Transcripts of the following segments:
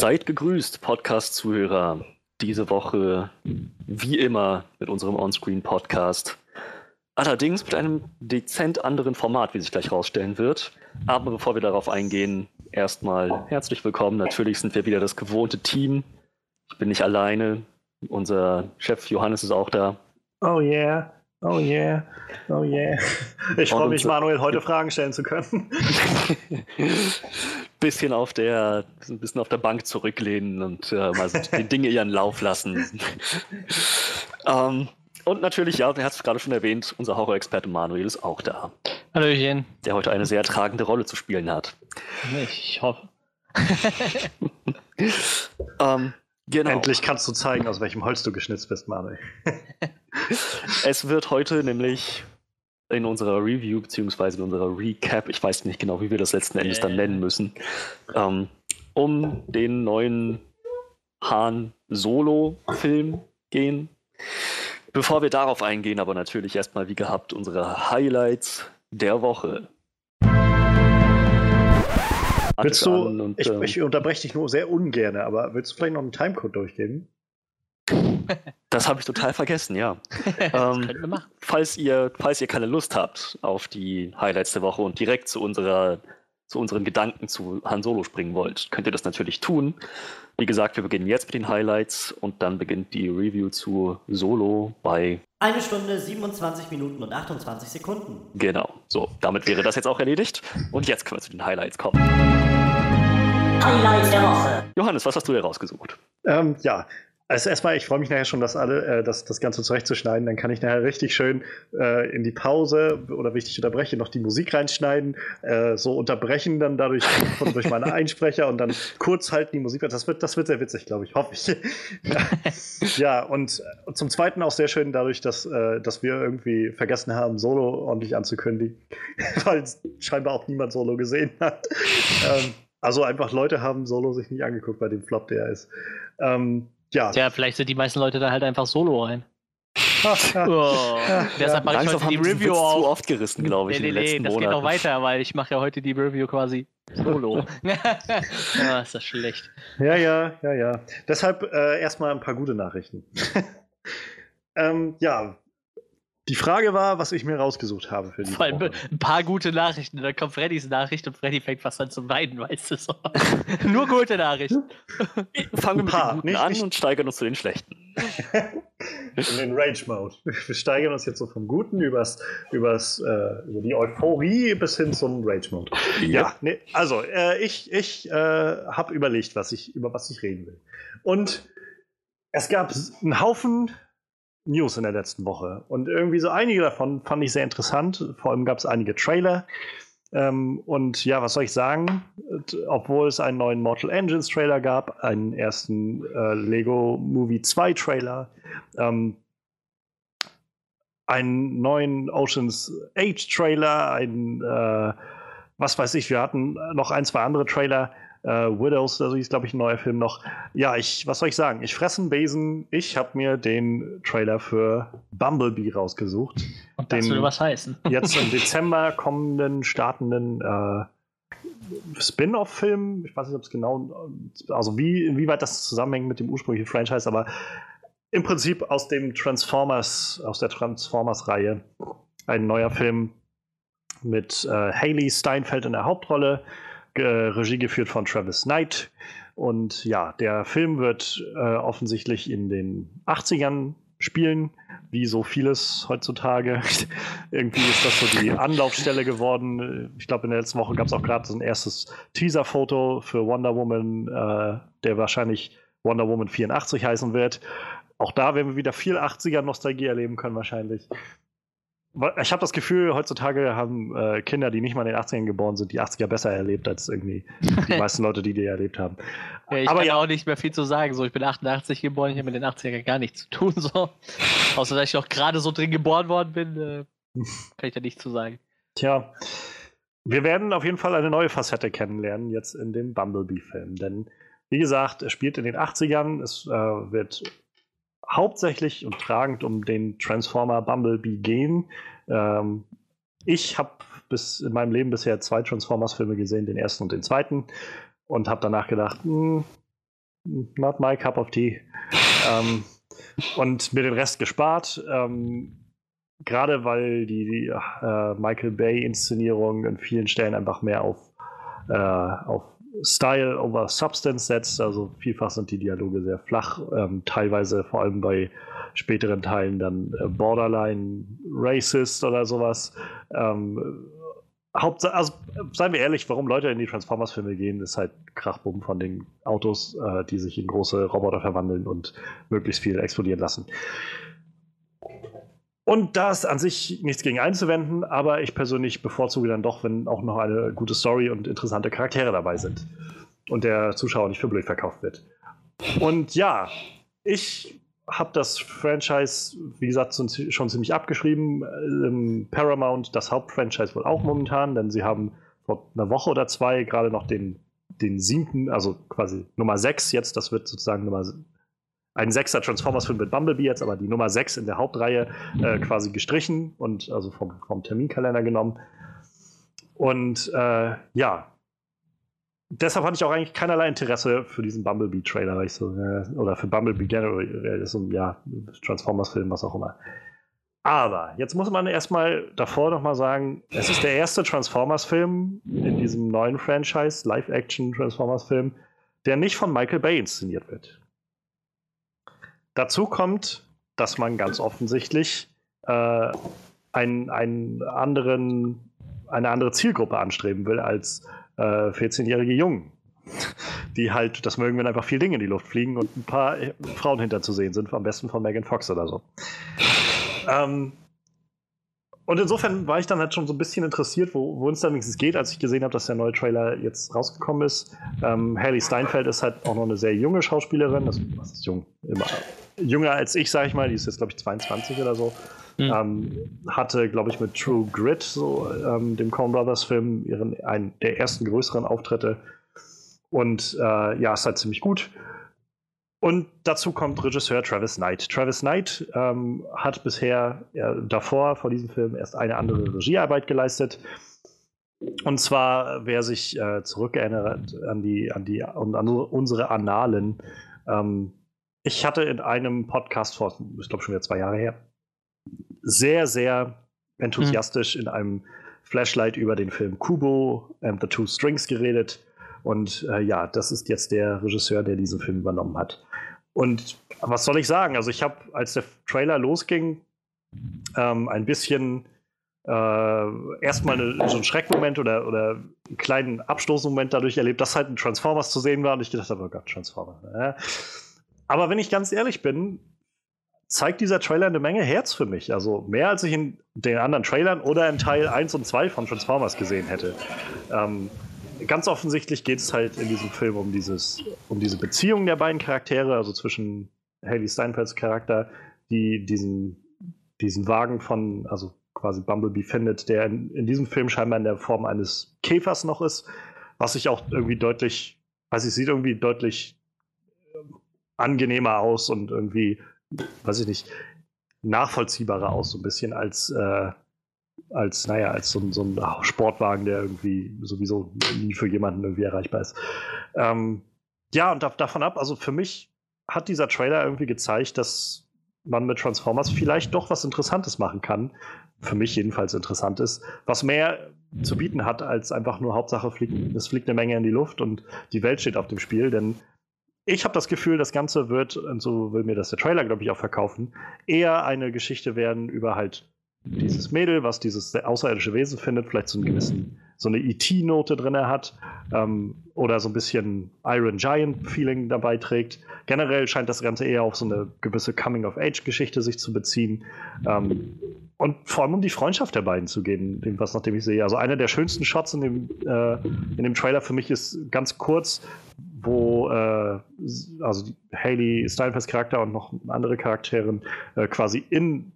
Seid gegrüßt, Podcast-Zuhörer. Diese Woche, wie immer, mit unserem Onscreen-Podcast. Allerdings mit einem dezent anderen Format, wie sich gleich herausstellen wird. Aber bevor wir darauf eingehen, erstmal herzlich willkommen. Natürlich sind wir wieder das gewohnte Team. Ich bin nicht alleine. Unser Chef Johannes ist auch da. Oh yeah. Oh yeah, oh yeah. Ich freue mich, Manuel, heute Fragen stellen zu können. bisschen auf der, ein bisschen auf der Bank zurücklehnen und äh, mal so die Dinge ihren Lauf lassen. ähm, und natürlich, ja, er hat es gerade schon erwähnt, unser Horror-Experte Manuel ist auch da. Hallöchen. Der heute eine sehr tragende Rolle zu spielen hat. Ich hoffe. ähm, genau. Endlich kannst du zeigen, aus welchem Holz du geschnitzt bist, Manuel. es wird heute nämlich in unserer Review beziehungsweise in unserer Recap, ich weiß nicht genau, wie wir das letzten Endes dann nennen müssen, ähm, um den neuen Han Solo-Film gehen. Bevor wir darauf eingehen, aber natürlich erstmal wie gehabt unsere Highlights der Woche. Willst du, und, ich, ähm, ich unterbreche dich nur sehr ungern, aber willst du vielleicht noch einen Timecode durchgeben? Das habe ich total vergessen, ja. ähm, falls, ihr, falls ihr keine Lust habt auf die Highlights der Woche und direkt zu, unserer, zu unseren Gedanken zu Han Solo springen wollt, könnt ihr das natürlich tun. Wie gesagt, wir beginnen jetzt mit den Highlights und dann beginnt die Review zu Solo bei. Eine Stunde, 27 Minuten und 28 Sekunden. Genau, so, damit wäre das jetzt auch erledigt. Und jetzt können wir zu den Highlights kommen. Highlights der Woche. Johannes, was hast du dir rausgesucht? Ähm, ja, also erstmal, ich freue mich nachher schon, das alle, äh, das, das Ganze zurechtzuschneiden. Dann kann ich nachher richtig schön äh, in die Pause oder wichtig unterbreche, noch die Musik reinschneiden, äh, so unterbrechen dann dadurch von, durch meine Einsprecher und dann kurz halten die Musik. Das wird, das wird sehr witzig, glaube ich, hoffe ich. ja. ja, und zum Zweiten auch sehr schön dadurch, dass, äh, dass wir irgendwie vergessen haben, Solo ordentlich anzukündigen, weil scheinbar auch niemand Solo gesehen hat. ähm, also einfach Leute haben Solo sich nicht angeguckt bei dem Flop, der ist. Ähm, ja. Tja, vielleicht sind die meisten Leute da halt einfach solo rein. oh. Deshalb mache ich heute die Review auch. zu oft gerissen, glaube ich. Nee, nee, nee, das Monaten. geht noch weiter, weil ich mache ja heute die Review quasi solo. ah, ist das schlecht. Ja, ja, ja, ja. Deshalb äh, erstmal ein paar gute Nachrichten. ähm, ja, die Frage war, was ich mir rausgesucht habe für die Vor allem Woche. ein paar gute Nachrichten. Dann kommt Freddys Nachricht und Freddy fängt fast an zu weinen, weißt du so. Nur gute Nachrichten. Fangen wir mit den guten nicht, an nicht. und steigern uns zu den schlechten. In den Rage-Mode. Wir steigern uns jetzt so vom Guten übers, übers, äh, über die Euphorie bis hin zum Rage-Mode. Ja, ja nee, also äh, ich, ich äh, habe überlegt, was ich, über was ich reden will. Und es gab einen Haufen News in der letzten Woche. Und irgendwie so einige davon fand ich sehr interessant. Vor allem gab es einige Trailer. Ähm, und ja, was soll ich sagen? Obwohl es einen neuen Mortal Engines Trailer gab, einen ersten äh, Lego Movie 2 Trailer, ähm, einen neuen Oceans 8 Trailer, einen, äh, was weiß ich, wir hatten noch ein, zwei andere Trailer. Äh, Widows, also ist, glaube ich, ein neuer Film noch. Ja, ich, was soll ich sagen? Ich fresse einen Besen. Ich habe mir den Trailer für Bumblebee rausgesucht. Und das den würde was heißen. jetzt im Dezember kommenden, startenden äh, Spin-off-Film. Ich weiß nicht, ob es genau, also wie, inwieweit das zusammenhängt mit dem ursprünglichen Franchise, aber im Prinzip aus dem Transformers, aus der Transformers-Reihe. Ein neuer Film mit äh, Haley Steinfeld in der Hauptrolle äh, Regie geführt von Travis Knight. Und ja, der Film wird äh, offensichtlich in den 80ern spielen, wie so vieles heutzutage. Irgendwie ist das so die Anlaufstelle geworden. Ich glaube, in der letzten Woche gab es auch gerade so ein erstes Teaser-Foto für Wonder Woman, äh, der wahrscheinlich Wonder Woman 84 heißen wird. Auch da werden wir wieder viel 80er-Nostalgie erleben können, wahrscheinlich. Ich habe das Gefühl, heutzutage haben äh, Kinder, die nicht mal in den 80ern geboren sind, die 80er besser erlebt als irgendwie die meisten Leute, die die erlebt haben. Ja, ich Aber kann ja auch nicht mehr viel zu sagen. So, ich bin 88 geboren, ich habe mit den 80ern gar nichts zu tun. So. Außer dass ich auch gerade so drin geboren worden bin, äh, kann ich da nichts zu sagen. Tja, wir werden auf jeden Fall eine neue Facette kennenlernen jetzt in dem Bumblebee-Film. Denn, wie gesagt, er spielt in den 80ern. Es äh, wird hauptsächlich und tragend um den Transformer Bumblebee gehen. Ähm, ich habe bis in meinem Leben bisher zwei Transformers-Filme gesehen, den ersten und den zweiten, und habe danach gedacht, hm, not my cup of tea. ähm, und mir den Rest gespart. Ähm, Gerade weil die, äh, Michael Bay-Inszenierung in vielen Stellen einfach mehr auf, äh, auf Style over Substance setzt. Also vielfach sind die Dialoge sehr flach, ähm, teilweise vor allem bei späteren Teilen dann äh, borderline racist oder sowas. Ähm, Hauptsache, also seien wir ehrlich, warum Leute in die Transformers-Filme gehen, ist halt Krachbumm von den Autos, äh, die sich in große Roboter verwandeln und möglichst viel explodieren lassen. Und da ist an sich nichts gegen einzuwenden, aber ich persönlich bevorzuge dann doch, wenn auch noch eine gute Story und interessante Charaktere dabei sind und der Zuschauer nicht für blöd verkauft wird. Und ja, ich habe das Franchise, wie gesagt, schon ziemlich abgeschrieben. Ähm, Paramount, das Hauptfranchise wohl auch momentan, denn sie haben vor einer Woche oder zwei gerade noch den, den siebten, also quasi Nummer 6 jetzt, das wird sozusagen Nummer ein sechster Transformers-Film mit Bumblebee jetzt, aber die Nummer 6 in der Hauptreihe äh, quasi gestrichen und also vom, vom Terminkalender genommen. Und äh, ja, deshalb hatte ich auch eigentlich keinerlei Interesse für diesen Bumblebee-Trailer, so, äh, oder für Bumblebee generell, so, ja, Transformers-Film, was auch immer. Aber jetzt muss man erstmal davor nochmal sagen, es ist der erste Transformers-Film in diesem neuen Franchise, Live-Action-Transformers-Film, der nicht von Michael Bay inszeniert wird. Dazu kommt, dass man ganz offensichtlich äh, einen, einen anderen, eine andere Zielgruppe anstreben will als äh, 14-jährige Jungen. Die halt, das mögen, wenn einfach viel Dinge in die Luft fliegen und ein paar Frauen hinter zu sehen sind, am besten von Megan Fox oder so. Ähm, und insofern war ich dann halt schon so ein bisschen interessiert, wo, wo es dann wenigstens geht, als ich gesehen habe, dass der neue Trailer jetzt rausgekommen ist. Ähm, Haley Steinfeld ist halt auch noch eine sehr junge Schauspielerin. Das, ist jung? Immer, jünger als ich, sag ich mal. Die ist jetzt, glaube ich, 22 oder so. Mhm. Ähm, hatte, glaube ich, mit True Grit, so ähm, dem Coen Brothers Film, ihren, einen der ersten größeren Auftritte. Und äh, ja, ist halt ziemlich gut. Und dazu kommt Regisseur Travis Knight. Travis Knight ähm, hat bisher ja, davor, vor diesem Film, erst eine andere Regiearbeit geleistet. Und zwar, wer sich äh, zurückerinnert an die, an die an unsere Annalen. Ähm, ich hatte in einem Podcast vor, ich glaube schon wieder zwei Jahre her, sehr, sehr enthusiastisch mhm. in einem Flashlight über den Film Kubo and the Two Strings geredet. Und äh, ja, das ist jetzt der Regisseur, der diesen Film übernommen hat. Und was soll ich sagen? Also ich habe, als der Trailer losging, ähm, ein bisschen äh, erstmal eine, so einen Schreckmoment oder, oder einen kleinen Abstoßmoment dadurch erlebt, dass halt ein Transformers zu sehen war und ich gedacht habe, oh Gott, Transformers. Äh. Aber wenn ich ganz ehrlich bin, zeigt dieser Trailer eine Menge Herz für mich. Also mehr als ich in den anderen Trailern oder in Teil 1 und 2 von Transformers gesehen hätte. Ähm, ganz offensichtlich geht es halt in diesem Film um, dieses, um diese Beziehung der beiden Charaktere, also zwischen Haley Steinfelds Charakter, die diesen, diesen Wagen von, also quasi Bumblebee findet, der in, in diesem Film scheinbar in der Form eines Käfers noch ist, was sich auch irgendwie deutlich, weiß ich, sieht irgendwie deutlich angenehmer aus und irgendwie, weiß ich nicht, nachvollziehbarer aus, so ein bisschen als äh, als, naja, als so, so, ein Sportwagen, der irgendwie sowieso nie für jemanden irgendwie erreichbar ist. Ähm, ja, und davon ab, also für mich hat dieser Trailer irgendwie gezeigt, dass man mit Transformers vielleicht doch was Interessantes machen kann. Für mich jedenfalls interessant ist, was mehr zu bieten hat, als einfach nur Hauptsache fliegt, es fliegt eine Menge in die Luft und die Welt steht auf dem Spiel, denn ich habe das Gefühl, das Ganze wird, und so will mir das der Trailer, glaube ich, auch verkaufen, eher eine Geschichte werden über halt dieses Mädel, was dieses außerirdische Wesen findet, vielleicht so einen gewissen, so eine ET-Note drin hat ähm, oder so ein bisschen Iron Giant-Feeling dabei trägt. Generell scheint das Ganze eher auf so eine gewisse Coming-of-Age-Geschichte sich zu beziehen. Ähm, und vor allem um die Freundschaft der beiden zu gehen, was nachdem ich sehe. Also einer der schönsten Shots in dem, äh, in dem Trailer für mich ist ganz kurz, wo äh, also Haley Steinfelds Charakter und noch andere Charaktere äh, quasi in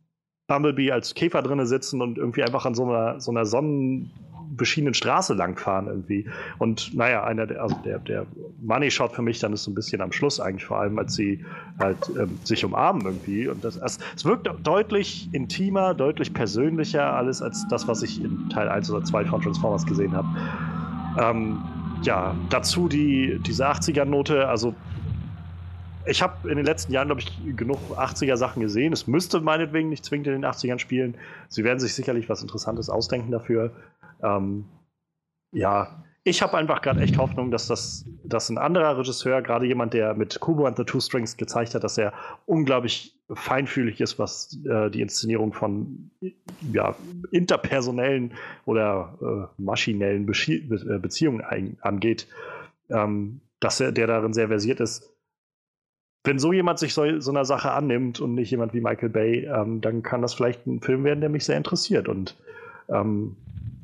Bumblebee als Käfer drinne sitzen und irgendwie einfach an so einer, so einer sonnenbeschienenen Straße langfahren irgendwie. Und naja, einer der, also der, der Money Shot für mich dann ist so ein bisschen am Schluss eigentlich, vor allem als sie halt ähm, sich umarmen irgendwie. Und das, es, es wirkt deutlich intimer, deutlich persönlicher alles als das, was ich in Teil 1 oder 2 von Transformers gesehen habe. Ähm, ja, dazu die, diese 80er-Note, also ich habe in den letzten Jahren, glaube ich, genug 80er-Sachen gesehen. Es müsste meinetwegen nicht zwingend in den 80ern spielen. Sie werden sich sicherlich was Interessantes ausdenken dafür. Ähm, ja, ich habe einfach gerade echt Hoffnung, dass das dass ein anderer Regisseur, gerade jemand, der mit Kubo and the Two Strings gezeigt hat, dass er unglaublich feinfühlig ist, was äh, die Inszenierung von ja, interpersonellen oder äh, maschinellen Bezie Be Beziehungen angeht, ähm, dass er der darin sehr versiert ist. Wenn so jemand sich so, so einer Sache annimmt und nicht jemand wie Michael Bay, ähm, dann kann das vielleicht ein Film werden, der mich sehr interessiert. Und ähm,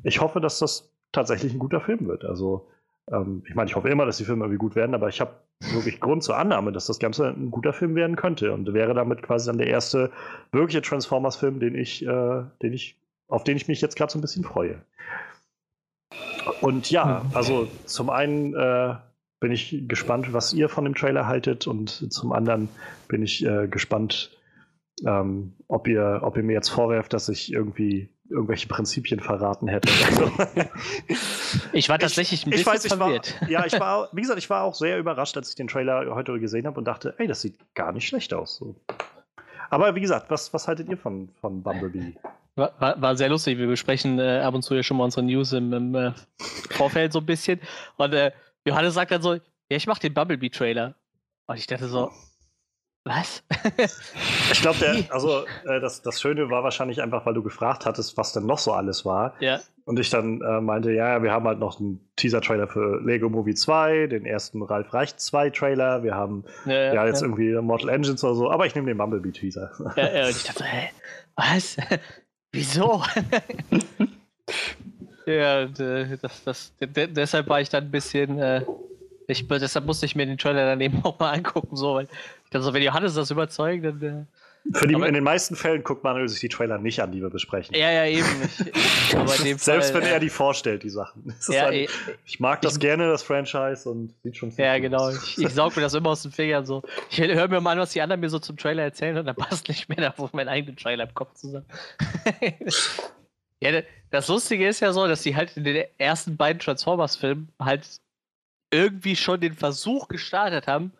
ich hoffe, dass das tatsächlich ein guter Film wird. Also, ähm, ich meine, ich hoffe immer, dass die Filme irgendwie gut werden, aber ich habe wirklich Grund zur Annahme, dass das Ganze ein guter Film werden könnte und wäre damit quasi dann der erste wirkliche Transformers-Film, den ich, äh, den ich, auf den ich mich jetzt gerade so ein bisschen freue. Und ja, hm. also zum einen äh, bin ich gespannt, was ihr von dem Trailer haltet und zum anderen bin ich äh, gespannt, ähm, ob, ihr, ob ihr mir jetzt vorwerft, dass ich irgendwie irgendwelche Prinzipien verraten hätte. Also, ich war tatsächlich ein bisschen ich weiß, ich verwirrt. War, ja, ich war, wie gesagt, ich war auch sehr überrascht, als ich den Trailer heute gesehen habe und dachte, ey, das sieht gar nicht schlecht aus. So. Aber wie gesagt, was, was haltet ihr von, von Bumblebee? War, war, war sehr lustig. Wir besprechen äh, ab und zu ja schon mal unsere News im, im äh, Vorfeld so ein bisschen. Und äh, Johannes sagt dann so, ja, ich mach den Bumblebee-Trailer. Und ich dachte so, was? ich glaube, also äh, das, das Schöne war wahrscheinlich einfach, weil du gefragt hattest, was denn noch so alles war. Ja. Und ich dann äh, meinte, ja, wir haben halt noch einen Teaser-Trailer für Lego Movie 2, den ersten Ralf Reicht 2 Trailer, wir haben ja, ja, ja jetzt irgendwie Mortal Engines oder so, aber ich nehme den Bumblebee-Teaser. Ja, ja, und ich dachte, hä, was? Wieso? ja, äh, das, das, deshalb war ich dann ein bisschen, äh, ich, deshalb musste ich mir den Trailer dann eben auch mal angucken, so, weil also wenn Johannes das überzeugt, dann. Äh, Für die, in den meisten Fällen guckt man sich die Trailer nicht an, die wir besprechen. Ja, ja, eben. Ich, aber in dem Selbst Fall, wenn er die vorstellt, die Sachen. Ja, ein, ich mag das ich, gerne, das Franchise, und sieht schon Ja, genau. Ich, ich saug mir das immer aus den Fingern so. Ich höre mir mal an, was die anderen mir so zum Trailer erzählen, und dann passt nicht mehr auf meinen eigenen Trailer im Kopf zusammen. Ja, das Lustige ist ja so, dass die halt in den ersten beiden Transformers-Filmen halt irgendwie schon den Versuch gestartet haben,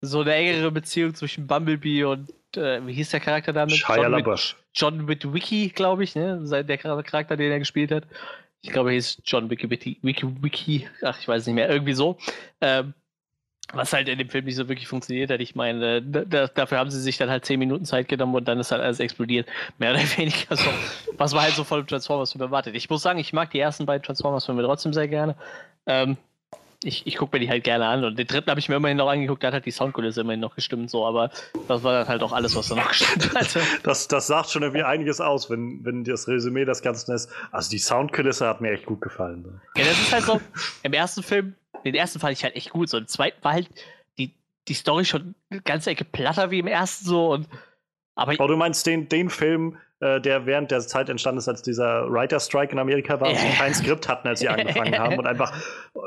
so eine engere Beziehung zwischen Bumblebee und äh, wie hieß der Charakter damit? Shia John, John Witwicky, glaube ich, ne? Der Charakter, den er gespielt hat. Ich glaube, er hieß John Wiki Wiki, Wiki, Wiki. Ach, ich weiß nicht mehr. Irgendwie so. Ähm, was halt in dem Film nicht so wirklich funktioniert hat. Ich meine, da, dafür haben sie sich dann halt zehn Minuten Zeit genommen und dann ist halt alles explodiert. Mehr oder weniger so. Was man halt so von Transformers-Film erwartet. Ich muss sagen, ich mag die ersten beiden Transformers-Filme trotzdem sehr gerne. Ähm, ich, ich gucke mir die halt gerne an. Und den dritten habe ich mir immerhin noch angeguckt, da hat halt die Soundkulisse immerhin noch gestimmt, so, aber das war dann halt auch alles, was da noch gestimmt hat. Das, das sagt schon irgendwie einiges aus, wenn, wenn das Resümee das Ganze ist. Also die Soundkulisse hat mir echt gut gefallen. Ja, das ist halt so, im ersten Film, den ersten fand ich halt echt gut, so im zweiten war halt die, die Story schon eine ganze Ecke platter wie im ersten so und aber, aber du meinst den, den Film, äh, der während der Zeit entstanden ist, als dieser Writer-Strike in Amerika war, und sie kein Skript hatten, als sie angefangen haben und einfach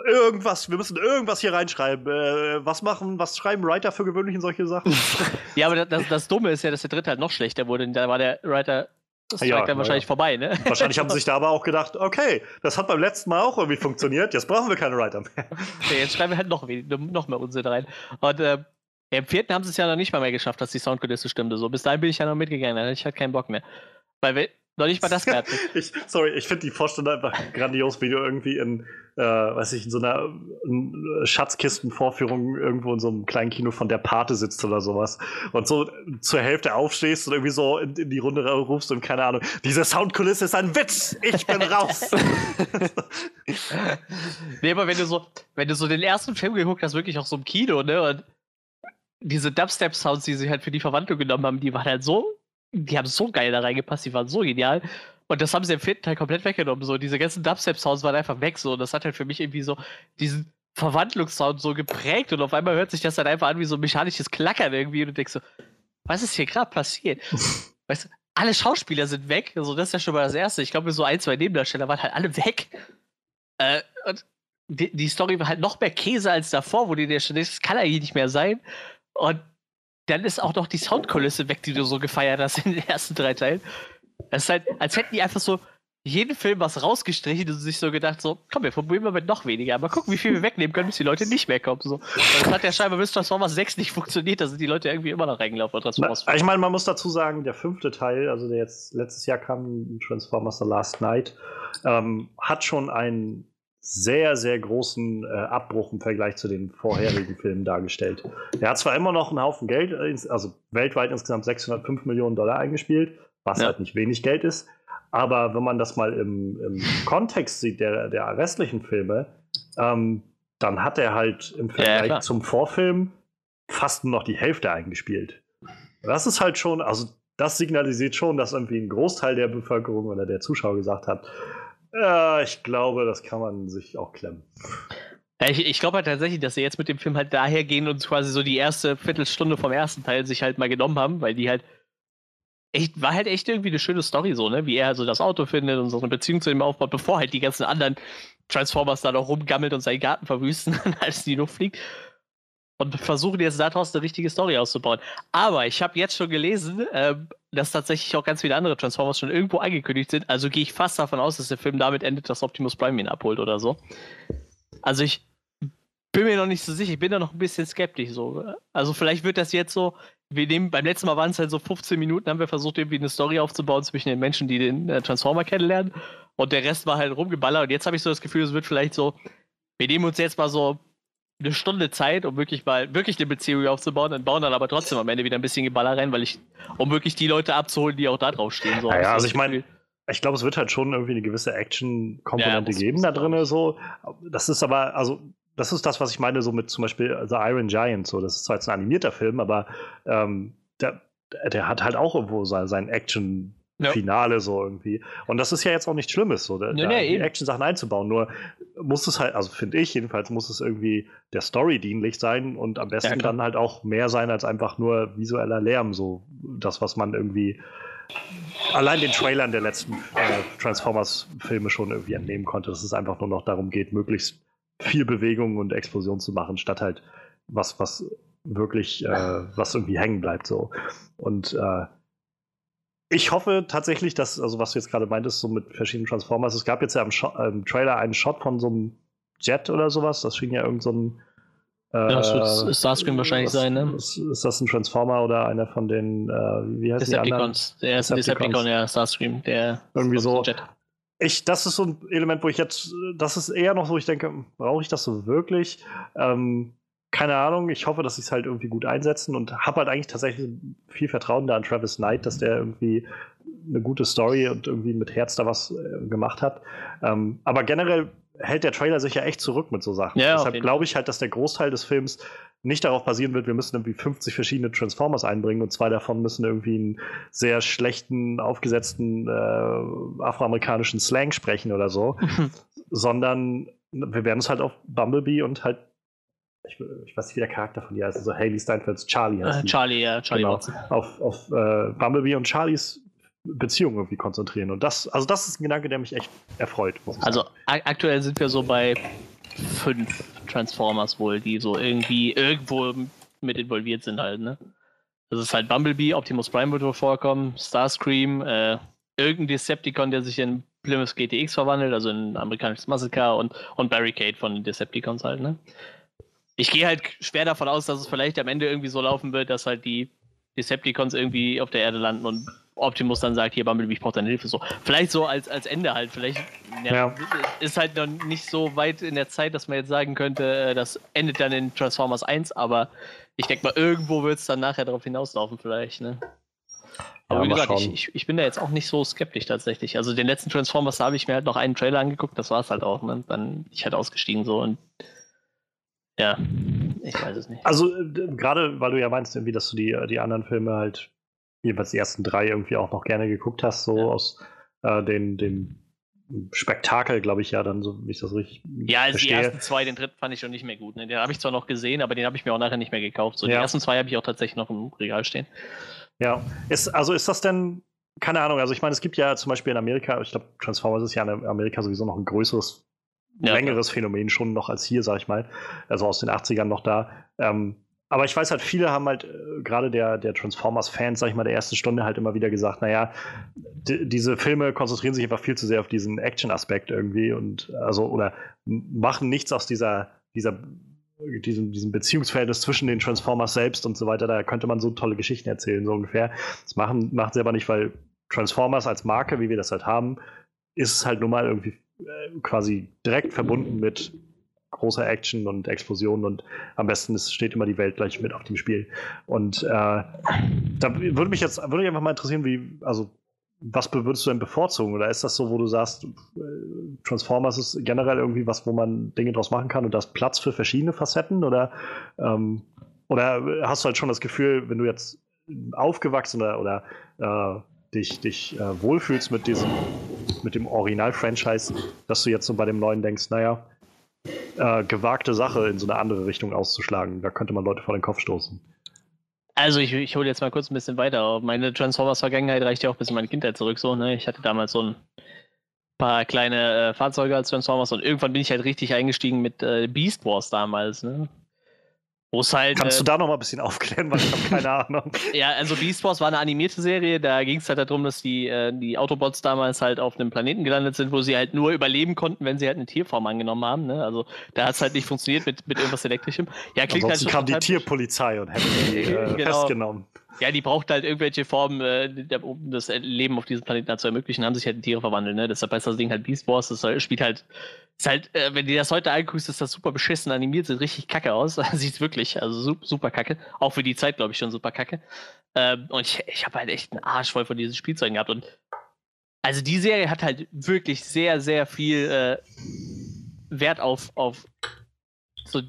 irgendwas, wir müssen irgendwas hier reinschreiben. Äh, was machen, was schreiben Writer für gewöhnlich in solche Sachen? ja, aber das, das Dumme ist ja, dass der dritte halt noch schlechter wurde. Da war der Writer das ja, dann wahrscheinlich ja. vorbei, ne? Wahrscheinlich haben sie sich da aber auch gedacht, okay, das hat beim letzten Mal auch irgendwie funktioniert, jetzt brauchen wir keine Writer mehr. Okay, jetzt schreiben wir halt noch, noch mehr Unsinn rein. Und äh, im vierten haben sie es ja noch nicht mal mehr geschafft, dass die Soundkulisse stimmte. So, bis dahin bin ich ja noch mitgegangen, dann hatte ich halt keinen Bock mehr. Weil noch nicht mal das mehr ich, Sorry, ich finde die Vorstellung einfach grandios, wie du irgendwie in, äh, weiß ich, in so einer Schatzkistenvorführung irgendwo in so einem kleinen Kino von der Pate sitzt oder sowas und so zur Hälfte aufstehst und irgendwie so in, in die Runde rufst und keine Ahnung, diese Soundkulisse ist ein Witz, ich bin raus. nee, aber wenn du so, wenn du so den ersten Film geguckt hast, wirklich auch so im Kino, ne, und diese Dubstep-Sounds, die sie halt für die Verwandlung genommen haben, die waren halt so, die haben so geil da reingepasst, die waren so genial. Und das haben sie im vierten Teil komplett weggenommen. So, diese ganzen Dubstep-Sounds waren einfach weg. So, und das hat halt für mich irgendwie so diesen Verwandlungssound so geprägt. Und auf einmal hört sich das dann einfach an wie so ein mechanisches Klackern irgendwie. Und du denkst so, was ist hier gerade passiert? weißt du, alle Schauspieler sind weg. Also, das ist ja schon mal das Erste. Ich glaube, so ein, zwei Nebendarsteller waren halt alle weg. Äh, und die, die, Story war halt noch mehr Käse als davor, wo die dir schon denkst, das kann eigentlich nicht mehr sein. Und dann ist auch noch die Soundkulisse weg, die du so gefeiert hast in den ersten drei Teilen. Das ist halt, als hätten die einfach so jeden Film was rausgestrichen und sich so gedacht, so, komm, wir probieren mal mit noch weniger, aber gucken, wie viel wir wegnehmen können, bis die Leute nicht mehr kommen. So. Das hat ja scheinbar bis Transformers 6 nicht funktioniert, da sind die Leute irgendwie immer noch reingelaufen. Transformers Na, ich meine, man muss dazu sagen, der fünfte Teil, also der jetzt letztes Jahr kam, Transformers The Last Night, ähm, hat schon einen sehr, sehr großen äh, Abbruch im Vergleich zu den vorherigen Filmen dargestellt. Er hat zwar immer noch einen Haufen Geld, äh, also weltweit insgesamt 605 Millionen Dollar eingespielt, was ja. halt nicht wenig Geld ist, aber wenn man das mal im, im Kontext sieht, der, der restlichen Filme, ähm, dann hat er halt im Vergleich ja, zum Vorfilm fast nur noch die Hälfte eingespielt. Das ist halt schon, also das signalisiert schon, dass irgendwie ein Großteil der Bevölkerung oder der Zuschauer gesagt hat, ja, ich glaube, das kann man sich auch klemmen. Ich, ich glaube halt tatsächlich, dass sie jetzt mit dem Film halt daher gehen und quasi so die erste Viertelstunde vom ersten Teil sich halt mal genommen haben, weil die halt echt, war halt echt irgendwie eine schöne Story so, ne? Wie er so das Auto findet und so eine Beziehung zu ihm aufbaut, bevor halt die ganzen anderen Transformers da noch rumgammelt und seinen Garten verwüsten, als die Luft fliegt. Und versuchen jetzt daraus eine richtige Story auszubauen. Aber ich habe jetzt schon gelesen, ähm, dass tatsächlich auch ganz viele andere Transformers schon irgendwo angekündigt sind. Also gehe ich fast davon aus, dass der Film damit endet, dass Optimus Prime ihn abholt oder so. Also ich bin mir noch nicht so sicher. Ich bin da noch ein bisschen skeptisch. So. Also vielleicht wird das jetzt so, wir nehmen, beim letzten Mal waren es halt so 15 Minuten, haben wir versucht, irgendwie eine Story aufzubauen zwischen den Menschen, die den äh, Transformer kennenlernen. Und der Rest war halt rumgeballert. Und jetzt habe ich so das Gefühl, es wird vielleicht so, wir nehmen uns jetzt mal so eine Stunde Zeit, um wirklich mal wirklich eine Beziehung aufzubauen, dann bauen dann aber trotzdem am Ende wieder ein bisschen Geballer rein, weil ich, um wirklich die Leute abzuholen, die auch da drauf stehen. So, ja, also ich meine, ich glaube, es wird halt schon irgendwie eine gewisse Action-Komponente ja, geben da drin. So. Das ist aber, also das ist das, was ich meine, so mit zum Beispiel The Iron Giant. So, das ist zwar jetzt ein animierter Film, aber ähm, der, der hat halt auch irgendwo sein, sein Action. Finale ja. so irgendwie. Und das ist ja jetzt auch nichts Schlimmes, so da, nee, nee, die Action-Sachen einzubauen. Nur muss es halt, also finde ich jedenfalls, muss es irgendwie der Story dienlich sein und am besten ja, dann halt auch mehr sein als einfach nur visueller Lärm. So das, was man irgendwie allein den Trailern der letzten äh, Transformers-Filme schon irgendwie entnehmen konnte, dass es einfach nur noch darum geht, möglichst viel Bewegung und Explosion zu machen, statt halt was, was wirklich, äh, was irgendwie hängen bleibt so. Und äh, ich hoffe tatsächlich, dass, also was du jetzt gerade meintest, so mit verschiedenen Transformers, es gab jetzt ja im, im Trailer einen Shot von so einem Jet oder sowas, das schien ja irgend so ein äh, ja, das wird Starscream wahrscheinlich was, sein, ne? Ist, ist, das ein Transformer oder einer von den, äh, wie heißt Decepticons. Der ist ein Decepticon, ja, Starscream, der irgendwie so. Jet ich, das ist so ein Element, wo ich jetzt, das ist eher noch so, ich denke, brauche ich das so wirklich? Ähm, keine Ahnung, ich hoffe, dass sie es halt irgendwie gut einsetzen und habe halt eigentlich tatsächlich viel Vertrauen da an Travis Knight, dass der irgendwie eine gute Story und irgendwie mit Herz da was äh, gemacht hat. Ähm, aber generell hält der Trailer sich ja echt zurück mit so Sachen. Ja, Deshalb glaube ich halt, dass der Großteil des Films nicht darauf basieren wird, wir müssen irgendwie 50 verschiedene Transformers einbringen und zwei davon müssen irgendwie einen sehr schlechten, aufgesetzten äh, afroamerikanischen Slang sprechen oder so, sondern wir werden uns halt auf Bumblebee und halt ich, ich, weiß nicht, wie der Charakter von ihr heißt, also Haley Steinfelds Charlie heißt äh, Charlie, ja, Charlie genau, Auf, auf äh, Bumblebee und Charlies Beziehung irgendwie konzentrieren. Und das, also das ist ein Gedanke, der mich echt erfreut. also aktuell sind wir so bei fünf Transformers wohl, die so irgendwie irgendwo mit involviert sind halt, ne? Das ist halt Bumblebee, Optimus Prime wird wohl vorkommen, Starscream, äh, irgendein Decepticon, der sich in Plymouth GTX verwandelt, also in ein amerikanisches Car und, und Barricade von den Decepticons halt, ne? Ich gehe halt schwer davon aus, dass es vielleicht am Ende irgendwie so laufen wird, dass halt die Decepticons irgendwie auf der Erde landen und Optimus dann sagt, hier Bumblebee, ich brauche deine Hilfe. So. Vielleicht so als, als Ende halt. Vielleicht ja, ja. ist halt noch nicht so weit in der Zeit, dass man jetzt sagen könnte, äh, das endet dann in Transformers 1, aber ich denke mal, irgendwo wird es dann nachher darauf hinauslaufen, vielleicht. Ne? Aber ja, wie gesagt, ich, ich, ich, bin da jetzt auch nicht so skeptisch tatsächlich. Also den letzten Transformers, da habe ich mir halt noch einen Trailer angeguckt, das war es halt auch. Ne? Dann ich halt ausgestiegen so und ja, ich weiß es nicht. Also äh, gerade, weil du ja meinst, irgendwie, dass du die, die anderen Filme halt jeweils die ersten drei irgendwie auch noch gerne geguckt hast, so ja. aus äh, den, dem Spektakel, glaube ich, ja, dann, so wie ich das richtig. Ja, also verstehe. die ersten zwei, den dritten fand ich schon nicht mehr gut. Ne? Den habe ich zwar noch gesehen, aber den habe ich mir auch nachher nicht mehr gekauft. So, die ersten zwei habe ich auch tatsächlich noch im Regal stehen. Ja, ist, also ist das denn, keine Ahnung, also ich meine, es gibt ja zum Beispiel in Amerika, ich glaube, Transformers ist ja in Amerika sowieso noch ein größeres, ja, längeres ja. Phänomen schon noch als hier, sag ich mal. Also aus den 80ern noch da. Ähm, aber ich weiß halt, viele haben halt, äh, gerade der, der Transformers-Fans, sag ich mal, der ersten Stunde halt immer wieder gesagt, naja, diese Filme konzentrieren sich einfach viel zu sehr auf diesen Action-Aspekt irgendwie und also, oder machen nichts aus dieser, dieser, diesem, diesem Beziehungsverhältnis zwischen den Transformers selbst und so weiter. Da könnte man so tolle Geschichten erzählen, so ungefähr. Das machen, macht sie aber nicht, weil Transformers als Marke, wie wir das halt haben, ist halt nun mal irgendwie äh, quasi direkt verbunden mit großer Action und Explosionen und am besten ist, steht immer die Welt gleich mit auf dem Spiel. Und äh, da würde mich jetzt würde mich einfach mal interessieren, wie, also was würdest du denn bevorzugen? Oder ist das so, wo du sagst, äh, Transformers ist generell irgendwie was, wo man Dinge draus machen kann und da ist Platz für verschiedene Facetten? Oder, ähm, oder hast du halt schon das Gefühl, wenn du jetzt aufgewachsen oder, oder äh, dich, dich äh, wohlfühlst mit diesem, mit dem Original-Franchise, dass du jetzt so bei dem neuen denkst, naja, äh, gewagte Sache in so eine andere Richtung auszuschlagen. Da könnte man Leute vor den Kopf stoßen. Also ich, ich hole jetzt mal kurz ein bisschen weiter. Meine Transformers-Vergangenheit reicht ja auch bis in meine Kindheit zurück. So, ne? Ich hatte damals so ein paar kleine äh, Fahrzeuge als Transformers und irgendwann bin ich halt richtig eingestiegen mit äh, Beast Wars damals. Ne? Halt, Kannst äh, du da noch mal ein bisschen aufklären, weil ich habe keine Ahnung. ja, also Beast Wars war eine animierte Serie, da ging es halt darum, dass die, äh, die Autobots damals halt auf einem Planeten gelandet sind, wo sie halt nur überleben konnten, wenn sie halt eine Tierform angenommen haben. Ne? Also da hat es halt nicht funktioniert mit, mit irgendwas Elektrischem. Ja, klingt Ansonsten halt kam die Tierpolizei und hätte die äh, genau. festgenommen. Ja, die braucht halt irgendwelche Formen, äh, um das Leben auf diesem Planeten zu ermöglichen, haben sich halt in Tiere verwandelt. Ne? Deshalb heißt das Ding halt Beast Wars. Das spielt halt, ist halt, äh, wenn du das heute anguckst, ist das super beschissen animiert, sieht richtig kacke aus. sieht wirklich, also super kacke. Auch für die Zeit, glaube ich, schon super kacke. Ähm, und ich, ich habe halt echt einen Arsch voll von diesen Spielzeugen gehabt. Und also die Serie hat halt wirklich sehr, sehr viel äh, Wert auf, auf so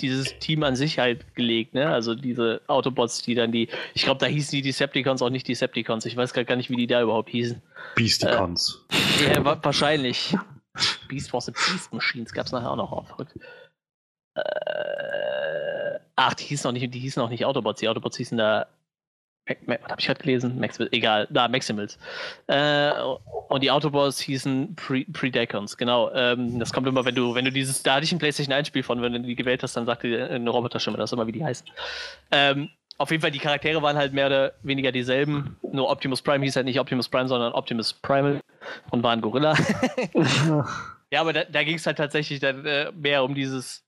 dieses Team an sich halt gelegt, ne? Also diese Autobots, die dann die, ich glaube, da hießen die Decepticons auch nicht Decepticons. Ich weiß gar nicht, wie die da überhaupt hießen. Beasticons. Äh, ja, wa wahrscheinlich. Beast Wars and Beast Machines gab es nachher auch noch auf. Äh, ach, die hießen auch nicht, die hießen auch nicht Autobots. Die Autobots hießen da was habe ich gerade gelesen? Max, egal, da, Maximals. Äh, und die Autobots hießen Pre Predacons, genau. Ähm, das kommt immer, wenn du, wenn du dieses, da hatte ich ein PlayStation 1 Spiel von, wenn du die gewählt hast, dann sagt dir eine Roboterstimme das immer, wie die heißen. Ähm, auf jeden Fall, die Charaktere waren halt mehr oder weniger dieselben. Nur Optimus Prime hieß halt nicht Optimus Prime, sondern Optimus Primal und war ein Gorilla. ja, aber da, da ging es halt tatsächlich dann äh, mehr um dieses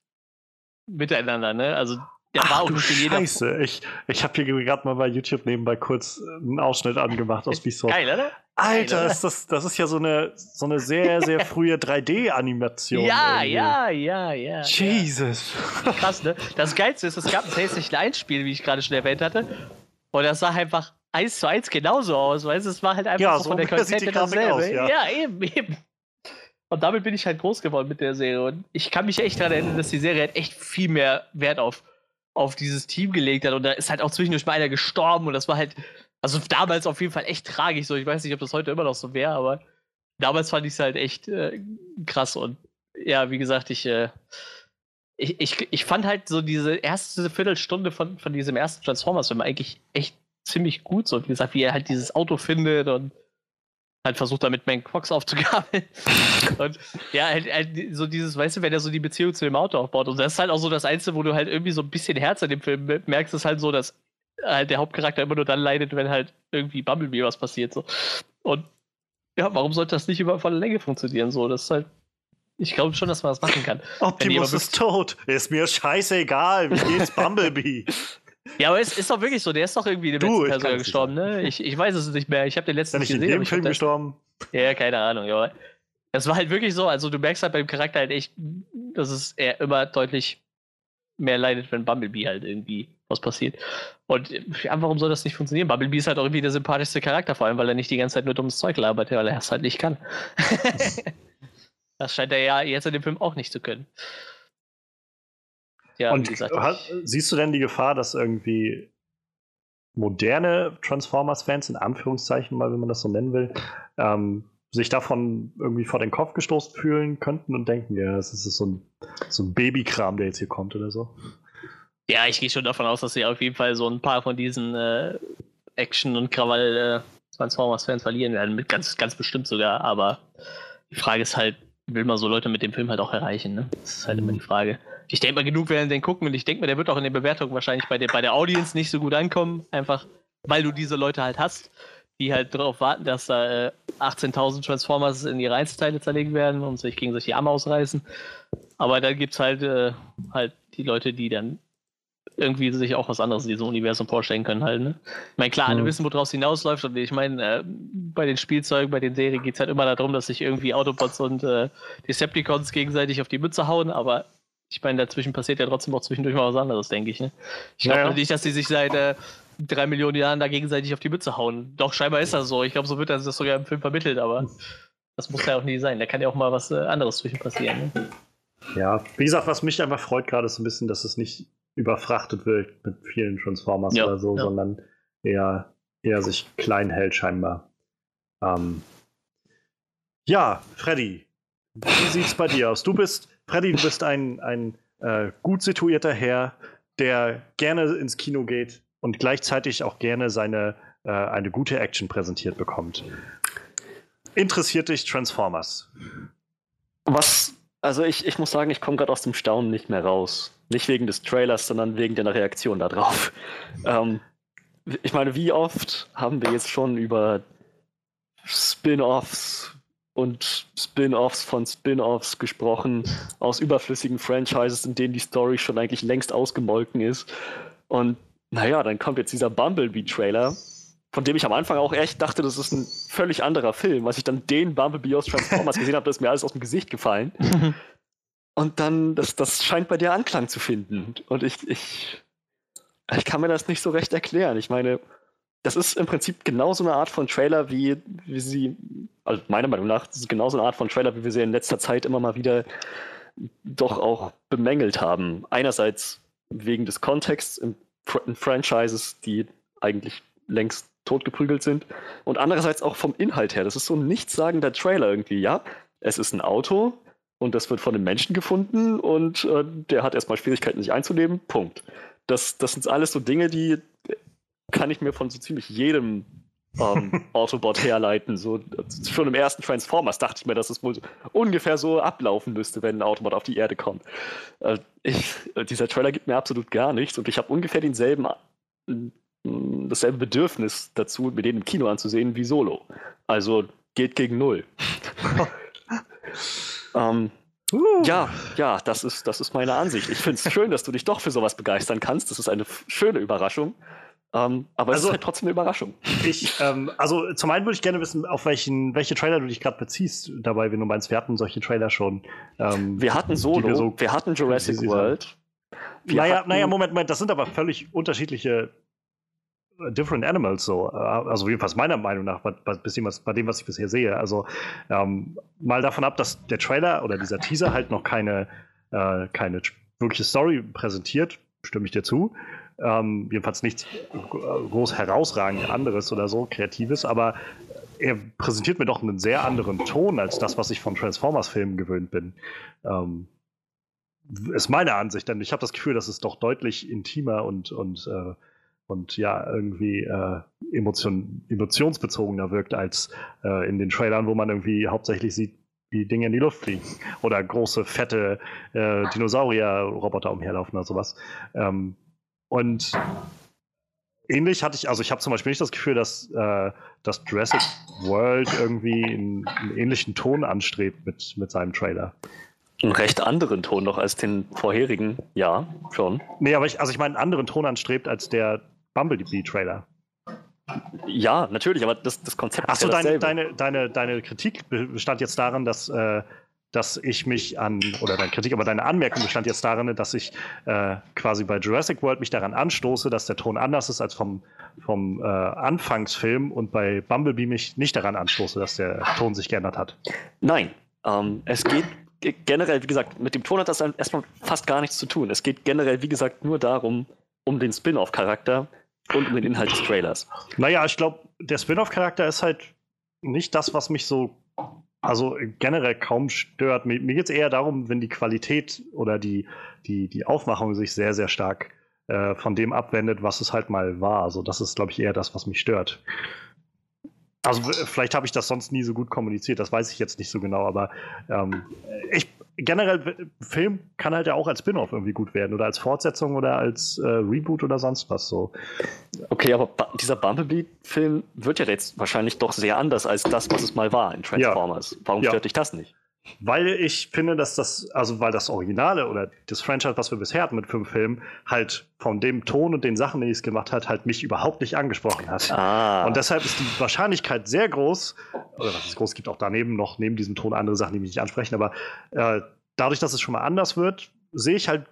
Miteinander, ne? Also der Ach, war auch nicht jeder. Scheiße, ich, ich habe hier gerade mal bei YouTube nebenbei kurz einen Ausschnitt angemacht aus Beast Geil, oder? Alter, Geil, oder? Ist das, das ist ja so eine, so eine sehr, sehr frühe 3D-Animation. Ja, irgendwie. ja, ja, ja. Jesus. Ja. Krass, ne? Das Geilste ist, es gab ein PlayStation 1-Spiel, wie ich gerade schon erwähnt hatte. Und das sah einfach eins zu eins genauso aus, weißt du? Es war halt einfach ja, so von der Qualität dasselbe. Aus, ja. ja, eben, eben. Und damit bin ich halt groß geworden mit der Serie. Und ich kann mich echt daran erinnern, dass die Serie halt echt viel mehr Wert auf auf dieses Team gelegt hat. Und da ist halt auch zwischendurch mal einer gestorben und das war halt, also damals auf jeden Fall echt tragisch. So, ich weiß nicht, ob das heute immer noch so wäre, aber damals fand ich es halt echt äh, krass. Und ja, wie gesagt, ich, äh, ich, ich, ich fand halt so diese erste Viertelstunde von, von diesem ersten Transformers-Film eigentlich echt ziemlich gut. So, wie gesagt, wie er halt dieses Auto findet und halt versucht damit Mank Fox aufzugabeln. und ja, halt, halt, so dieses, weißt du, wenn er so die Beziehung zu dem Auto aufbaut. Und das ist halt auch so das Einzige, wo du halt irgendwie so ein bisschen Herz in dem Film merkst, ist halt so, dass halt der Hauptcharakter immer nur dann leidet, wenn halt irgendwie Bumblebee was passiert. So. Und ja, warum sollte das nicht über volle Länge funktionieren? So, das ist halt. Ich glaube schon, dass man das machen kann. Optimus ist tot. Ist mir scheißegal. Wie geht's Bumblebee? Ja, aber es ist doch wirklich so, der ist doch irgendwie in dem letzten Teil gestorben, ne? Ich, ich weiß es nicht mehr. Ich habe den letzten nicht gesehen. In dem Film gestorben. Ja, keine Ahnung, ja. Das war halt wirklich so, also du merkst halt beim Charakter halt echt, dass es er immer deutlich mehr leidet, wenn Bumblebee halt irgendwie was passiert. Und ja, warum soll das nicht funktionieren? Bumblebee ist halt auch irgendwie der sympathischste Charakter, vor allem, weil er nicht die ganze Zeit nur dummes Zeug labert, weil er es halt nicht kann. das scheint er ja jetzt in dem Film auch nicht zu können. Ja, und gesagt, hast, siehst du denn die Gefahr, dass irgendwie moderne Transformers-Fans, in Anführungszeichen mal, wenn man das so nennen will, ähm, sich davon irgendwie vor den Kopf gestoßen fühlen könnten und denken, ja, das ist so ein, so ein Babykram, der jetzt hier kommt oder so? Ja, ich gehe schon davon aus, dass sie auf jeden Fall so ein paar von diesen äh, Action- und Krawall-Transformers-Fans äh, verlieren werden, mit ganz, ganz bestimmt sogar, aber die Frage ist halt, will man so Leute mit dem Film halt auch erreichen, ne? Das ist halt immer die Frage Ich denke mal, genug werden den gucken und ich denke mal, der wird auch in den Bewertungen wahrscheinlich bei der, bei der Audience nicht so gut ankommen, einfach weil du diese Leute halt hast, die halt darauf warten, dass da äh, 18.000 Transformers in ihre Einzelteile zerlegen werden und sich gegen sich die Arme ausreißen. Aber dann gibt es halt, äh, halt die Leute, die dann irgendwie sich auch was anderes in diesem Universum vorstellen können halt. Ne? Ich meine, klar, alle Mhm. wissen, woraus es hinausläuft und ich meine, äh, bei den Spielzeugen, bei den Serien geht es halt immer darum, dass sich irgendwie Autobots und äh, Decepticons gegenseitig auf die Mütze hauen, aber ich meine, dazwischen passiert ja trotzdem auch zwischendurch mal was anderes, denke ich. Ne? Ich glaube Ja, ja. nicht, dass die sich seit äh, drei Millionen Jahren da gegenseitig auf die Mütze hauen. Doch, scheinbar ist das so. Ich glaube, so wird das das sogar im Film vermittelt, aber das muss ja auch nie sein. Da kann ja auch mal was äh, anderes zwischen passieren. Ne? Ja, wie gesagt, was mich einfach freut gerade ist so ein bisschen, dass es nicht überfrachtet wird mit vielen Transformers Ja, oder so, ja. sondern eher, eher sich klein hält scheinbar. Ähm, ja, Freddy, wie sieht's bei dir aus? Du bist, Freddy, du bist ein, ein äh, gut situierter Herr, der gerne ins Kino geht und gleichzeitig auch gerne seine äh, eine gute Action präsentiert bekommt. Interessiert dich Transformers? Was, also ich, ich muss sagen, ich komme gerade aus dem Staunen nicht mehr raus. Nicht wegen des Trailers, sondern wegen deiner Reaktion darauf. Ähm, ich meine, wie oft haben wir jetzt schon über Spin-offs und Spin-offs von Spin-offs gesprochen, aus überflüssigen Franchises, in denen die Story schon eigentlich längst ausgemolken ist. Und naja, dann kommt jetzt dieser Bumblebee-Trailer, von dem ich am Anfang auch echt dachte, das ist ein völlig anderer Film. Als ich dann den Bumblebee aus Transformers gesehen habe, da ist mir alles aus dem Gesicht gefallen. Und dann, das, das scheint bei dir Anklang zu finden. Und ich, ich, ich kann mir das nicht so recht erklären. Ich meine, das ist im Prinzip genauso eine Art von Trailer, wie, wie sie, also meiner Meinung nach, das ist genauso eine Art von Trailer, wie wir sie in letzter Zeit immer mal wieder doch auch bemängelt haben. Einerseits wegen des Kontexts in, in Franchises, die eigentlich längst totgeprügelt sind. Und andererseits auch vom Inhalt her. Das ist so ein nichtssagender Trailer irgendwie. Ja, es ist ein Auto und das wird von einem Menschen gefunden und äh, der hat erstmal Schwierigkeiten, sich einzuleben. Punkt. Das, das sind alles so Dinge, die kann ich mir von so ziemlich jedem ähm, Autobot herleiten. So, schon im ersten Transformers dachte ich mir, dass es wohl ungefähr so ablaufen müsste, wenn ein Autobot auf die Erde kommt. Äh, ich, äh, dieser Trailer gibt mir absolut gar nichts und ich habe ungefähr denselben, äh, dasselbe Bedürfnis dazu, mir den im Kino anzusehen wie Solo. Also geht gegen null. ähm, Uh. ja, ja, das ist, das ist meine Ansicht. Ich finde es schön, dass du dich doch für sowas begeistern kannst. Das ist eine schöne Überraschung. Ähm, aber es Also- ist halt trotzdem eine Überraschung. Ich, ähm, also zum einen würde ich gerne wissen, auf welchen, welche Trailer du dich gerade beziehst, dabei, wenn du meinst, wir hatten solche Trailer schon. Ähm, Wir hatten Solo, wir so- wir hatten Jurassic World. Wir naja, hatten- naja, Moment, Moment, das sind aber völlig unterschiedliche äh, Different Animals so. Äh, Also jedenfalls meiner Meinung nach, bei, bei dem, was ich bisher sehe. Also ähm, mal davon ab, dass der Trailer oder dieser Teaser halt noch keine, äh, keine wirkliche Story präsentiert, stimme ich dir zu. Ähm, jedenfalls nichts groß herausragend anderes oder so, Kreatives, aber er präsentiert mir doch einen sehr anderen Ton als das, was ich von Transformers-Filmen gewöhnt bin. Ähm, ist meine Ansicht, denn ich habe das Gefühl, dass es doch deutlich intimer und, und, äh, und ja, irgendwie äh, emotion, emotionsbezogener wirkt als äh, in den Trailern, wo man irgendwie hauptsächlich sieht, wie Dinge in die Luft fliegen. Oder große, fette äh, Dinosaurier-Roboter umherlaufen oder sowas. Ähm, und ähnlich hatte ich, also ich habe zum Beispiel nicht das Gefühl, dass, äh, dass Jurassic World irgendwie einen, einen ähnlichen Ton anstrebt mit, mit seinem Trailer. einen recht anderen Ton noch als den vorherigen. Ja, schon. Nee, aber ich, also ich meine, einen anderen Ton anstrebt als der Bumblebee-Trailer. Ja, natürlich, aber das, das Konzept Achso, ist ja deine, deine, deine, deine Kritik be- bestand jetzt darin, dass, äh, dass ich mich an, oder deine Kritik, aber deine Anmerkung bestand jetzt darin, dass ich äh, quasi bei Jurassic World mich daran anstoße, dass der Ton anders ist als vom, vom äh, Anfangsfilm und bei Bumblebee mich nicht daran anstoße, dass der Ton sich geändert hat. Nein, ähm, es geht ge- generell, wie gesagt, mit dem Ton hat das dann erstmal fast gar nichts zu tun. Es geht generell, wie gesagt, nur darum, um den Spin-off-Charakter und um den Inhalt des Trailers. Naja, ich glaube, der Spin-off-Charakter ist halt nicht das, was mich so, also generell kaum stört. Mir, mir geht es eher darum, wenn die Qualität oder die, die, die Aufmachung sich sehr, sehr stark äh, von dem abwendet, was es halt mal war. Also das ist, glaube ich, eher das, was mich stört. Also vielleicht habe ich das sonst nie so gut kommuniziert, das weiß ich jetzt nicht so genau, aber ähm, ich, generell, Film kann halt ja auch als Spin-off irgendwie gut werden oder als Fortsetzung oder als äh, Reboot oder sonst was so. Okay, aber dieser Bumblebee-Film wird ja jetzt wahrscheinlich doch sehr anders als das, was es mal war in Transformers. Ja. Warum stört ja. dich das nicht? Weil ich finde, dass das, also weil das Originale oder das Franchise, was wir bisher hatten mit fünf Filmen, halt von dem Ton und den Sachen, die es gemacht hat, halt mich überhaupt nicht angesprochen hat. Ah. Und deshalb ist die Wahrscheinlichkeit sehr groß, oder was ist groß, gibt auch daneben noch, neben diesem Ton andere Sachen, die mich nicht ansprechen, aber äh, dadurch, dass es schon mal anders wird, sehe ich halt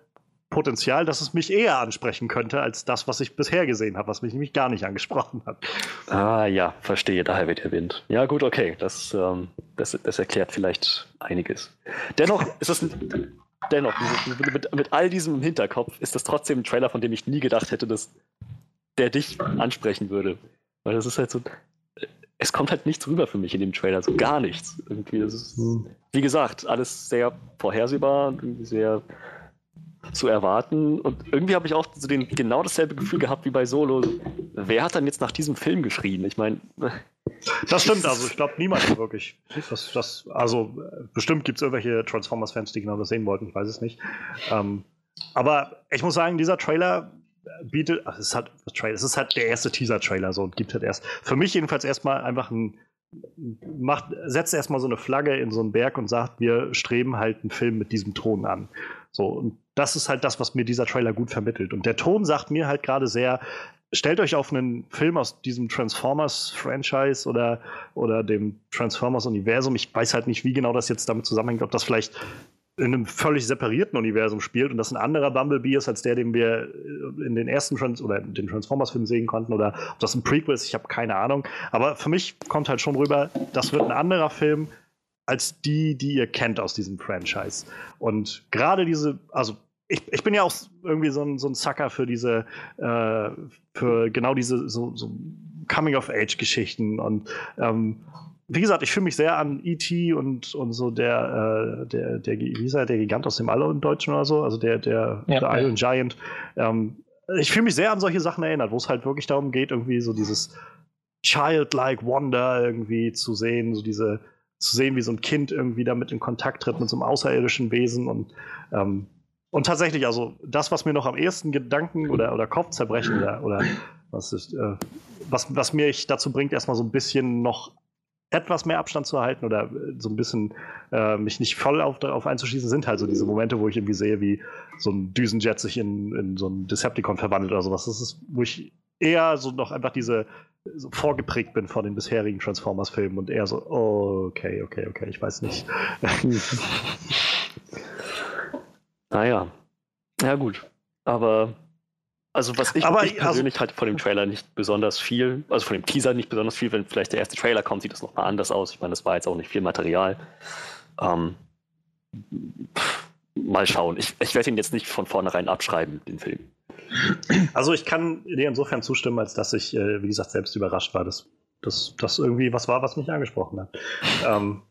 Potenzial, dass es mich eher ansprechen könnte, als das, was ich bisher gesehen habe, was mich nämlich gar nicht angesprochen hat. Ah ja, verstehe, daher wird der Wind. Ja gut, okay, das, ähm, das, das erklärt vielleicht einiges. Dennoch ist es dennoch, mit, mit all diesem im Hinterkopf ist das trotzdem ein Trailer, von dem ich nie gedacht hätte, dass der dich ansprechen würde. Weil das ist halt so, es kommt halt nichts rüber für mich in dem Trailer, so gar nichts. Irgendwie, das ist, hm. wie gesagt, alles sehr vorhersehbar, sehr zu erwarten. Und irgendwie habe ich auch so den, genau dasselbe Gefühl gehabt wie bei Solo. Wer hat dann jetzt nach diesem Film geschrien? Ich meine. Das stimmt, also ich glaube niemand wirklich. Das, das, also bestimmt gibt es irgendwelche Transformers-Fans, die genau das sehen wollten, ich weiß es nicht. Ähm, aber ich muss sagen, dieser Trailer bietet, ach, es ist halt es ist halt der erste Teaser-Trailer so und gibt halt erst, für mich jedenfalls erstmal einfach ein macht, setzt erstmal so eine Flagge in so einen Berg und sagt, wir streben halt einen Film mit diesem Ton an. So, und das ist halt das, was mir dieser Trailer gut vermittelt. Und der Ton sagt mir halt gerade sehr, stellt euch auf einen Film aus diesem Transformers-Franchise oder, oder dem Transformers-Universum. Ich weiß halt nicht, wie genau das jetzt damit zusammenhängt, ob das vielleicht in einem völlig separierten Universum spielt und das ein anderer Bumblebee ist als der, den wir in den ersten Trans oder den Transformers-Filmen sehen konnten oder ob das ein Prequel ist, ich habe keine Ahnung. Aber für mich kommt halt schon rüber, das wird ein anderer Film als die, die ihr kennt aus diesem Franchise. Und gerade diese, also ich, ich bin ja auch irgendwie so ein, so ein Sucker für diese, äh, für genau diese so, so Coming-of-Age-Geschichten. Und ähm, wie gesagt, ich fühle mich sehr an E.T. und, und so der, äh, der, der, wie ist er, der Gigant aus dem All im Deutschen oder so, also der, der, ja, der Iron Giant. Ähm, ich fühle mich sehr an solche Sachen erinnert, wo es halt wirklich darum geht, irgendwie so dieses childlike Wonder irgendwie zu sehen, so diese, zu sehen, wie so ein Kind irgendwie damit in Kontakt tritt mit so einem außerirdischen Wesen und ähm, und tatsächlich, also das, was mir noch am ehesten Gedanken oder, oder Kopfzerbrechen oder, oder was, ist, äh, was, was mich dazu bringt, erstmal so ein bisschen noch etwas mehr Abstand zu halten oder äh, so ein bisschen äh, mich nicht voll auf, darauf einzuschießen, sind halt so diese Momente, wo ich irgendwie sehe, wie so ein Düsenjet sich in, in so ein Decepticon verwandelt oder sowas. Das ist, wo ich eher so noch einfach diese so vorgeprägt bin von den bisherigen Transformers-Filmen und eher so, oh, okay, okay, okay, ich weiß nicht. Naja. Ja, gut. Aber, also was ich, Aber, ich also persönlich also, halt von dem Trailer nicht besonders viel, also von dem Teaser nicht besonders viel, wenn vielleicht der erste Trailer kommt, sieht das nochmal anders aus. Ich meine, das war jetzt auch nicht viel Material. Ähm, mal schauen. Ich, ich werde ihn jetzt nicht von vornherein abschreiben, den Film. Also ich kann dir insofern zustimmen, als dass ich, äh, wie gesagt, selbst überrascht war, dass das irgendwie was war, was mich angesprochen hat. Ähm,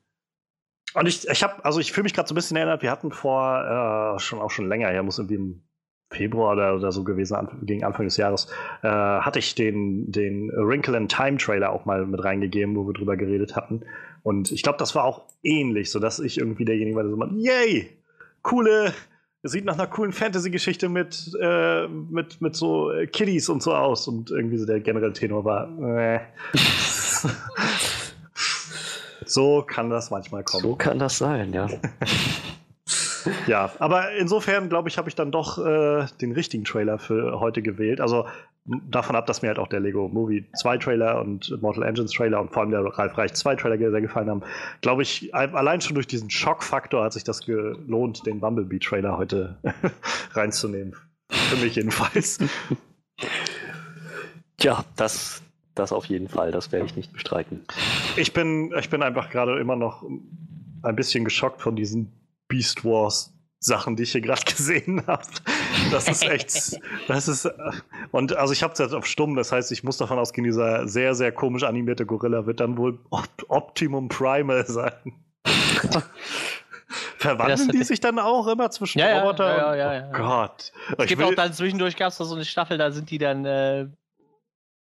und ich, ich habe, also ich fühle mich gerade so ein bisschen erinnert, wir hatten vor, äh, schon auch schon länger her, muss irgendwie im Februar oder, oder so gewesen, an, gegen Anfang des Jahres, äh, hatte ich den, den Wrinkle in Time Trailer auch mal mit reingegeben, wo wir drüber geredet hatten. Und ich glaube, das war auch ähnlich, sodass ich irgendwie derjenige war, der so meinte, yay, coole, es sieht nach einer coolen Fantasy-Geschichte mit, äh, mit, mit so Kiddies und so aus. Und irgendwie so der generelle Tenor war, äh. So kann das manchmal kommen. So kann das sein, ja. ja, aber insofern, glaube ich, habe ich dann doch äh, den richtigen Trailer für heute gewählt. Also davon ab, dass mir halt auch der Lego Movie 2 Trailer und Mortal Engines Trailer und vor allem der Ralf Reich 2 Trailer sehr gefallen haben, glaube ich, allein schon durch diesen Schockfaktor hat sich das gelohnt, den Bumblebee Trailer heute reinzunehmen. Für mich jedenfalls. Ja, das, das auf jeden Fall, das werde ich nicht bestreiten. Ich bin, ich bin einfach gerade immer noch ein bisschen geschockt von diesen Beast Wars Sachen, die ich hier gerade gesehen habe. Das ist echt, das ist, und also ich habe es jetzt auf stumm, das heißt, ich muss davon ausgehen, dieser sehr, sehr komisch animierte Gorilla wird dann wohl Optimum Primal sein. Verwandeln die sich dann auch immer zwischen ja, Roboter ja, ja, ja, ja, Oh Gott. Es gibt will, auch dann zwischendurch gab es da so eine Staffel, da sind die dann äh,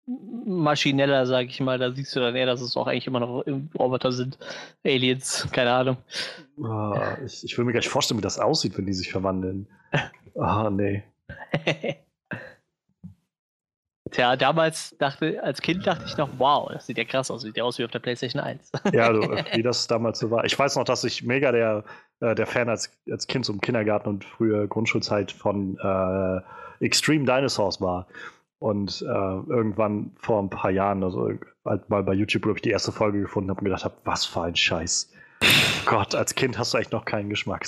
maschineller, sag ich mal. Da siehst du dann eher, dass es auch eigentlich immer noch Roboter sind. Aliens, keine Ahnung. Oh, ich, ich will mir gar nicht vorstellen, wie das aussieht, wenn die sich verwandeln. Ah, nee. Tja, damals dachte, als Kind dachte ich noch, wow, das sieht ja krass aus, sieht ja aus wie auf der PlayStation 1. ja, also, wie das damals so war. Ich weiß noch, dass ich mega der, äh, der Fan als, als Kind zum Kindergarten und früher Grundschulzeit von äh, Extreme Dinosaurs war. Und äh, irgendwann vor ein paar Jahren, also halt mal bei YouTube, glaube ich, die erste Folge gefunden habe und gedacht habe, was für ein Scheiß. Gott, als Kind hast du echt noch keinen Geschmack.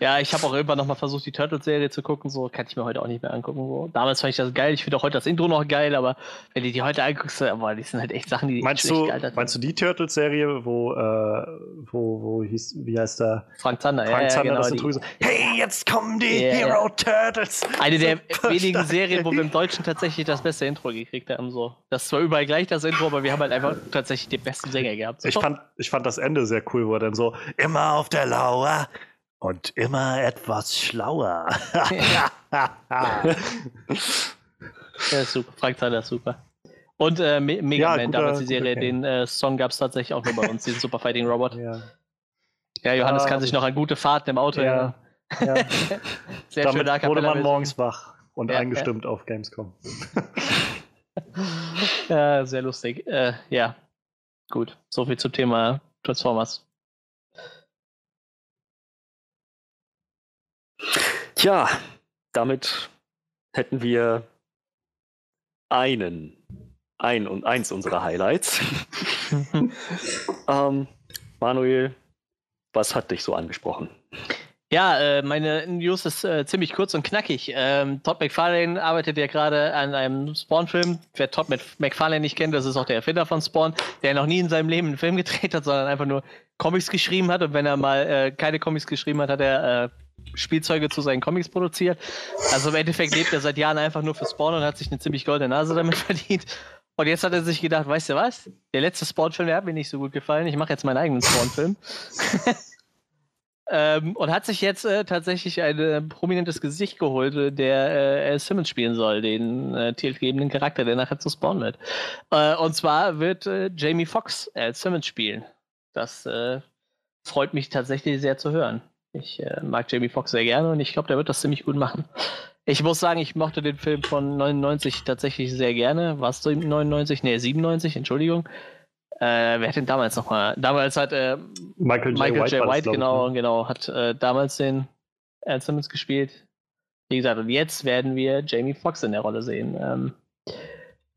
ja, ich habe auch irgendwann nochmal versucht, die Turtles-Serie zu gucken. So kann ich mir heute auch nicht mehr angucken. So. Damals fand ich das geil. Ich finde auch heute das Intro noch geil, aber wenn du die heute anguckst, aber die sind halt echt Sachen, die meinst du, Meinst du die Turtles-Serie, wo, äh, wo, wo hieß, wie heißt der? Frank Zander, Frank ja, Zander, ja, genau, das Intro so, hey, jetzt kommen die yeah, Hero Turtles. Eine der wenigen Serien, wo wir im Deutschen tatsächlich das beste Intro gekriegt haben. So. Das war überall gleich das Intro, aber wir haben halt einfach tatsächlich den besten Sänger gehabt. So. Ich, fand, ich fand das Ende sehr cool, wo er dann so, immer auf der Lauer und immer etwas schlauer. ja, super. Frank Zander ist super. Und äh, Me Mega ja, Man, guter, damals die Serie, den äh, Song gab es tatsächlich auch nur bei uns, diesen Super Fighting Robot. Ja, ja Johannes ah, kann sich noch an gute Fahrten im Auto ja, ja. Sehr Damit schön, wurde man morgens wach und eingestimmt auf Gamescom. ja, sehr lustig. Äh, ja, gut. So viel zum Thema Transformers. Tja, damit hätten wir einen, ein und eins unserer Highlights. ähm, Manuel, was hat dich so angesprochen? Ja, äh, meine News ist äh, ziemlich kurz und knackig. Ähm, Todd McFarlane arbeitet ja gerade an einem Spawn-Film. Wer Todd McFarlane nicht kennt, das ist auch der Erfinder von Spawn, der noch nie in seinem Leben einen Film gedreht hat, sondern einfach nur Comics geschrieben hat. Und wenn er mal äh, keine Comics geschrieben hat, hat er Spielzeuge zu seinen Comics produziert. Also im Endeffekt lebt er seit Jahren einfach nur für Spawn und hat sich eine ziemlich goldene Nase damit verdient. Und jetzt hat er sich gedacht, weißt du was? Der letzte Spawn-Film, der hat mir nicht so gut gefallen. Ich mache jetzt meinen eigenen Spawn-Film. ähm, und hat sich jetzt äh, tatsächlich ein äh, prominentes Gesicht geholt, äh, der äh, Simmons spielen soll, den äh, titelgebenden Charakter, der nachher zu Spawn wird. Äh, und zwar wird äh, Jamie Foxx als Simmons spielen. Das freut mich tatsächlich sehr zu hören. Ich äh, mag Jamie Foxx sehr gerne und ich glaube, der wird das ziemlich gut machen. Ich muss sagen, ich mochte den Film von 99 tatsächlich sehr gerne. War es 99? Nee, 97, Entschuldigung. Äh, wer hat denn damals nochmal? Damals hat äh, Michael J. Michael White, J. White genau, ne? genau, hat äh, damals den Al Simmons gespielt. Wie gesagt, und jetzt werden wir Jamie Foxx in der Rolle sehen. Ähm,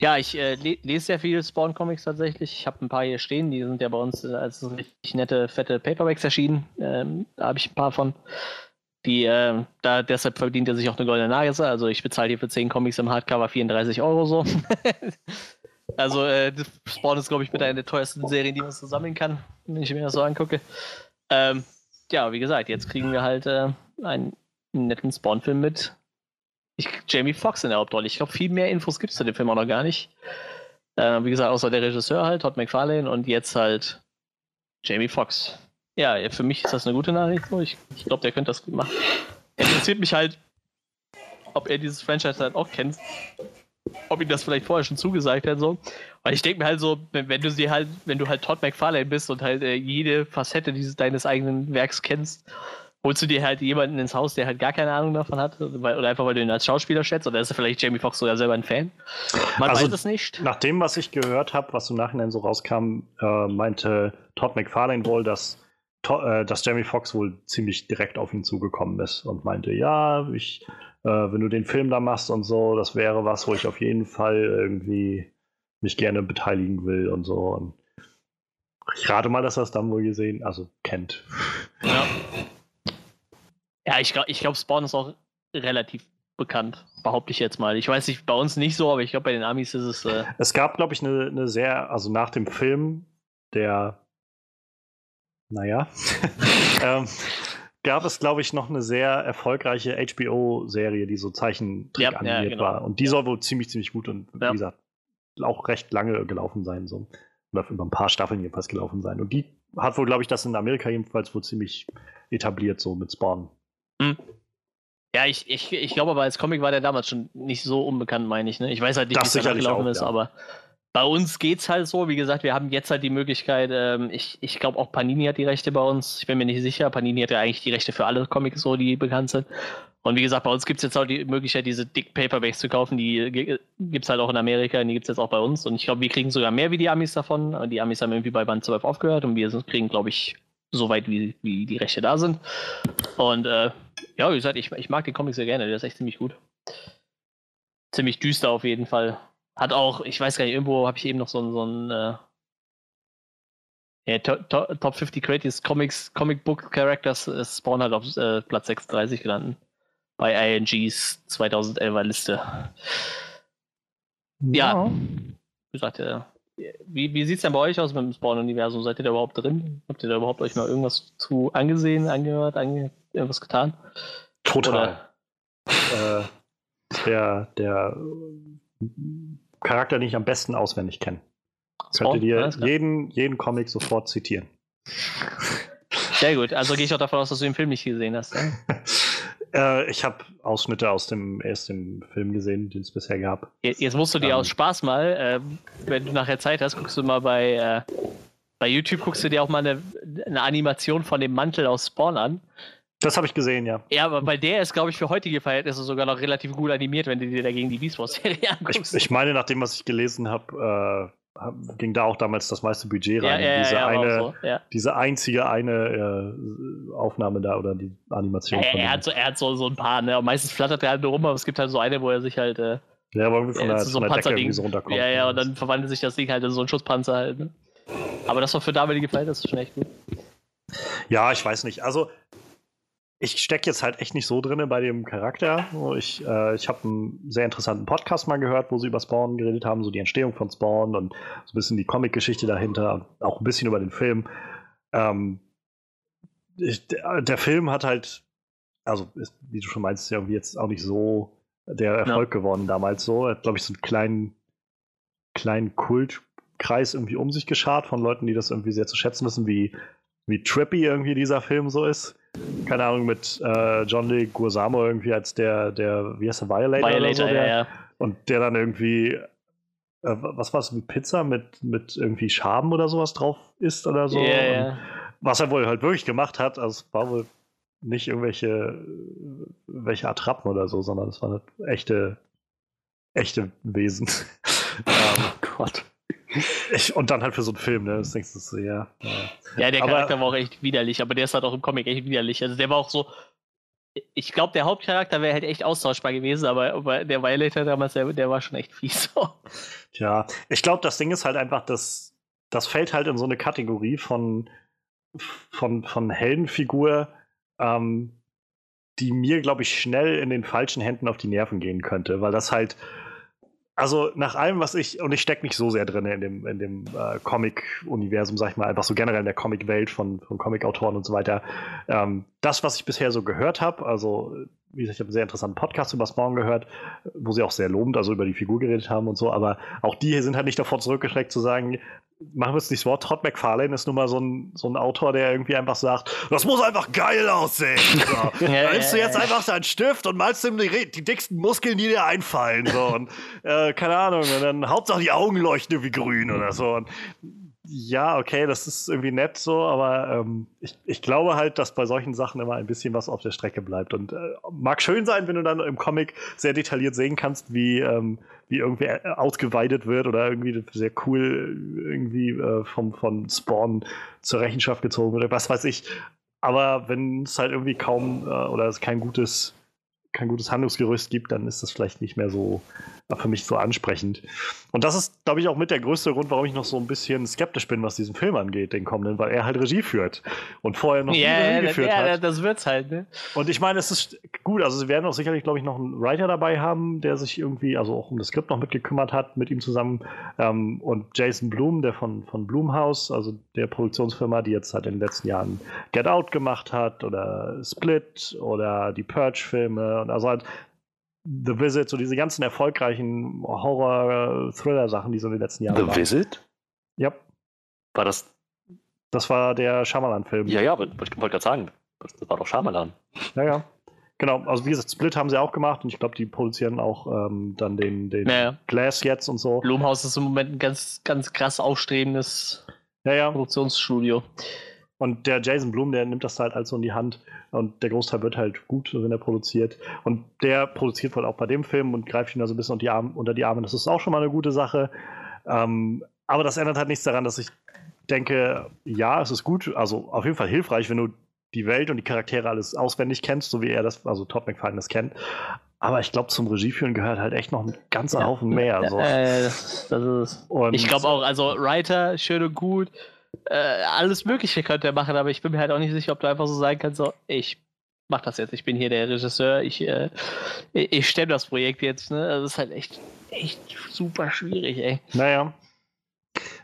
ja, ich äh, lese sehr viele Spawn-Comics tatsächlich. Ich habe ein paar hier stehen, die sind ja bei uns äh, als richtig nette, fette Paperbacks erschienen. Ähm, da habe ich ein paar von. Die, äh, da, deshalb verdient er sich auch eine goldene Nase. Also ich bezahle hier für 10 Comics im Hardcover 34 Euro so. also äh, Spawn ist, glaube ich, mit einer der teuersten Serien, die man so sammeln kann, wenn ich mir das so angucke. Ähm, ja, wie gesagt, jetzt kriegen wir halt äh, einen netten Spawn-Film mit ich, Jamie Foxx in der Hauptrolle. Ich glaube, viel mehr Infos gibt es zu dem Film auch noch gar nicht. Äh, wie gesagt, außer der Regisseur halt, Todd McFarlane und jetzt halt Jamie Foxx. Ja, für mich ist das eine gute Nachricht. Ich, ich glaube, der könnte das gut machen. Interessiert mich halt, ob er dieses Franchise halt auch kennt. Ob ihm das vielleicht vorher schon zugesagt hat, so. Weil ich denke mir halt so, wenn, wenn, du sie halt, wenn du halt Todd McFarlane bist und halt äh, jede Facette dieses deines eigenen Werks kennst, holst du dir halt jemanden ins Haus, der halt gar keine Ahnung davon hat, oder einfach weil du ihn als Schauspieler schätzt, oder ist er vielleicht Jamie Foxx sogar selber ein Fan? Man also, weiß es nicht. Nach dem, was ich gehört habe, was im Nachhinein so rauskam, äh, meinte Todd McFarlane wohl, dass, äh, dass Jamie Foxx wohl ziemlich direkt auf ihn zugekommen ist und meinte, ja, ich, äh, wenn du den Film da machst und so, das wäre was, wo ich auf jeden Fall irgendwie mich gerne beteiligen will und so. Und ich rate mal, dass er es dann wohl gesehen, also kennt. Ja. Ja, ich glaube, ich glaub, Spawn ist auch relativ bekannt, behaupte ich jetzt mal. Ich weiß nicht, bei uns nicht so, aber ich glaube, bei den Amis ist es. Äh es gab, glaube ich, eine ne sehr, also nach dem Film, der, naja, ähm, gab es, glaube ich, noch eine sehr erfolgreiche HBO-Serie, die so Zeichentrick ja, animiert ja, genau. war. Und die soll wohl ziemlich, ziemlich gut und ja. wie gesagt, auch recht lange gelaufen sein. So. Oder über ein paar Staffeln jedenfalls gelaufen sein. Und die hat wohl, glaube ich, das in Amerika jedenfalls wohl ziemlich etabliert, so mit Spawn. Hm. Ja, ich, ich, ich glaube aber als Comic war der damals schon nicht so unbekannt, meine ich. Ne? Ich weiß halt nicht, Das wie es gelaufen ist, ja. aber bei uns geht's halt so. Wie gesagt, wir haben jetzt halt die Möglichkeit, ähm, ich, ich glaube auch Panini hat die Rechte bei uns. Ich bin mir nicht sicher. Panini hat ja eigentlich die Rechte für alle Comics, so die bekannt sind. Und wie gesagt, bei uns gibt's jetzt auch die Möglichkeit, diese Dick Paperbacks zu kaufen. Die gi- gibt's halt auch in Amerika und die gibt's jetzt auch bei uns. Und ich glaube, wir kriegen sogar mehr wie die Amis davon. Die Amis haben irgendwie bei Band 12 aufgehört und wir kriegen, glaube ich, so weit, wie, wie die Rechte da sind. Und äh, ja, wie gesagt, ich, ich mag den Comic sehr gerne. Der ist echt ziemlich gut. Ziemlich düster auf jeden Fall. Hat auch, ich weiß gar nicht, irgendwo habe ich eben noch so ein, so ein äh, ja, to, to, Top 50 Greatest Comics, Comic Book Characters äh, Spawn hat auf äh, Platz 36 gelandet. Bei INGs 2011er Liste. Ja. Wie gesagt, äh, wie, wie sieht es denn bei euch aus mit dem Spawn-Universum? Seid ihr da überhaupt drin? Habt ihr da überhaupt euch mal irgendwas zu angesehen, angehört, ange irgendwas getan? Total. Äh, der, der äh, Charakter, den ich am besten auswendig kenne. Könnte dir jeden, jeden Comic sofort zitieren. Sehr gut. Also gehe ich auch davon aus, dass du den Film nicht gesehen hast. Ja? Äh, ich habe Ausschnitte aus dem ersten Film gesehen, den es bisher gab. Je- Jetzt musst du dir Ähm. aus Spaß mal, ähm, wenn du nachher Zeit hast, guckst du mal bei, äh, bei YouTube, guckst du dir auch mal eine, eine Animation von dem Mantel aus Spawn an. Das habe ich gesehen, ja. Ja, aber bei der ist, glaube ich, für heutige Verhältnisse sogar noch relativ gut animiert, wenn du dir dagegen die Beast Wars-Serie Ich, anguckst. ich meine, nach dem, was ich gelesen habe, äh, ging da auch damals das meiste Budget rein. ja, ja, diese, ja, eine, so. diese einzige eine äh, Aufnahme da oder die Animation. Er, von er, hat so, er hat so, so ein paar, ne? Und meistens flattert er halt nur rum, aber es gibt halt so eine, wo er sich halt. Äh, ja, aber irgendwie von ja, der, so von der Decke irgendwie so runterkommt. ja, ja, und dann verwandelt sich das Ding halt in so einen Schutzpanzer halt, ne? Aber das war für damalige Verhältnisse schon echt gut. Ja, ich weiß nicht. Also, ich stecke jetzt halt echt nicht so drin bei dem Charakter. Ich, äh, ich habe einen sehr interessanten Podcast mal gehört, wo sie über Spawn geredet haben, so die Entstehung von Spawn und so ein bisschen die Comic-Geschichte dahinter, auch ein bisschen über den Film. Ähm, ich, der, der Film hat halt, also ist, wie du schon meinst, ist ja irgendwie jetzt auch nicht so der Erfolg geworden damals so. Er hat, glaube ich, so einen kleinen, kleinen Kultkreis irgendwie um sich geschart von Leuten, die das irgendwie sehr zu schätzen wissen, wie, wie trippy irgendwie dieser Film so ist. Keine Ahnung, mit äh, John Leguizamo irgendwie als der, der, wie heißt der, Violator, Violator, so, ja, der, ja. und der dann irgendwie, äh, was war es, wie Pizza mit, mit irgendwie Schaben oder sowas drauf ist oder so. Ja, Und ja. was er wohl halt wirklich gemacht hat, also es war wohl nicht irgendwelche welche Attrappen oder so, sondern es waren echte, echte Wesen. ähm, Gott. Ich, und dann halt für so einen Film, ne? Das denkst du so, ja. ja. Der Aber- Charakter war auch echt widerlich, aber der ist halt auch im Comic echt widerlich. Also der war auch so. Ich glaube, der Hauptcharakter wäre halt echt austauschbar gewesen, aber, aber der Violator damals, der, der war schon echt fies. Tja, ich glaube, das Ding ist halt einfach, dass das fällt halt in so eine Kategorie von, von, von Heldenfigur, ähm, die mir, glaube ich, schnell in den falschen Händen auf die Nerven gehen könnte, weil das halt, also nach allem, was ich, und ich stecke nicht so sehr drin in dem, in dem äh, Comic-Universum, sag ich mal, einfach so generell in der Comic-Welt von, von Comic-Autoren und so weiter. Ähm, das, was ich bisher so gehört habe, also wie gesagt, ich habe einen sehr interessanten Podcast über Spawn gehört, wo sie auch sehr lobend, also über die Figur geredet haben und so, aber auch die hier sind halt nicht davor zurückgeschreckt zu sagen, machen wir es nicht so, Todd McFarlane ist nun mal so ein, so ein Autor, der irgendwie einfach sagt, das muss einfach geil aussehen. So. Ja, da nimmst du jetzt einfach deinen Stift und malst ihm die, die dicksten Muskeln, die dir einfallen. So. Und, äh, keine Ahnung, und dann Hauptsache die Augen leuchten irgendwie grün oder so. Und, ja, okay, das ist irgendwie nett so, aber ähm, ich, ich glaube halt, dass bei solchen Sachen immer ein bisschen was auf der Strecke bleibt. Und äh, mag schön sein, wenn du dann im Comic sehr detailliert sehen kannst, wie, ähm, wie irgendwie äh, ausgeweidet wird oder irgendwie sehr cool irgendwie äh, vom, von Spawn zur Rechenschaft gezogen wird oder was weiß ich. Aber wenn es halt irgendwie kaum äh, oder es kein gutes, kein gutes Handlungsgerüst gibt, dann ist das vielleicht nicht mehr so für mich so ansprechend. Und das ist, glaube ich, auch mit der größte Grund, warum ich noch so ein bisschen skeptisch bin, was diesen Film angeht, den kommenden, weil er halt Regie führt und vorher noch nie Ja, Regie ja, geführt ja, hat. das wird's halt, ne? Und ich meine, es ist gut, also sie werden auch sicherlich, glaube ich, noch einen Writer dabei haben, der sich irgendwie, also auch um das Skript noch mitgekümmert hat, mit ihm zusammen. Ähm, und Jason Blum, der von, von Blumhouse, also der Produktionsfirma, die jetzt halt in den letzten Jahren Get Out gemacht hat oder Split oder die Purge-Filme und also halt The Visit, so diese ganzen erfolgreichen Horror-Thriller-Sachen, die so in den letzten Jahren The waren. Visit? Ja, War das? das war der Shyamalan-Film. Ja, ja, wollte wollt gerade sagen. Das war doch Shyamalan. Ja, ja. Genau, also wie gesagt, Split haben sie auch gemacht und ich glaube, die produzieren auch ähm, dann den, den Naja. Glass jetzt und so. Blumhaus ist im Moment ein ganz, ganz krass aufstrebendes Ja, ja. Produktionsstudio. Und der Jason Blum, der nimmt das halt also in die Hand und der Großteil wird halt gut, wenn er produziert. Und der produziert wohl auch bei dem Film und greift ihn da so ein bisschen unter die Arme. Unter die Arme. Das ist auch schon mal eine gute Sache. Ähm, aber das ändert halt nichts daran, dass ich denke, ja, es ist gut, also auf jeden Fall hilfreich, wenn du die Welt und die Charaktere alles auswendig kennst, so wie er das, also Todd McFarlane das kennt. Aber ich glaube, zum Regieführen gehört halt echt noch ein ganzer Haufen mehr. So. Äh, das, das ist. Und Ich glaube auch, also Writer, schön und gut, äh, alles Mögliche könnte er machen, aber ich bin mir halt auch nicht sicher, ob du einfach so sagen kannst, so, ich mach das jetzt, ich bin hier der Regisseur, ich, äh, ich, stemme das Projekt jetzt, ne? Das ist halt echt, echt super schwierig, ey. Naja.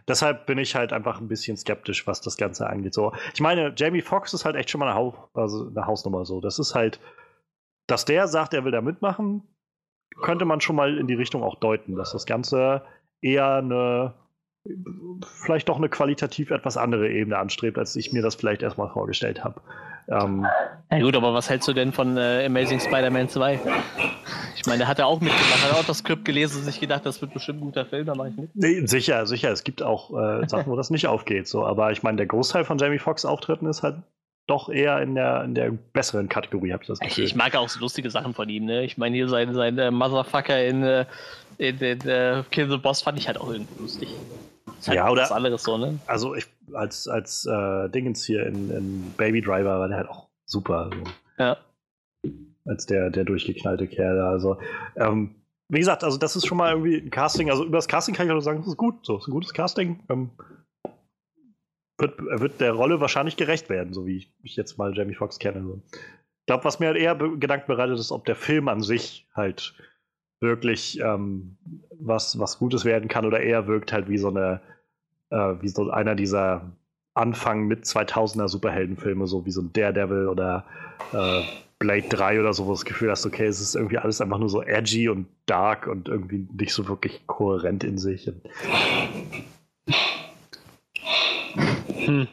Deshalb bin ich halt einfach ein bisschen skeptisch, was das Ganze angeht. So, ich meine, Jamie Foxx ist halt echt schon mal eine, Hau also eine Hausnummer so. Das ist halt, dass der sagt, er will da mitmachen, könnte man schon mal in die Richtung auch deuten, dass das Ganze eher eine, vielleicht doch eine qualitativ etwas andere Ebene anstrebt, als ich mir das vielleicht erstmal vorgestellt habe. Ähm, Ja gut, aber was hältst du denn von äh, Amazing Spider-Man 2? Ich meine, der hat ja auch mitgemacht, hat auch das Skript gelesen und sich gedacht, das wird bestimmt ein guter Film, da mache ich mit. Nee, sicher, sicher. Es gibt auch äh, Sachen, wo das nicht aufgeht. So. Aber ich meine, der Großteil von Jamie Foxx Auftritten ist halt doch eher in der, in der besseren Kategorie, habe ich das Ich, Gefühl. ich mag auch so lustige Sachen von ihm, ne? Ich meine, hier sein, sein äh, Motherfucker in, äh, in, in äh, Kill the Boss fand ich halt auch irgendwie lustig. Ist halt Ja, oder- Was anderes so, ne? also ich, als, als äh, Dingens hier in, in Baby Driver war der halt auch super. So. Ja. Als der, der durchgeknallte Kerl. da. Also, ähm, wie gesagt, also das ist schon mal irgendwie ein Casting. Also über das Casting kann ich nur sagen, das ist gut. So, ist ein gutes Casting. Ähm, wird, wird der Rolle wahrscheinlich gerecht werden, so wie ich, ich jetzt mal Jamie Foxx kenne. So. Ich glaube, was mir halt eher Gedanken bereitet, ist, ob der Film an sich halt wirklich ähm, was, was Gutes werden kann oder eher wirkt halt wie so eine, äh, wie so einer dieser Anfang mit 2000er Superheldenfilme, so wie so ein Daredevil oder äh, Blade 3 oder so, wo du das Gefühl hast, okay, es ist irgendwie alles einfach nur so edgy und dark und irgendwie nicht so wirklich kohärent in sich. Und Hm.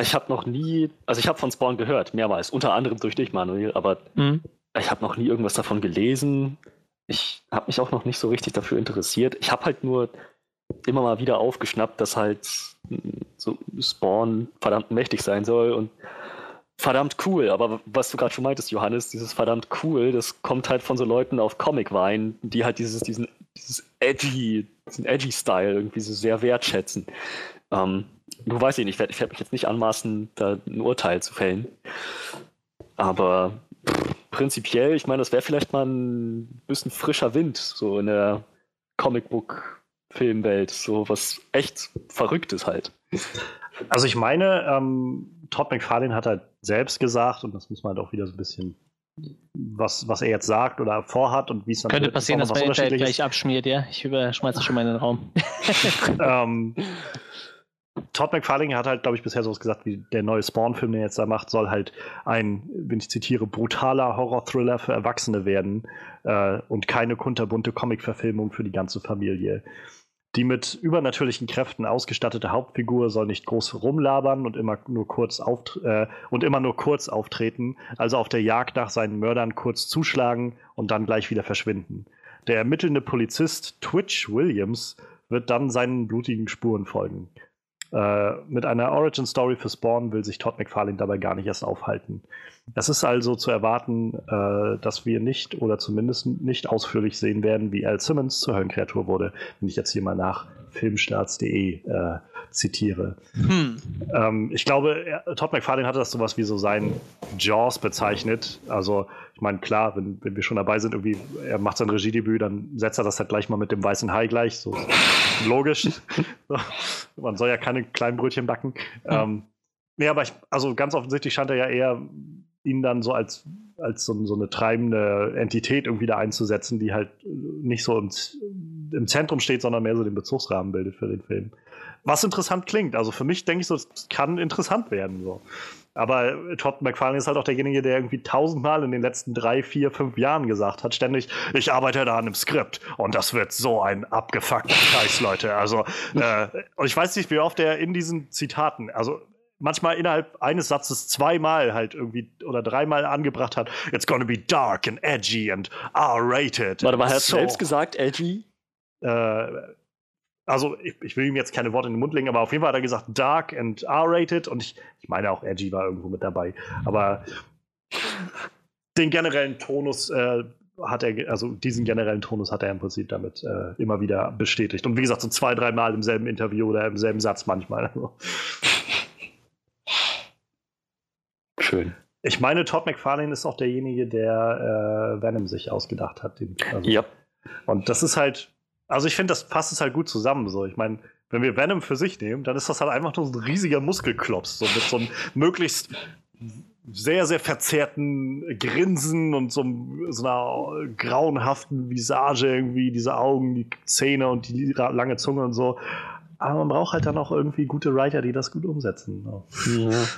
Ich habe noch nie, also ich habe von Spawn gehört, mehrmals, unter anderem durch dich, Manuel, aber Mhm. Ich habe noch nie irgendwas davon gelesen. Ich habe mich auch noch nicht so richtig dafür interessiert. Ich habe halt nur immer mal wieder aufgeschnappt, dass halt mm, so Spawn verdammt mächtig sein soll und verdammt cool. Aber was du gerade schon meintest, Johannes, dieses verdammt cool, das kommt halt von so Leuten auf Comic-Wein, die halt dieses, diesen, dieses edgy, diesen edgy Style irgendwie so sehr wertschätzen. Ähm, du weißt ja nicht, ich werde werd mich jetzt nicht anmaßen, da ein Urteil zu fällen. Aber pff, prinzipiell, ich meine, das wäre vielleicht mal ein bisschen frischer Wind, so in der Comicbook-Filmwelt, so was echt Verrücktes halt. Also ich meine, ähm, Todd McFarlane hat halt selbst gesagt, und das muss man halt auch wieder so ein bisschen, was, was er jetzt sagt oder vorhat und wie es dann Könnte passieren, auch dass Unterschiedliches. gleich abschmiert, ja? Ich überschmeiße schon mal in den Raum. ähm, Todd McFarlane hat halt, glaube ich, bisher sowas gesagt, wie der neue Spawn-Film, den er jetzt da macht, soll halt ein, wenn ich zitiere, brutaler Horror-Thriller für Erwachsene werden äh, und keine kunterbunte Comic-Verfilmung für die ganze Familie. Die mit übernatürlichen Kräften ausgestattete Hauptfigur soll nicht groß rumlabern und immer nur kurz auft äh, und immer nur kurz auftreten, also auf der Jagd nach seinen Mördern kurz zuschlagen und dann gleich wieder verschwinden. Der ermittelnde Polizist Twitch Williams wird dann seinen blutigen Spuren folgen. Äh, mit einer Origin-Story für Spawn will sich Todd McFarlane dabei gar nicht erst aufhalten. Es ist also zu erwarten, äh, dass wir nicht oder zumindest nicht ausführlich sehen werden, wie Al Simmons zur Höllenkreatur wurde, wenn ich jetzt hier mal nach filmstarts.de äh, zitiere. Hm. Ähm, ich glaube, er, Todd McFarlane hatte das sowas wie so sein Jaws bezeichnet. Also, ich meine, klar, wenn, wenn wir schon dabei sind, irgendwie, er macht sein Regiedebüt, dann setzt er das halt gleich mal mit dem weißen Hai gleich. So logisch. Man soll ja keine kleinen Brötchen backen. Ähm, nee, aber ich, also ganz offensichtlich scheint er ja eher ihn dann so als, als so, so eine treibende Entität irgendwie da einzusetzen, die halt nicht so im, im Zentrum steht, sondern mehr so den Bezugsrahmen bildet für den Film. Was interessant klingt. Also für mich denke ich so, es kann interessant werden. So. Aber Todd McFarlane ist halt auch derjenige, der irgendwie tausendmal in den letzten drei, vier, fünf Jahren gesagt hat, ständig, ich arbeite da an einem Skript und das wird so ein abgefuckter Scheiß, Leute. Also, äh, und ich weiß nicht, wie oft er in diesen Zitaten, also manchmal innerhalb eines Satzes zweimal halt irgendwie oder dreimal angebracht hat, it's gonna be dark and edgy and R-rated. Warte mal, er hat So. selbst gesagt, edgy? Äh, also ich, ich will ihm jetzt keine Worte in den Mund legen, aber auf jeden Fall hat er gesagt dark and R-rated und ich, ich meine auch edgy war irgendwo mit dabei. Aber den generellen Tonus äh, hat er, also diesen generellen Tonus hat er im Prinzip damit äh, immer wieder bestätigt. Und wie gesagt, so zwei, dreimal im selben Interview oder im selben Satz manchmal. Schön. ich meine, Todd McFarlane ist auch derjenige, der äh, Venom sich ausgedacht hat. Den, also, Ja. Und das ist halt, also ich finde, das passt es halt gut zusammen. So, ich meine, wenn wir Venom für sich nehmen, dann ist das halt einfach nur so ein riesiger Muskelklops, so mit so einem möglichst sehr, sehr verzerrten Grinsen und so, so einer grauenhaften Visage irgendwie, diese Augen, die Zähne und die lange Zunge und so. Aber man braucht halt dann auch irgendwie gute Writer, die das gut umsetzen. So.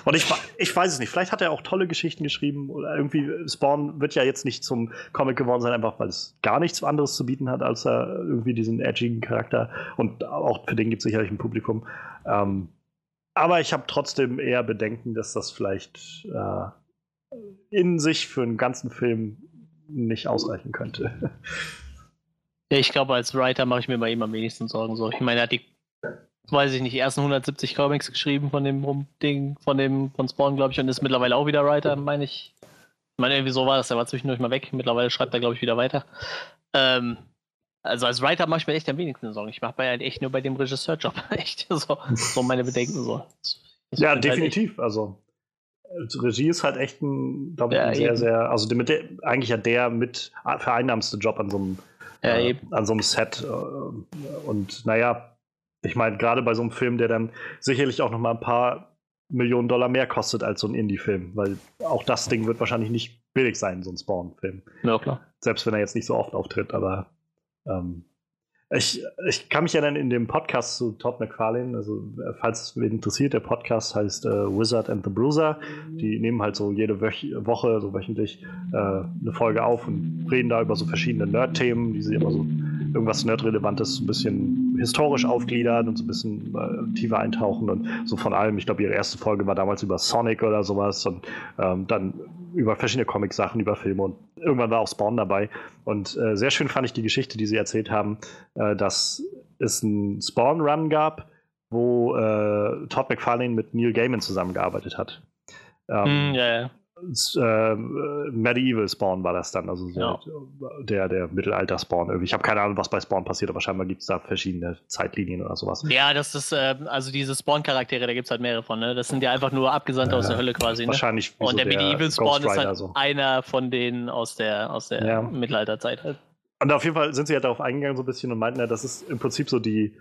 Und ich, ich weiß es nicht. Vielleicht hat er auch tolle Geschichten geschrieben oder irgendwie Spawn wird ja jetzt nicht zum Comic geworden sein, einfach weil es gar nichts anderes zu bieten hat, als er irgendwie diesen edgigen Charakter. Und auch für den gibt es sicherlich ein Publikum. Ähm, aber ich habe trotzdem eher Bedenken, dass das vielleicht äh, in sich für einen ganzen Film nicht ausreichen könnte. Ja, ich glaube, als Writer mache ich mir bei ihm am wenigsten Sorgen. So. Ich meine, er hat die, weiß ich nicht, ersten 170 Comics geschrieben von dem Ding, von dem, von Spawn, glaube ich, und ist mittlerweile auch wieder Writer, meine ich. Ich meine, irgendwie so war das, er war zwischendurch mal weg. Mittlerweile schreibt er, glaube ich, wieder weiter. Ähm, also als Writer mache ich mir echt am wenigsten Sorgen. Ich mache bei halt echt nur bei dem Regisseurjob. echt so, so meine Bedenken so. Das ja, halt definitiv. Also äh, Regie ist halt echt ein, glaube ich, Ja, ein sehr, eben. sehr, also der, mit der, eigentlich ja der mit vereinnahmste Job an so einem ja, äh, an so einem Set. Äh, und naja, ich meine, gerade bei so einem Film, der dann sicherlich auch noch mal ein paar Millionen Dollar mehr kostet als so ein Indie-Film, weil auch das Ding wird wahrscheinlich nicht billig sein, so ein Spawn-Film. Ja, klar. Selbst wenn er jetzt nicht so oft auftritt, aber ähm, ich, ich kann mich erinnern in dem Podcast zu Todd McFarlane, also äh, falls es wen interessiert, der Podcast heißt äh, Wizard and the Bruiser. Die nehmen halt so jede Wöch Woche, so wöchentlich, äh, eine Folge auf und reden da über so verschiedene Nerd-Themen, die sie immer so irgendwas Nerd-Relevantes ein bisschen historisch aufgliedern und so ein bisschen äh, tiefer eintauchen und so von allem. Ich glaube, ihre erste Folge war damals über Sonic oder sowas und ähm, dann über verschiedene Comic-Sachen, über Filme und irgendwann war auch Spawn dabei. Und äh, sehr schön fand ich die Geschichte, die sie erzählt haben, äh, dass es einen Spawn-Run gab, wo äh, Todd McFarlane mit Neil Gaiman zusammengearbeitet hat. Ähm, Hm, ja, ja. Äh, Medieval Spawn war das dann, also so Ja. der, der Mittelalter-Spawn irgendwie. Ich habe keine Ahnung, was bei Spawn passiert, aber scheinbar gibt es da verschiedene Zeitlinien oder sowas. Ja, das ist, ähm, also diese Spawn-Charaktere, da gibt es halt mehrere von, ne? Das sind ja einfach nur Abgesandte aus der Hölle quasi, ne? Wahrscheinlich Und so der Medieval Spawn ist halt so. einer von denen aus der, aus der Ja. Mittelalterzeit halt. Und auf jeden Fall sind sie ja darauf eingegangen so ein bisschen und meinten ja, das ist im Prinzip so die,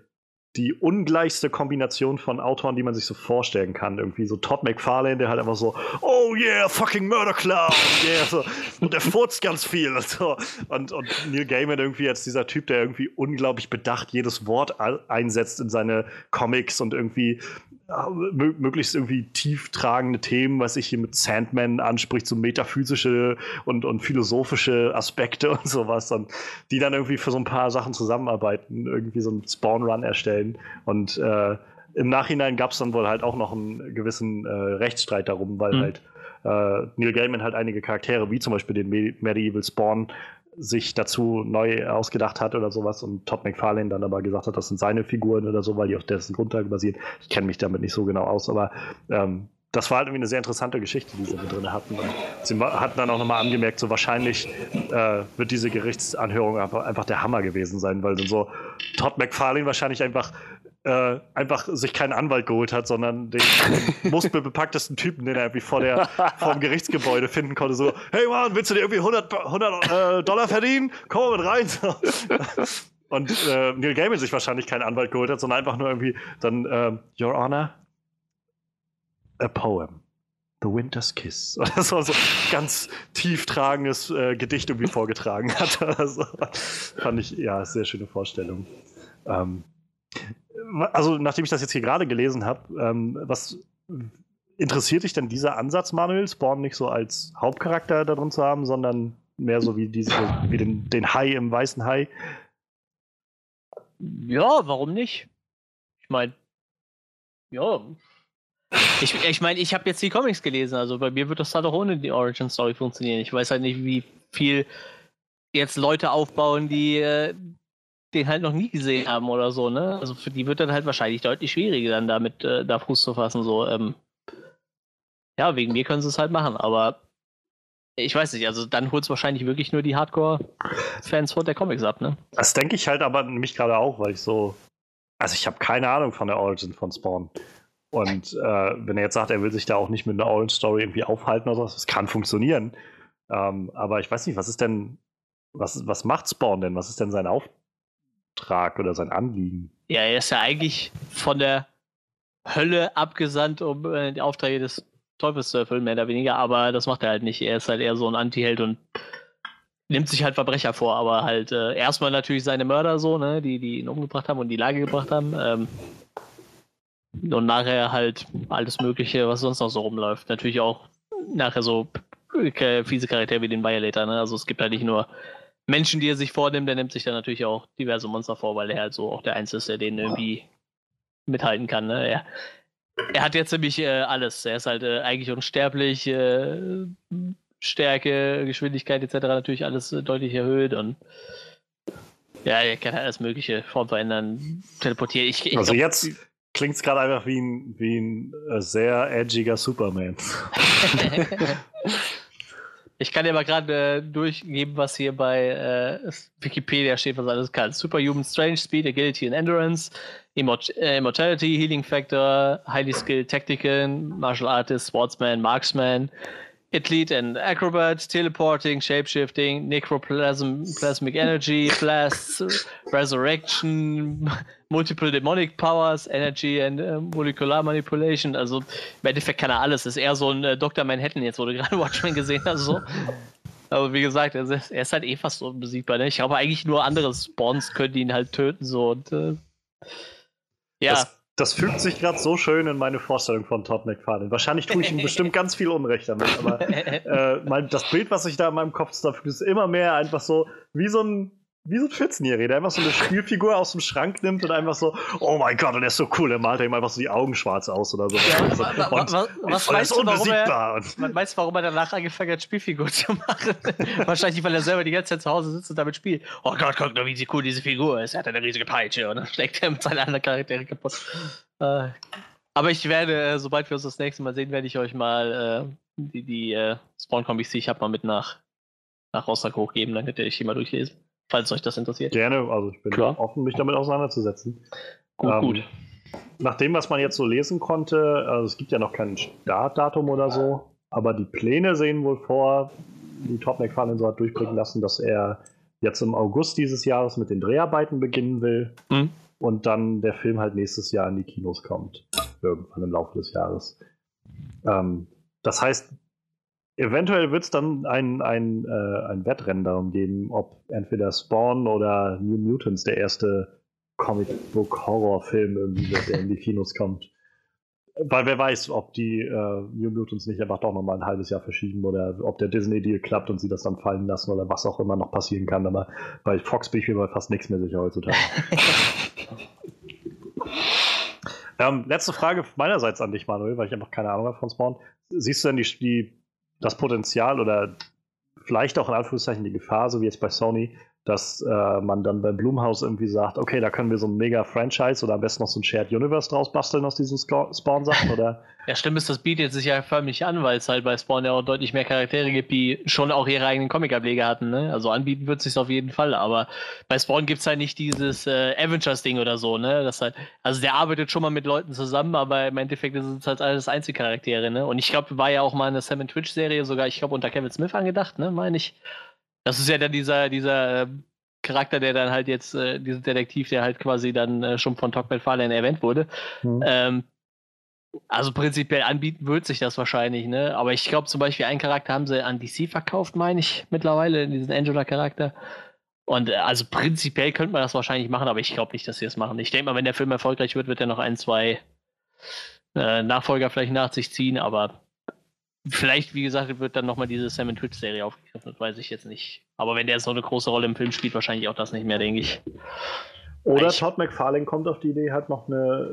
die ungleichste Kombination von Autoren, die man sich so vorstellen kann. Irgendwie so Todd McFarlane, der halt einfach so, oh yeah, fucking Murder Clown, yeah, so. Und der furzt ganz viel und so. Und, und Neil Gaiman irgendwie als dieser Typ, der irgendwie unglaublich bedacht jedes Wort einsetzt in seine Comics und irgendwie möglichst irgendwie tieftragende Themen, was ich hier mit Sandman anspricht, so metaphysische und, und philosophische Aspekte und sowas, und die dann irgendwie für so ein paar Sachen zusammenarbeiten, irgendwie so einen Spawn-Run erstellen. Und äh, im Nachhinein gab es dann wohl halt auch noch einen gewissen äh, Rechtsstreit darum, weil Mhm. halt äh, Neil Gaiman halt einige Charaktere, wie zum Beispiel den Me Medieval Spawn, sich dazu neu ausgedacht hat oder sowas und Todd McFarlane dann aber gesagt hat, das sind seine Figuren oder so, weil die auf dessen Grundlage basieren. Ich kenne mich damit nicht so genau aus, aber ähm, das war halt irgendwie eine sehr interessante Geschichte, die sie mit drin hatten. Und sie hatten dann auch nochmal angemerkt, so wahrscheinlich äh, wird diese Gerichtsanhörung einfach, einfach der Hammer gewesen sein, weil dann so Todd McFarlane wahrscheinlich einfach äh, einfach sich keinen Anwalt geholt hat, sondern den, den muskelbepacktesten Typen, den er irgendwie vor, der, vor dem Gerichtsgebäude finden konnte. So, hey Mann, willst du dir irgendwie 100, 100 äh, Dollar verdienen? Komm mal mit rein. Und äh, Neil Gaiman sich wahrscheinlich keinen Anwalt geholt hat, sondern einfach nur irgendwie dann, ähm, Your Honor, a poem. The Winter's Kiss. Oder so, so ganz tieftragendes äh, Gedicht irgendwie vorgetragen hat. Oder so. Fand ich, ja, sehr schöne Vorstellung. Ähm, also, nachdem ich das jetzt hier gerade gelesen habe, ähm, was interessiert dich denn dieser Ansatz, Manuel, Spawn nicht so als Hauptcharakter da drin zu haben, sondern mehr so wie, diese, wie den, den Hai im weißen Hai? Ja, warum nicht? Ich meine, ja, Ich, ich meine, ich habe jetzt die Comics gelesen, also bei mir wird das halt auch ohne die Origin Story funktionieren. Ich weiß halt nicht, wie viel jetzt Leute aufbauen, die äh, den halt noch nie gesehen haben oder so, ne? Also für die wird dann halt wahrscheinlich deutlich schwieriger, dann damit äh, da Fuß zu fassen. So, ähm, ja, wegen mir können sie es halt machen, aber ich weiß nicht, also dann holt es wahrscheinlich wirklich nur die Hardcore-Fans von der Comics ab, ne? Das denke ich halt aber nämlich gerade auch, weil ich so. Also ich habe keine Ahnung von der Origin von Spawn. Und äh, wenn er jetzt sagt, er will sich da auch nicht mit einer Origin Story irgendwie aufhalten oder so, das kann funktionieren. Ähm, aber ich weiß nicht, was ist denn, was, was macht Spawn denn? Was ist denn sein Auftrag oder sein Anliegen? Ja, er ist ja eigentlich von der Hölle abgesandt, um äh, die Aufträge des Teufels zu erfüllen, mehr oder weniger, aber das macht er halt nicht. Er ist halt eher so ein Anti-Held und nimmt sich halt Verbrecher vor, aber halt äh, erstmal natürlich seine Mörder so, ne, die, die ihn umgebracht haben und die Lage gebracht haben. Ähm, und nachher halt alles Mögliche, was sonst noch so rumläuft. Natürlich auch nachher so fiese Charaktere wie den Violator, ne? Also es gibt halt nicht nur Menschen, die er sich vornimmt, der nimmt sich dann natürlich auch diverse Monster vor, weil er halt so auch der Einzige ist, der den irgendwie mithalten kann, ne? Er, er hat jetzt nämlich äh, alles. Er ist halt äh, eigentlich unsterblich, äh, Stärke, Geschwindigkeit etc. natürlich alles äh, deutlich erhöht und ja, er kann halt alles mögliche Form verändern, teleportieren. Ich, ich also glaub, jetzt klingt es gerade einfach wie ein, wie ein äh, sehr edgiger Superman. ich kann dir mal gerade äh, durchgeben, was hier bei äh, Wikipedia steht, was alles kann. Superhuman Strange Speed, Agility and Endurance, Immort äh, Immortality, Healing Factor, Highly Skilled Tactician, Martial Artist, Sportsman, Marksman, Athlete and Acrobat, Teleporting, Shapeshifting, Necroplasm, Plasmic Energy, Blasts, Resurrection, Multiple Demonic Powers, Energy and äh, Molecular Manipulation. Also im Endeffekt kann er alles. Ist eher so ein äh, Dr. Manhattan jetzt, wo du gerade Watchmen gesehen hast. So. Aber wie gesagt, er ist, er ist halt eh fast unbesiegbar. Ne? Ich glaube eigentlich nur andere Spawns können ihn halt töten. So. Und, äh, ja. Das das fügt sich gerade so schön in meine Vorstellung von Todd McFarlane. Wahrscheinlich tue ich ihm bestimmt ganz viel Unrecht damit, aber äh, mein, das Bild, was sich da in meinem Kopf dafür ist immer mehr einfach so wie so ein wie so ein 14-Jähriger, der einfach so eine Spielfigur aus dem Schrank nimmt und einfach so, oh mein Gott, und er ist so cool, der malt ihm einfach so die Augen schwarz aus oder so. Ja, und, was, was, und meinst du, warum er, man weiß, warum er danach angefangen hat, Spielfigur zu machen? Wahrscheinlich, weil er selber die ganze Zeit zu Hause sitzt und damit spielt. Oh Gott, guck nur, wie cool diese Figur ist. Er hat eine riesige Peitsche und dann schlägt er mit seinen anderen Charakteren kaputt. Äh, aber ich werde, äh, sobald wir uns das nächste Mal sehen, werde ich euch mal äh, die, die äh, Spawn-Kombis, die ich habe, mal mit nach, nach Rostock hochgeben. Dann könnt ihr euch die mal durchlesen falls euch das interessiert. Gerne, also ich bin Klar. offen, mich damit auseinanderzusetzen. Gut, ähm, gut. Nach dem, was man jetzt so lesen konnte, also es gibt ja noch kein Startdatum oder so, aber die Pläne sehen wohl vor, die Top McFarlane so hat durchblicken lassen, dass er jetzt im August dieses Jahres mit den Dreharbeiten beginnen will mhm. und dann der Film halt nächstes Jahr in die Kinos kommt. Irgendwann im Laufe des Jahres. Ähm, das heißt, Eventuell wird es dann ein, ein, äh, ein Wettrennen darum geben, ob entweder Spawn oder New Mutants der erste Comic-Book-Horror-Film irgendwie wird, der in die Kinos kommt. Weil wer weiß, ob die äh, New Mutants nicht einfach doch nochmal ein halbes Jahr verschieben oder ob der Disney-Deal klappt und sie das dann fallen lassen oder was auch immer noch passieren kann. Aber bei Fox bin ich mir fast nichts mehr sicher heutzutage. ähm, letzte Frage meinerseits an dich, Manuel, weil ich einfach keine Ahnung habe von Spawn. Siehst du denn die, die das Potenzial oder vielleicht auch in Anführungszeichen die Gefahr, so wie jetzt bei Sony, dass äh, man dann bei Blumhouse irgendwie sagt, okay, da können wir so ein mega Franchise oder am besten noch so ein Shared Universe draus basteln aus diesen Spawn-Sachen oder? Ja, stimmt ist, das bietet sich ja förmlich an, weil es halt bei Spawn ja auch deutlich mehr Charaktere gibt, die schon auch ihre eigenen Comic-Ableger hatten, ne? Also anbieten wird es sich auf jeden Fall, aber bei Spawn gibt es halt nicht dieses äh, Avengers-Ding oder so, ne? Das halt, also der arbeitet schon mal mit Leuten zusammen, aber im Endeffekt ist es halt alles Einzelcharaktere, ne? Und ich glaube, war ja auch mal eine Sam Twitch-Serie sogar, ich glaube, unter Kevin Smith angedacht, ne, meine ich. Das ist ja dann dieser, dieser äh, Charakter, der dann halt jetzt, äh, dieser Detektiv, der halt quasi dann äh, schon von Todd McFarlane erwähnt wurde. Mhm. Ähm, also prinzipiell anbieten wird sich das wahrscheinlich, ne? Aber ich glaube zum Beispiel, einen Charakter haben sie an DC verkauft, meine ich, mittlerweile, diesen Angela-Charakter. Und äh, also prinzipiell könnte man das wahrscheinlich machen, aber ich glaube nicht, dass sie das machen. Ich denke mal, wenn der Film erfolgreich wird, wird er noch ein, zwei äh, Nachfolger vielleicht nach sich ziehen, aber Vielleicht, wie gesagt, wird dann nochmal diese Sam Twitch-Serie aufgegriffen, das weiß ich jetzt nicht. Aber wenn der so eine große Rolle im Film spielt, wahrscheinlich auch das nicht mehr, denke ich. Oder Ich- Todd McFarlane kommt auf die Idee, halt noch eine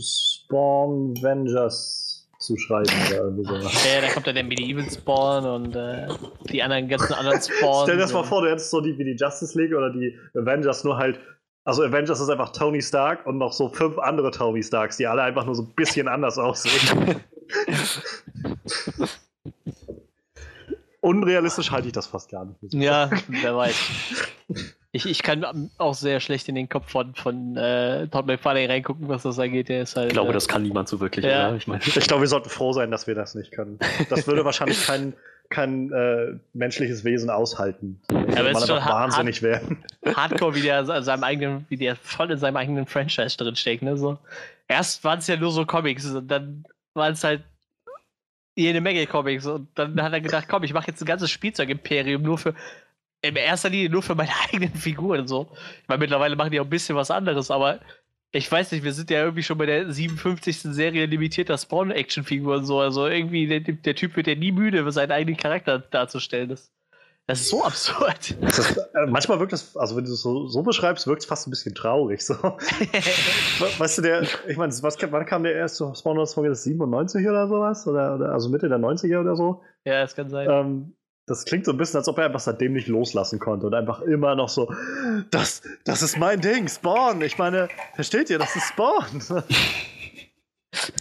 Spawn Vengers zu schreiben oder. Ja, da kommt dann der Medieval Spawn und äh, die anderen ganzen anderen Spawns. Stell dir das mal vor, du hättest so die wie die Justice League oder die Avengers nur halt. Also Avengers ist einfach Tony Stark und noch so fünf andere Tony Starks, die alle einfach nur so ein bisschen anders aussehen. Unrealistisch halte ich das fast gar nicht. Ja, wer weiß. Ich, ich kann auch sehr schlecht in den Kopf von, von äh, Todd McFarlane reingucken, was das angeht. Der ist halt, Ich glaube, äh, das kann niemand so wirklich. Ja. Oder? Ich meine, Ich glaube, wir sollten froh sein, dass wir das nicht können. Das würde wahrscheinlich kein, kein äh, menschliches Wesen aushalten. Würde aber ist schon wahnsinnig werden. Hardcore, wie der in seinem eigenen, wie der voll in seinem eigenen Franchise drinsteckt, ne? So. Erst waren es ja nur so Comics und dann waren es halt jede Menge Comics und dann hat er gedacht, komm, ich mache jetzt ein ganzes Spielzeugimperium nur für in erster Linie nur für meine eigenen Figuren so. Ich meine, mittlerweile machen die auch ein bisschen was anderes, aber ich weiß nicht, wir sind ja irgendwie schon bei der 57. Serie limitierter Spawn-Action-Figuren so. Also irgendwie, der, der Typ wird ja nie müde, seinen eigenen Charakter darzustellen. Das, das ist so absurd. Ist, äh, manchmal wirkt das, also wenn du es so, so beschreibst, wirkt es fast ein bisschen traurig. So. We- Weißt du, der, ich meine, wann kam der erste Spawn das 97 oder sowas? Oder, oder, also Mitte der 90er oder so? ja, das kann sein. Ähm, das klingt so ein bisschen, als ob er einfach seitdem nicht loslassen konnte und einfach immer noch so, das, das ist mein Ding, Spawn. Ich meine, versteht ihr, das ist Spawn.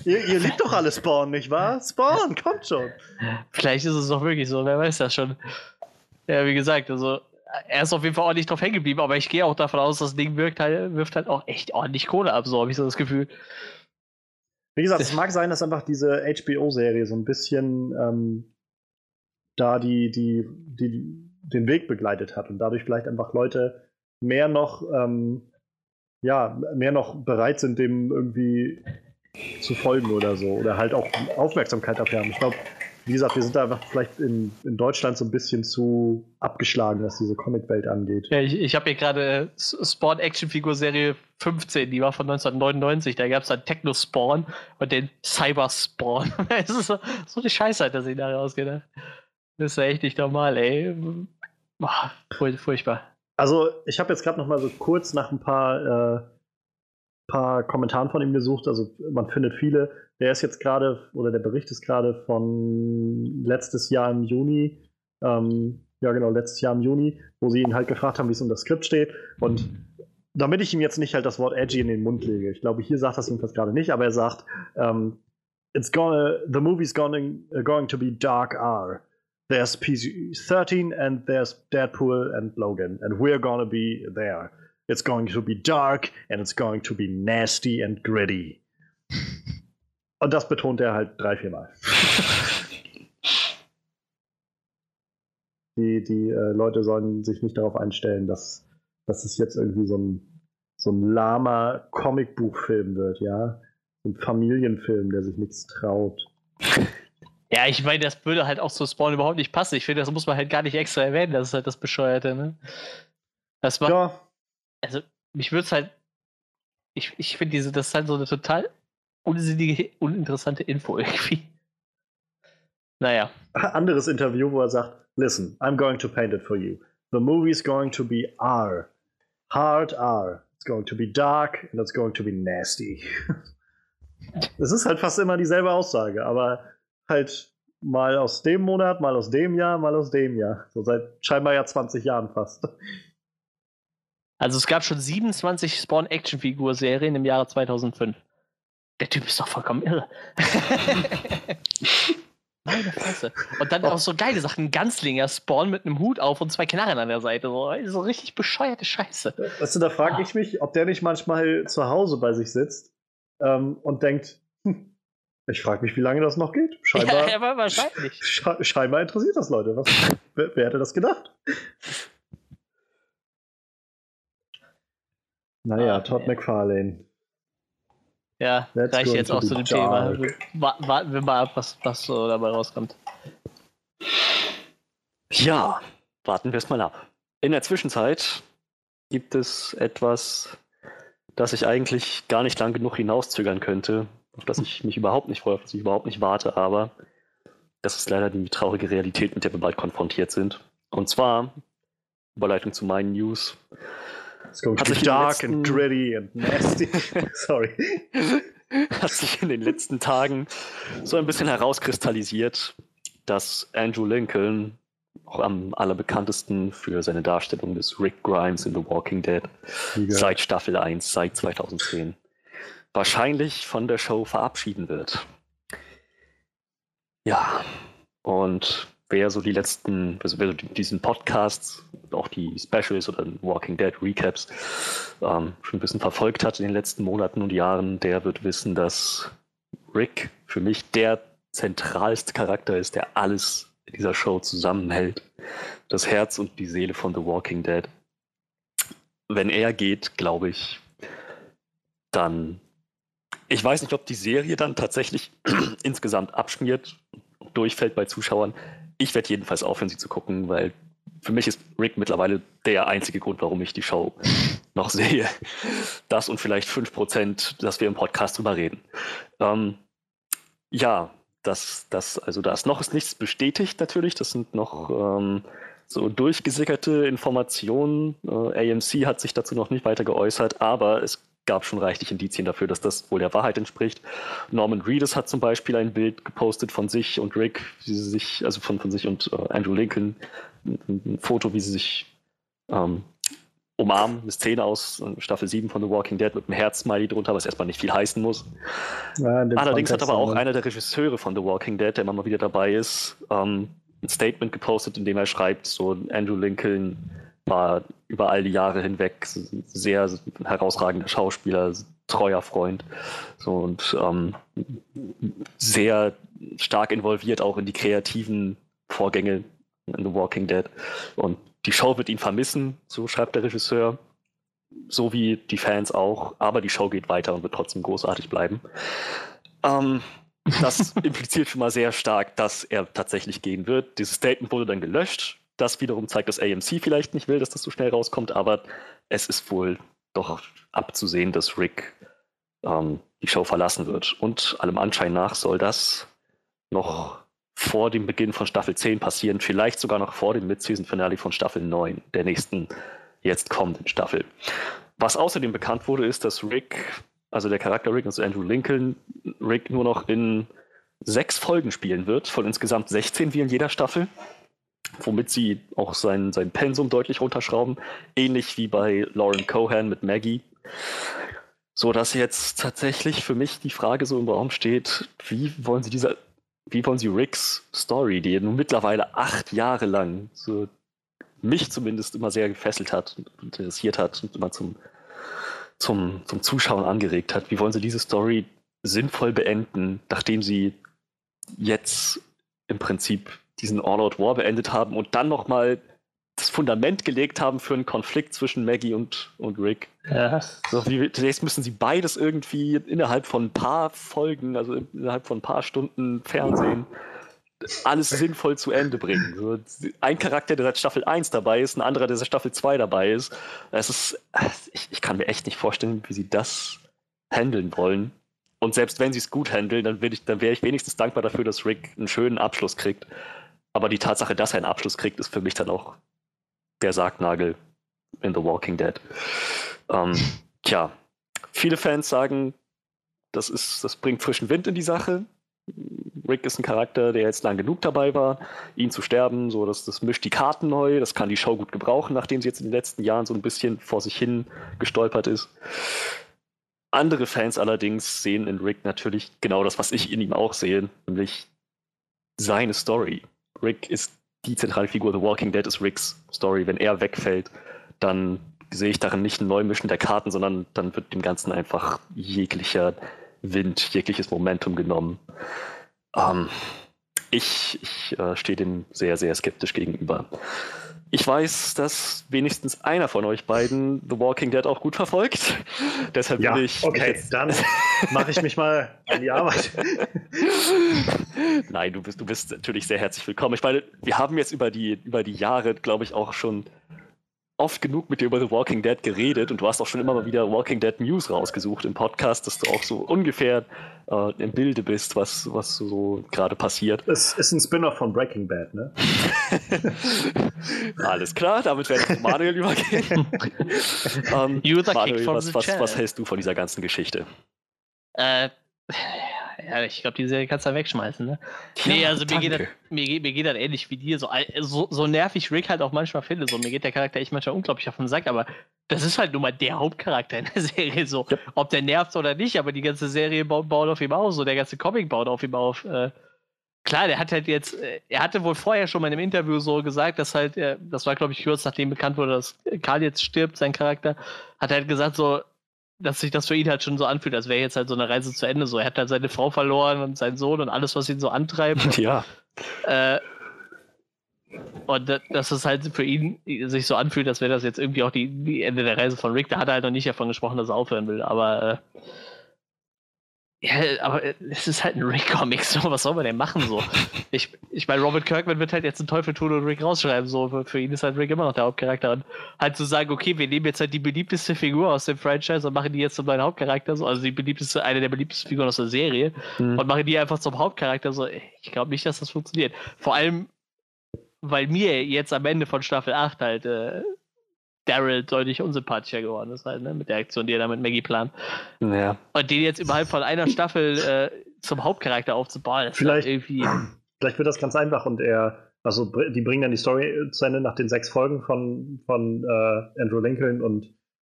ihr, ihr liebt doch alle Spawn, nicht wahr? Spawn, kommt schon. Vielleicht ist es doch wirklich so, wer weiß das schon. Ja, wie gesagt, also er ist auf jeden Fall ordentlich drauf hängen geblieben, aber ich gehe auch davon aus, das Ding wirkt halt, wirft halt auch echt ordentlich Kohle ab, so habe ich so das Gefühl. Wie gesagt, es mag sein, dass einfach diese HBO-Serie so ein bisschen ähm, da die, die, die den Weg begleitet hat und dadurch vielleicht einfach Leute mehr noch, ähm, ja, mehr noch bereit sind, dem irgendwie zu folgen oder so. Oder halt auch Aufmerksamkeit dafür haben. Ich glaube, wie gesagt, wir sind da vielleicht in, in Deutschland so ein bisschen zu abgeschlagen, was diese Comicwelt angeht. Ja, ich, ich habe hier gerade S- Spawn Action Figur Serie 15, die war von 1999. Da gab es dann Techno Spawn und den Cyber Spawn. Es ist so, so eine Scheiße, hat er sich da ausgedacht. Das ist ja echt nicht normal, ey. Boah, furch- furchtbar. Also, ich habe jetzt gerade noch mal so kurz nach ein paar, äh, paar Kommentaren von ihm gesucht. Also, man findet viele. Der ist jetzt gerade, oder der Bericht ist gerade von letztes Jahr im Juni. Ähm, ja, genau, letztes Jahr im Juni, wo sie ihn halt gefragt haben, wie es um das Skript steht. Und damit ich ihm jetzt nicht halt das Wort edgy in den Mund lege, ich glaube, hier sagt das jedenfalls gerade nicht, aber er sagt, ähm, it's gonna, the movie's going, going to be dark R. There's PG-13 and there's Deadpool and Logan, and we're gonna be there. It's going to be dark and it's going to be nasty and gritty. Und das betont er halt drei, vier Mal. die die äh, Leute sollen sich nicht darauf einstellen, dass, dass es jetzt irgendwie so ein, so ein lahmer Comicbuchfilm wird, ja. Ein Familienfilm, der sich nichts traut. Ja, ich meine, das würde halt auch zu Spawn überhaupt nicht passen. Ich finde, das muss man halt gar nicht extra erwähnen, das ist halt das Bescheuerte, ne? Das war, Ja, also, mich würde es halt, ich, ich finde diese, das ist halt so eine total unsinnige, uninteressante Info irgendwie. Naja. anderes Interview, wo er sagt, listen, I'm going to paint it for you. The movie's going to be R. Hard R. It's going to be dark and it's going to be nasty. Es ist halt fast immer dieselbe Aussage, aber halt mal aus dem Monat, mal aus dem Jahr, mal aus dem Jahr. So seit scheinbar ja 20 Jahren fast. Also es gab schon 27 Spawn-Action-Figur-Serien im Jahre 2005. Der Typ ist doch vollkommen irre. Meine Fresse. Und dann auch so geile Sachen. Ein Ganzlinger Spawn mit einem Hut auf und zwei Knarren an der Seite. So, so richtig bescheuerte Scheiße. Weißt du, da frage ich mich, ob der nicht manchmal zu Hause bei sich sitzt ähm, und denkt, hm, ich frage mich, wie lange das noch geht. Scheinbar, Ja, aber wahrscheinlich. Sche scheinbar interessiert das Leute. Was, wer, wer hätte das gedacht? Naja, Ah, Todd nee. McFarlane. Ja, Let's reicht jetzt auch the zu dem Thema. Warten wir mal ab, was, was so dabei rauskommt. Ja, warten wir es mal ab. In der Zwischenzeit gibt es etwas, das ich eigentlich gar nicht lang genug hinauszögern könnte, auf das ich mich überhaupt nicht freue, auf das ich überhaupt nicht warte, aber das ist leider die traurige Realität, mit der wir bald konfrontiert sind. Und zwar, Überleitung zu meinen News, To be dark and gritty and nasty. Sorry. Hat sich in den letzten Tagen so ein bisschen herauskristallisiert, dass Andrew Lincoln, auch am allerbekanntesten für seine Darstellung des Rick Grimes in The Walking Dead, seit Staffel 1, seit 2010, wahrscheinlich von der Show verabschieden wird. Ja, und wer so die letzten, also wer diesen Podcasts, auch die Specials oder Walking Dead Recaps ähm, schon ein bisschen verfolgt hat in den letzten Monaten und Jahren, der wird wissen, dass Rick für mich der zentralste Charakter ist, der alles in dieser Show zusammenhält. Das Herz und die Seele von The Walking Dead. Wenn er geht, glaube ich, dann. Ich weiß nicht, ob die Serie dann tatsächlich insgesamt abschmiert, durchfällt bei Zuschauern ich werde jedenfalls aufhören, sie zu gucken, weil für mich ist Rick mittlerweile der einzige Grund, warum ich die Show noch sehe. Das und vielleicht 5%, dass wir im Podcast drüber reden. Ähm, ja, das, das, also da ist noch ist nichts bestätigt natürlich. Das sind noch ähm, so durchgesickerte Informationen. Äh, AMC hat sich dazu noch nicht weiter geäußert, aber es gab schon reichlich Indizien dafür, dass das wohl der Wahrheit entspricht. Norman Reedus hat zum Beispiel ein Bild gepostet von sich und Rick, wie sie sich, also von, von sich und äh, Andrew Lincoln, ein, ein, Foto, wie sie sich ähm, umarmen, eine Szene aus äh, Staffel 7 von The Walking Dead mit einem Herz-Smiley drunter, was erstmal nicht viel heißen muss. Ja, Allerdings hat aber auch einer der Regisseure von The Walking Dead, der immer mal wieder dabei ist, ähm, ein Statement gepostet, in dem er schreibt, so Andrew Lincoln war über all die Jahre hinweg sehr herausragender Schauspieler, treuer Freund so, und ähm, sehr stark involviert auch in die kreativen Vorgänge in The Walking Dead. Und die Show wird ihn vermissen, so schreibt der Regisseur, so wie die Fans auch, aber die Show geht weiter und wird trotzdem großartig bleiben. Ähm, das impliziert schon mal sehr stark, dass er tatsächlich gehen wird. Dieses Statement wurde dann gelöscht das wiederum zeigt, dass AMC vielleicht nicht will, dass das so schnell rauskommt, aber es ist wohl doch abzusehen, dass Rick ähm, die Show verlassen wird. Und allem Anschein nach soll das noch vor dem Beginn von Staffel 10 passieren, vielleicht sogar noch vor dem Mid-Season-Finale von Staffel 9, der nächsten jetzt kommenden Staffel. Was außerdem bekannt wurde, ist, dass Rick, also der Charakter Rick, also Andrew Lincoln, Rick nur noch in sechs Folgen spielen wird, von insgesamt 16 wie in jeder Staffel womit sie auch sein, sein Pensum deutlich runterschrauben, ähnlich wie bei Lauren Cohan mit Maggie. So dass jetzt tatsächlich für mich die Frage so im Raum steht, wie wollen sie diese, wie wollen sie Ricks Story, die nun mittlerweile acht Jahre lang so mich zumindest immer sehr gefesselt hat und interessiert hat und immer zum, zum, zum Zuschauen angeregt hat, wie wollen sie diese Story sinnvoll beenden, nachdem sie jetzt im Prinzip diesen All-Out War beendet haben und dann nochmal das Fundament gelegt haben für einen Konflikt zwischen Maggie und, und Rick. Ja. So, wie, jetzt müssen sie beides irgendwie innerhalb von ein paar Folgen, also innerhalb von ein paar Stunden Fernsehen, alles sinnvoll zu Ende bringen. So, ein Charakter, der seit Staffel 1 dabei ist, ein anderer, der seit Staffel 2 dabei ist. Es ist ich, ich kann mir echt nicht vorstellen, wie sie das handeln wollen. Und selbst wenn sie es gut handeln, dann, dann wäre ich wenigstens dankbar dafür, dass Rick einen schönen Abschluss kriegt. Aber die Tatsache, dass er einen Abschluss kriegt, ist für mich dann auch der Sargnagel in The Walking Dead. Ähm, tja, viele Fans sagen, das, ist, das bringt frischen Wind in die Sache. Rick ist ein Charakter, der jetzt lang genug dabei war, ihn zu sterben, so dass das mischt die Karten neu, das kann die Show gut gebrauchen, nachdem sie jetzt in den letzten Jahren so ein bisschen vor sich hin gestolpert ist. Andere Fans allerdings sehen in Rick natürlich genau das, was ich in ihm auch sehe, nämlich seine Story. Rick ist die zentrale Figur. The Walking Dead ist Ricks Story. Wenn er wegfällt, dann sehe ich darin nicht ein Neumischen der Karten, sondern dann wird dem Ganzen einfach jeglicher Wind, jegliches Momentum genommen. Ähm, ich, ich äh, stehe dem sehr, sehr skeptisch gegenüber. Ich weiß, dass wenigstens einer von euch beiden The Walking Dead auch gut verfolgt. Deshalb ja, will ich. Okay, dann mache ich mich mal an die Arbeit. Nein, du bist, du bist natürlich sehr herzlich willkommen. Ich meine, wir haben jetzt über die, über die Jahre, glaube ich, auch schon oft genug mit dir über The Walking Dead geredet und du hast auch schon immer mal wieder Walking Dead News rausgesucht im Podcast, dass du auch so ungefähr äh, im Bilde bist, was, was so gerade passiert. Es ist ein Spin-off von Breaking Bad, ne? Alles klar, damit werde ich zu Manuel übergehen. ähm, Manuel, was, was, was hältst du von dieser ganzen Geschichte? Äh, ja, ich glaube, die Serie kannst du da wegschmeißen, ne? Ja, nee, also mir geht, das, mir, mir geht das ähnlich wie dir. So, so, so nervig Rick halt auch manchmal finde. So, mir geht der Charakter echt manchmal unglaublich auf den Sack, aber das ist halt nun mal der Hauptcharakter in der Serie. So, ja. ob der nervt oder nicht, aber die ganze Serie baut, baut auf ihm auf, so der ganze Comic baut auf ihm auf. Äh, klar, der hat halt jetzt, äh, er hatte wohl vorher schon mal in einem Interview so gesagt, dass halt, äh, das war glaube ich kurz nachdem bekannt wurde, dass Karl jetzt stirbt, sein Charakter, hat er halt gesagt so, dass sich das für ihn halt schon so anfühlt, als wäre jetzt halt so eine Reise zu Ende. So, er hat halt seine Frau verloren und seinen Sohn und alles, was ihn so antreibt. Ja. Äh, und dass es halt für ihn sich so anfühlt, als wäre das jetzt irgendwie auch die, die, Ende der Reise von Rick. Da hat er halt noch nicht davon gesprochen, dass er aufhören will. Aber äh, ja, aber es ist halt ein Rick-Comic, so, was soll man denn machen, so? Ich, ich meine, Robert Kirkman wird halt jetzt einen Teufel tun und Rick rausschreiben, so, für, für ihn ist halt Rick immer noch der Hauptcharakter und halt zu sagen, okay, wir nehmen jetzt halt die beliebteste Figur aus dem Franchise und machen die jetzt zum neuen Hauptcharakter, so, also die beliebteste, eine der beliebtesten Figuren aus der Serie mhm. und machen die einfach zum Hauptcharakter, so, ich glaube nicht, dass das funktioniert. Vor allem, weil mir jetzt am Ende von Staffel 8 halt, äh, Daryl deutlich unsympathischer geworden ist halt, ne, mit der Aktion, die er da mit Maggie plant. Ja. Und den jetzt überhalb von einer Staffel äh, zum Hauptcharakter aufzubauen, ist vielleicht, halt irgendwie. Vielleicht wird das ganz einfach und er, also die bringen dann die Story zu Ende nach den sechs Folgen von, von äh, Andrew Lincoln und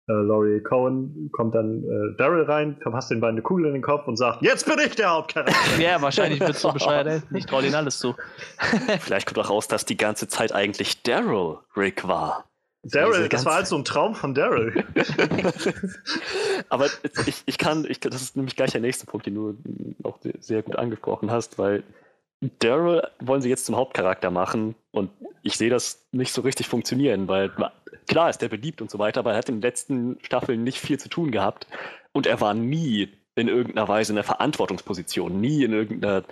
äh, Laurie Cohen kommt dann äh, Daryl rein, verpasst den beiden eine Kugel in den Kopf und sagt, jetzt bin ich der Hauptcharakter. ja, wahrscheinlich wird es so bescheuert. Ich traue denen alles zu. Vielleicht kommt auch raus, dass die ganze Zeit eigentlich Daryl Rick war. Daryl, das war halt so ein Traum von Daryl. Aber ich, ich kann, ich, das ist nämlich gleich der nächste Punkt, den du auch sehr gut angesprochen hast, weil Daryl wollen sie jetzt zum Hauptcharakter machen und ich sehe das nicht so richtig funktionieren, weil klar ist der beliebt und so weiter, aber er hat in den letzten Staffeln nicht viel zu tun gehabt und er war nie in irgendeiner Weise in der Verantwortungsposition, nie in irgendeiner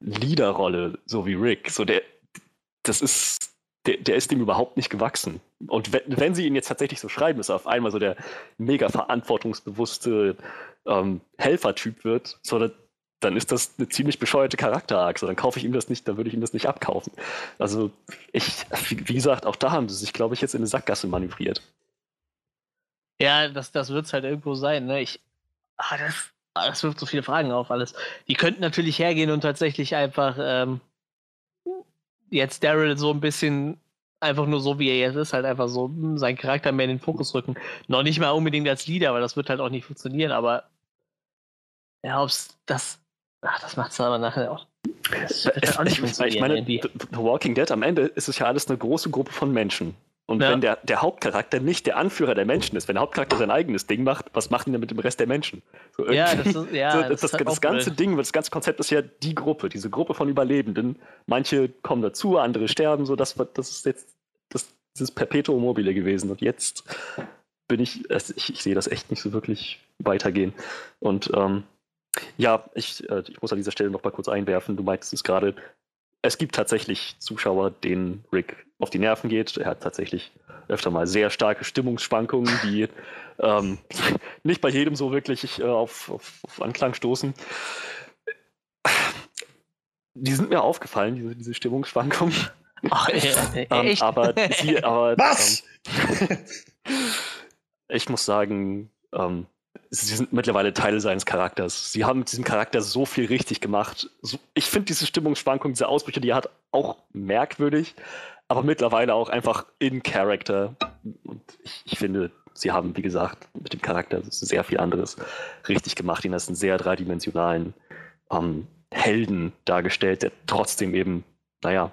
Leaderrolle, so wie Rick. So der, das ist der, der ist dem überhaupt nicht gewachsen. Und wenn, wenn sie ihn jetzt tatsächlich so schreiben, dass er auf einmal so der mega verantwortungsbewusste ähm, Helfertyp wird, so, dann ist das eine ziemlich bescheuerte Charakterachse. Dann kaufe ich ihm das nicht, dann würde ich ihm das nicht abkaufen. Also ich, wie gesagt, auch da haben sie sich, glaube ich, jetzt in eine Sackgasse manövriert. Ja, das, das wird es halt irgendwo sein. Ne? Ich, ah, das, ah, das wirft so viele Fragen auf alles. Die könnten natürlich hergehen und tatsächlich einfach ähm, jetzt Daryl so ein bisschen einfach nur so, wie er jetzt ist, halt einfach so hm, seinen Charakter mehr in den Fokus rücken. Noch nicht mal unbedingt als Leader, weil das wird halt auch nicht funktionieren, aber ja, ob's das, ach, das macht es aber nachher auch. Das wird halt auch nicht ich, ich meine, The Walking Dead am Ende ist es ja alles eine große Gruppe von Menschen. Und ja. wenn der, der Hauptcharakter nicht der Anführer der Menschen ist, wenn der Hauptcharakter sein eigenes Ding macht, was machen die mit dem Rest der Menschen? So ja, das, ist, ja, so, das, das, halt das ganze blöd. Ding, das ganze Konzept ist ja die Gruppe, diese Gruppe von Überlebenden. Manche kommen dazu, andere sterben, so das, das ist jetzt das, das ist Perpetuum mobile gewesen. Und jetzt bin ich, also ich, ich sehe das echt nicht so wirklich weitergehen. Und ähm, ja, ich, äh, ich muss an dieser Stelle noch mal kurz einwerfen. Du meintest es gerade, es gibt tatsächlich Zuschauer, denen Rick auf die Nerven geht. Er hat tatsächlich öfter mal sehr starke Stimmungsschwankungen, die ähm, nicht bei jedem so wirklich äh, auf, auf, auf, Anklang stoßen. Die sind mir aufgefallen, diese, diese Stimmungsschwankungen. Ach, äh, ähm, aber, sie, aber Was? Ähm, ich muss sagen, ähm, sie sind mittlerweile Teile seines Charakters. Sie haben mit diesem Charakter so viel richtig gemacht. So, ich finde diese Stimmungsschwankungen, diese Ausbrüche, die er hat, auch merkwürdig, aber mittlerweile auch einfach in Character. Und ich, ich finde, sie haben, wie gesagt, mit dem Charakter sehr viel anderes richtig gemacht, ihn als einen sehr dreidimensionalen ähm, Helden dargestellt, der trotzdem eben, naja,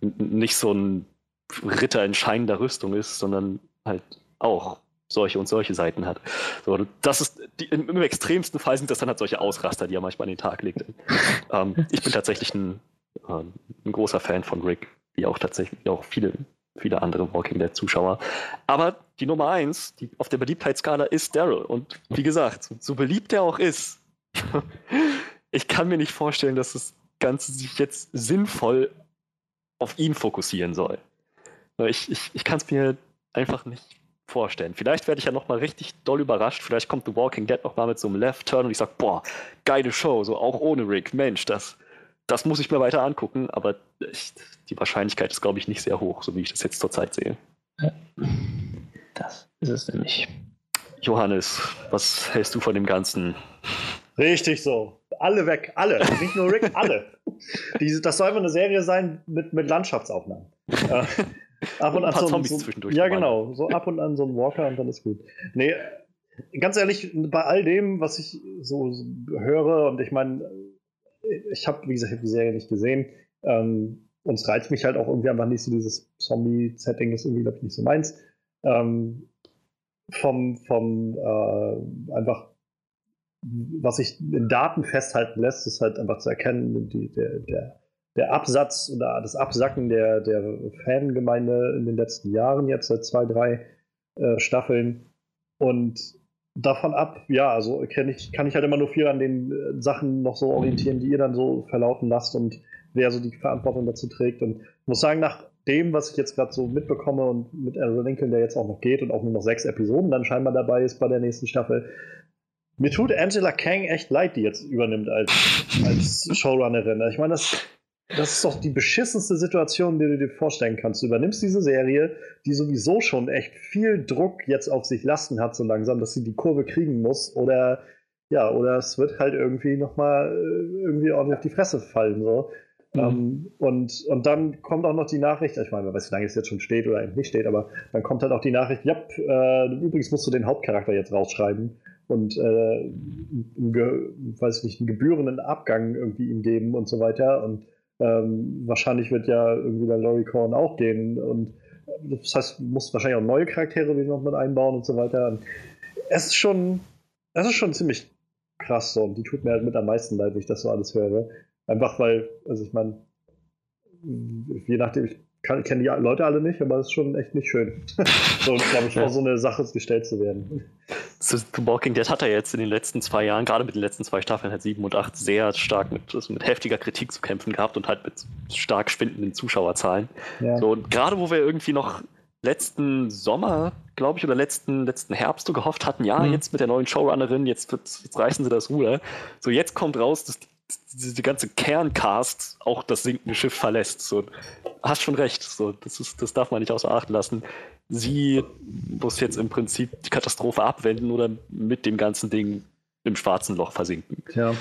nicht so ein Ritter in scheinender Rüstung ist, sondern halt auch solche und solche Seiten hat. So, das ist die, im, im, extremsten Fall sind das dann halt solche Ausraster, die er manchmal an den Tag legt. ähm, ich bin tatsächlich ein, äh, ein, großer Fan von Rick, wie auch tatsächlich auch viele, viele andere Walking Dead Zuschauer. Aber die Nummer eins, die auf der Beliebtheitsskala ist Daryl. Und wie gesagt, so, so beliebt er auch ist, ich kann mir nicht vorstellen, dass das Ganze sich jetzt sinnvoll auf ihn fokussieren soll. Ich, ich, ich kann es mir einfach nicht vorstellen. Vielleicht werde ich ja nochmal richtig doll überrascht. Vielleicht kommt The Walking Dead nochmal mit so einem Left Turn und ich sage, boah, geile Show, so auch ohne Rick. Mensch, das, das muss ich mir weiter angucken. Aber ich, die Wahrscheinlichkeit ist, glaube ich, nicht sehr hoch, so wie ich das jetzt zurzeit sehe. Ja. Das ist es nämlich. Johannes, was hältst du von dem Ganzen? Richtig so. Alle weg, alle. Nicht nur Rick, alle. Die, das soll einfach eine Serie sein mit, mit Landschaftsaufnahmen. Äh, ab und an so, Zombies so, zwischendurch. Ja, genau. So ab und an so ein Walker und dann ist gut. Nee, ganz ehrlich, bei all dem, was ich so, so höre, und ich meine, ich habe, wie gesagt, hab die Serie nicht gesehen. Ähm, und es reizt mich halt auch irgendwie einfach nicht so dieses Zombie-Setting, ist irgendwie, glaube ich, nicht so meins. Ähm, vom, vom äh, einfach, was sich in Daten festhalten lässt, ist halt einfach zu erkennen, die, der, der, der Absatz oder das Absacken der, der Fangemeinde in den letzten Jahren, jetzt seit zwei, drei äh, Staffeln. Und davon ab, ja, also kann ich, kann ich halt immer nur viel an den äh, Sachen noch so orientieren, die ihr dann so verlauten lasst und wer so die Verantwortung dazu trägt. Und ich muss sagen, nach dem, was ich jetzt gerade so mitbekomme und mit Aaron Lincoln, der jetzt auch noch geht und auch nur noch sechs Episoden dann scheinbar dabei ist bei der nächsten Staffel, mir tut Angela Kang echt leid, die jetzt übernimmt als, als Showrunnerin. Ich meine, das, das ist doch die beschissenste Situation, die du dir vorstellen kannst. Du übernimmst diese Serie, die sowieso schon echt viel Druck jetzt auf sich lasten hat, so langsam, dass sie die Kurve kriegen muss. Oder ja, oder es wird halt irgendwie nochmal äh, irgendwie ordentlich auf die Fresse fallen. So. Mhm. Um, und, und dann kommt auch noch die Nachricht, ich meine, wer weiß, wie lange es jetzt schon steht oder nicht steht, aber dann kommt halt auch die Nachricht, ja, äh, übrigens musst du den Hauptcharakter jetzt rausschreiben und äh, einen, weiß nicht, einen gebührenden Abgang irgendwie ihm geben und so weiter. Und ähm, wahrscheinlich wird ja irgendwie der Laurie Korn auch gehen. Und das heißt, du musst wahrscheinlich auch neue Charaktere wieder noch mit einbauen und so weiter. Es ist schon, es ist schon ziemlich krass so. Und die tut mir halt mit am meisten leid, wenn ich das so alles höre. Einfach weil, also ich meine, je nachdem, ich kenne die Leute alle nicht, aber es ist schon echt nicht schön. so, glaube ich, vor so eine Sache gestellt zu werden. The Walking Dead hat er jetzt in den letzten zwei Jahren, gerade mit den letzten zwei Staffeln, halt sieben und acht, sehr stark mit, also mit heftiger Kritik zu kämpfen gehabt und halt mit stark schwindenden Zuschauerzahlen. Ja. So, und gerade wo wir irgendwie noch letzten Sommer, glaube ich, oder letzten, letzten Herbst so gehofft hatten, ja, mhm. jetzt mit der neuen Showrunnerin, jetzt, jetzt reißen sie das Ruder. So, jetzt kommt raus, dass die, die ganze Kerncast auch das sinkende Schiff verlässt. So, hast schon recht, so, das, ist, das darf man nicht außer Acht lassen. Sie muss jetzt im Prinzip die Katastrophe abwenden oder mit dem ganzen Ding im schwarzen Loch versinken. Ja.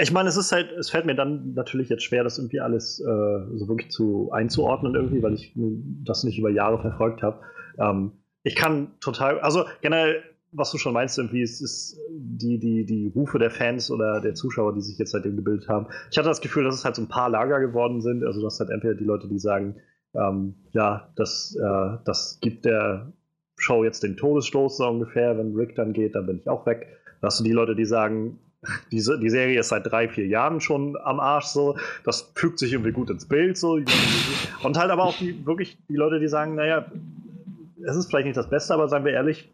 Ich meine, es ist halt, es fällt mir dann natürlich jetzt schwer, das irgendwie alles äh, so wirklich zu einzuordnen irgendwie, weil ich das nicht über Jahre verfolgt habe. Ähm, ich kann total, also generell was du schon meinst, irgendwie, es ist die, die, die Rufe der Fans oder der Zuschauer, die sich jetzt seitdem gebildet haben. Ich hatte das Gefühl, dass es halt so ein paar Lager geworden sind. Also, das halt entweder die Leute, die sagen, ähm, ja, das, äh, das gibt der Show jetzt den Todesstoß so ungefähr. Wenn Rick dann geht, dann bin ich auch weg. Dann hast du die Leute, die sagen, diese, die Serie ist seit drei, vier Jahren schon am Arsch so. Das fügt sich irgendwie gut ins Bild so. Und halt aber auch die, wirklich die Leute, die sagen, naja, es ist vielleicht nicht das Beste, aber seien wir ehrlich,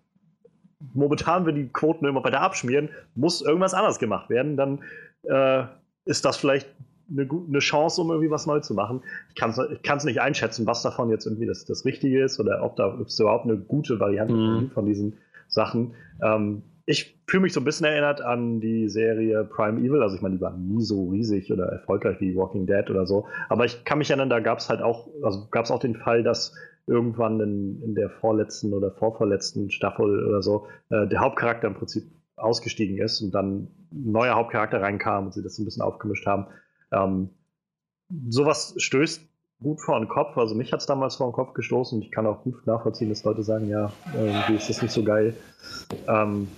momentan, wenn die Quoten immer weiter abschmieren, muss irgendwas anders gemacht werden. Dann äh, ist das vielleicht eine, eine, Chance, um irgendwie was neu zu machen. Ich kann es nicht einschätzen, was davon jetzt irgendwie das, das Richtige ist oder ob da ob überhaupt eine gute Variante mhm. von diesen Sachen. Ähm, ich fühle mich so ein bisschen erinnert an die Serie Prime Evil. Also ich meine, die war nie so riesig oder erfolgreich wie Walking Dead oder so. Aber ich kann mich erinnern, da gab es halt auch, also gab es auch den Fall, dass irgendwann in, in der vorletzten oder vorvorletzten Staffel oder so äh, der Hauptcharakter im Prinzip ausgestiegen ist und dann ein neuer Hauptcharakter reinkam und sie das ein bisschen aufgemischt haben. Ähm, sowas stößt gut vor den Kopf. Also mich hat es damals vor den Kopf gestoßen und ich kann auch gut nachvollziehen, dass Leute sagen, ja, irgendwie ist das nicht so geil. Ähm,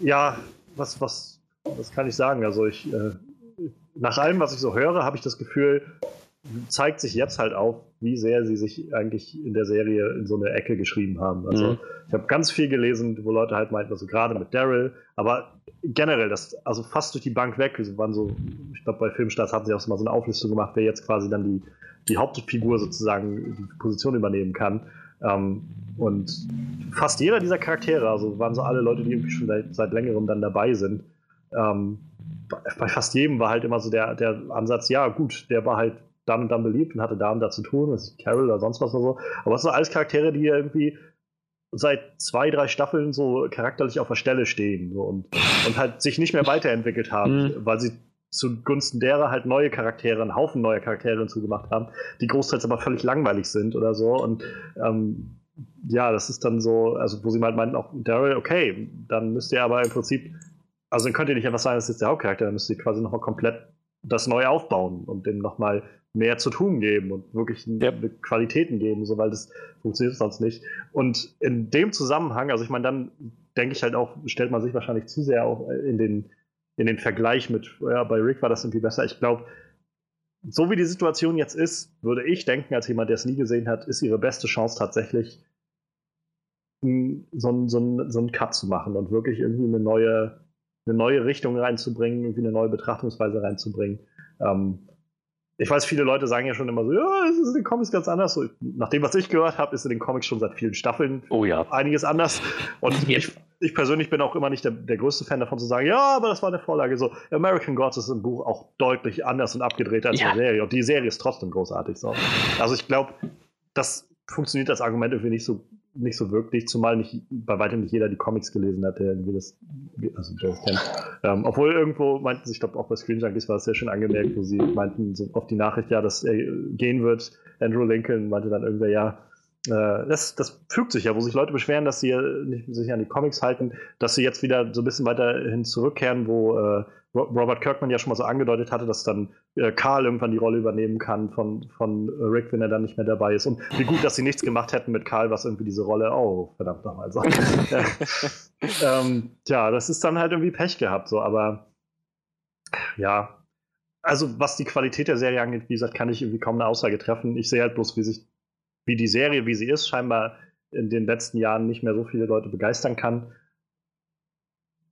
ja, was, was, was kann ich sagen? Also ich, äh, nach allem, was ich so höre, habe ich das Gefühl, zeigt sich jetzt halt auf, wie sehr sie sich eigentlich in der Serie in so eine Ecke geschrieben haben. Also mhm. ich habe ganz viel gelesen, wo Leute halt meinten, also gerade mit Daryl, aber generell, das, also fast durch die Bank weg, waren so, ich glaube bei Filmstarts hatten sie auch mal so eine Auflistung gemacht, wer jetzt quasi dann die, die Hauptfigur sozusagen die Position übernehmen kann. Ähm, und fast jeder dieser Charaktere, also waren so alle Leute, die irgendwie schon seit, seit längerem dann dabei sind, ähm, bei fast jedem war halt immer so der, der Ansatz, ja gut, der war halt dann und dann beliebt und hatte da und da zu tun, das ist Carol oder sonst was oder so. Aber es sind alles Charaktere, die irgendwie seit zwei, drei Staffeln so charakterlich auf der Stelle stehen so, und, und halt sich nicht mehr weiterentwickelt haben, mhm. weil sie zugunsten derer halt neue Charaktere, einen Haufen neuer Charaktere hinzugemacht haben, die großteils aber völlig langweilig sind oder so. Und ähm, ja, das ist dann so, also wo sie halt meinten, auch Daryl, okay, dann müsst ihr aber im Prinzip, also dann könnt ihr nicht einfach sagen, das ist jetzt der Hauptcharakter, dann müsst ihr quasi nochmal komplett das neu aufbauen und dem nochmal mehr zu tun geben und wirklich yep. Qualitäten geben, so weil das funktioniert sonst nicht. Und in dem Zusammenhang, also ich meine, dann denke ich halt auch, stellt man sich wahrscheinlich zu sehr auch in den, in den Vergleich mit, ja, bei Rick war das irgendwie besser. Ich glaube, so wie die Situation jetzt ist, würde ich denken, als jemand, der es nie gesehen hat, ist ihre beste Chance tatsächlich, so einen so so ein Cut zu machen und wirklich irgendwie eine neue, eine neue Richtung reinzubringen, irgendwie eine neue Betrachtungsweise reinzubringen. Ähm, ich weiß, viele Leute sagen ja schon immer so, ja, es ist in den Comics ganz anders. So, nach dem, was ich gehört habe, ist in den Comics schon seit vielen Staffeln oh, ja. einiges anders. Und ich, ich, persönlich bin auch immer nicht der, der, größte Fan davon zu sagen, ja, aber das war eine Vorlage. So, American Gods ist im Buch auch deutlich anders und abgedreht als ja. in der Serie. Und die Serie ist trotzdem großartig. So. Also ich glaube, das funktioniert das Argument irgendwie nicht so nicht so wirklich, zumal nicht bei weitem nicht jeder die Comics gelesen hat, der irgendwie das, also das kennt. Ähm, obwohl irgendwo meinten sie, ich glaube auch bei Screen Junkies war es sehr schön angemerkt, wo sie meinten so auf die Nachricht, ja, dass er gehen wird. Andrew Lincoln meinte dann irgendwer, ja, das, das fügt sich ja, wo sich Leute beschweren, dass sie nicht sich an die Comics halten, dass sie jetzt wieder so ein bisschen weiterhin zurückkehren, wo äh, Robert Kirkman ja schon mal so angedeutet hatte, dass dann äh, Karl irgendwann die Rolle übernehmen kann von, von Rick, wenn er dann nicht mehr dabei ist. Und wie gut, dass sie nichts gemacht hätten mit Karl, was irgendwie diese Rolle, oh, verdammt nochmal sagt. ähm, tja, das ist dann halt irgendwie Pech gehabt, so, aber ja. Also, was die Qualität der Serie angeht, wie gesagt, kann ich irgendwie kaum eine Aussage treffen. Ich sehe halt bloß, wie sich, wie die Serie, wie sie ist, scheinbar in den letzten Jahren nicht mehr so viele Leute begeistern kann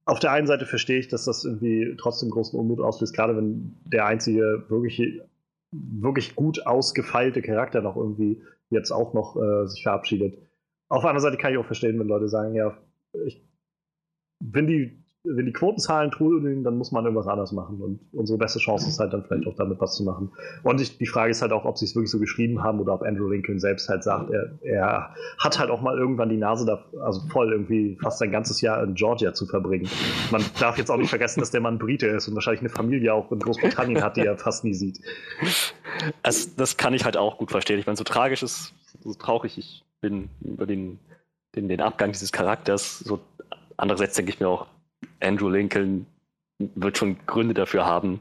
auf der einen Seite verstehe ich, dass das irgendwie trotzdem großen Unmut auslöst, gerade wenn der einzige wirklich, wirklich gut ausgefeilte Charakter noch irgendwie jetzt auch noch äh, sich verabschiedet. Auf der anderen Seite kann ich auch verstehen, wenn Leute sagen, ja, ich, wenn die wenn die Quotenzahlen trudeln, dann muss man irgendwas anderes machen. Und unsere beste Chance ist halt dann vielleicht auch damit was zu machen. Und ich, die Frage ist halt auch, ob sie es wirklich so geschrieben haben oder ob Andrew Lincoln selbst halt sagt, er, er hat halt auch mal irgendwann die Nase da, also voll irgendwie fast sein ganzes Jahr in Georgia zu verbringen. Man darf jetzt auch nicht vergessen, dass der Mann Brite ist und wahrscheinlich eine Familie auch in Großbritannien hat, die er fast nie sieht. Das, das kann ich halt auch gut verstehen. Ich meine, so tragisch ist, so traurig ich bin über den, den, den Abgang dieses Charakters, so andererseits denke ich mir auch, Andrew Lincoln wird schon Gründe dafür haben,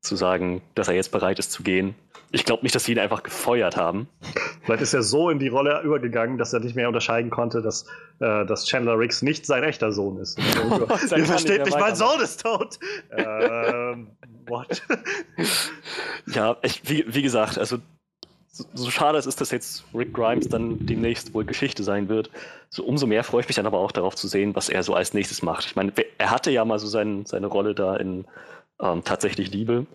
zu sagen, dass er jetzt bereit ist zu gehen. Ich glaube nicht, dass sie ihn einfach gefeuert haben. Vielleicht ist er so in die Rolle übergegangen, dass er nicht mehr unterscheiden konnte, dass, äh, dass Chandler Riggs nicht sein echter Sohn ist. Ihr versteht nicht, mein Sohn ist tot. ähm, what? ja, ich, wie, wie gesagt, also so, schade es ist, dass jetzt Rick Grimes dann demnächst wohl Geschichte sein wird, so umso mehr freue ich mich dann aber auch darauf zu sehen, was er so als nächstes macht. Ich meine, er hatte ja mal so sein, seine Rolle da in ähm, Tatsächlich Liebe,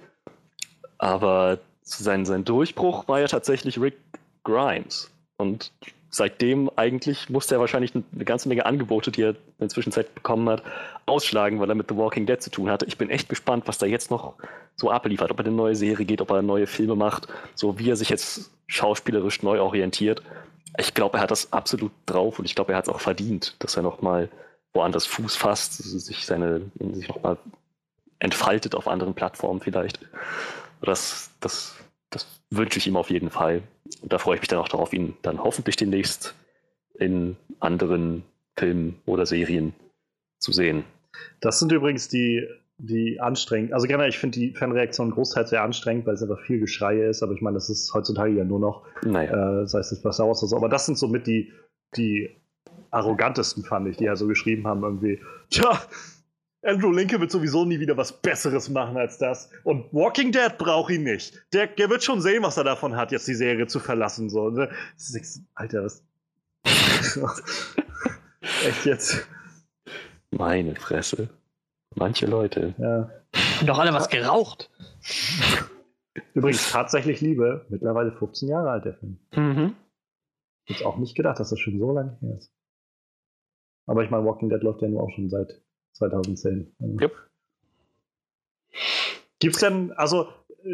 aber sein, sein Durchbruch war ja tatsächlich Rick Grimes. Und seitdem eigentlich musste er wahrscheinlich eine ganze Menge Angebote, die er in der Zwischenzeit bekommen hat, ausschlagen, weil er mit The Walking Dead zu tun hatte. Ich bin echt gespannt, was da jetzt noch so abliefert, ob er eine neue Serie geht, ob er neue Filme macht, so wie er sich jetzt schauspielerisch neu orientiert. Ich glaube, er hat das absolut drauf und ich glaube, er hat es auch verdient, dass er nochmal woanders Fuß fasst, sich sich nochmal entfaltet auf anderen Plattformen vielleicht. Das, das, das wünsche ich ihm auf jeden Fall. Und da freue ich mich dann auch darauf, ihn dann hoffentlich demnächst in anderen Filmen oder Serien zu sehen. Das sind übrigens die, die anstrengend. Also generell, ich finde die Fanreaktion großteils sehr anstrengend, weil es einfach viel Geschrei ist, aber ich meine, das ist heutzutage ja nur noch, naja. äh, sei es jetzt was Sauers oder so. Aber das sind somit die, die arrogantesten, fand ich, die ja so geschrieben haben, irgendwie, tja, Andrew Lincoln wird sowieso nie wieder was Besseres machen als das. Und Walking Dead braucht ihn nicht. Der, der wird schon sehen, was er davon hat, jetzt die Serie zu verlassen. So. Ne? Alter, was. Echt jetzt. Meine Fresse. Manche Leute. Ja. Doch alle was geraucht. Übrigens, tatsächlich Liebe. Mittlerweile 15 Jahre alt, der Film. Mhm. Jetzt auch nicht gedacht, dass das schon so lange her ist. Aber ich meine, Walking Dead läuft ja nur auch schon seit 2010. Yep. Gibt es denn, also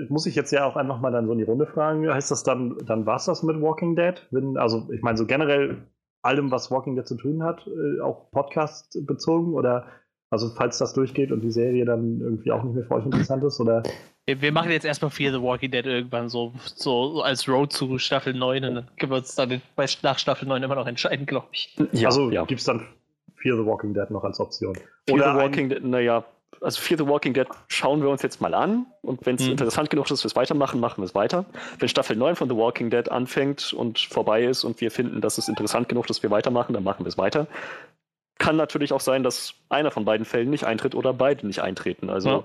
muss ich jetzt ja auch einfach mal dann so in die Runde fragen, heißt das dann, dann war es das mit Walking Dead? Wenn, also ich meine, so generell allem, was Walking Dead zu tun hat, äh, auch Podcast bezogen oder also falls das durchgeht und die Serie dann irgendwie auch nicht mehr für euch interessant ist oder Wir machen jetzt erstmal Fear the Walking Dead irgendwann so, so als Road zu Staffel 9 und dann können wir uns dann bei, nach Staffel 9 immer noch entscheiden, glaube ich. Ja, also ja. gibt es dann Fear the Walking Dead noch als Option. Fear Oder the Walking Dead, naja, also Fear the Walking Dead schauen wir uns jetzt mal an und wenn es Mhm. interessant genug ist, dass wir es weitermachen, machen wir es weiter. Wenn Staffel 9 von The Walking Dead anfängt und vorbei ist und wir finden, dass es interessant genug ist, dass wir weitermachen, dann machen wir es weiter. Kann natürlich auch sein, dass einer von beiden Fällen nicht eintritt oder beide nicht eintreten. Also Ja.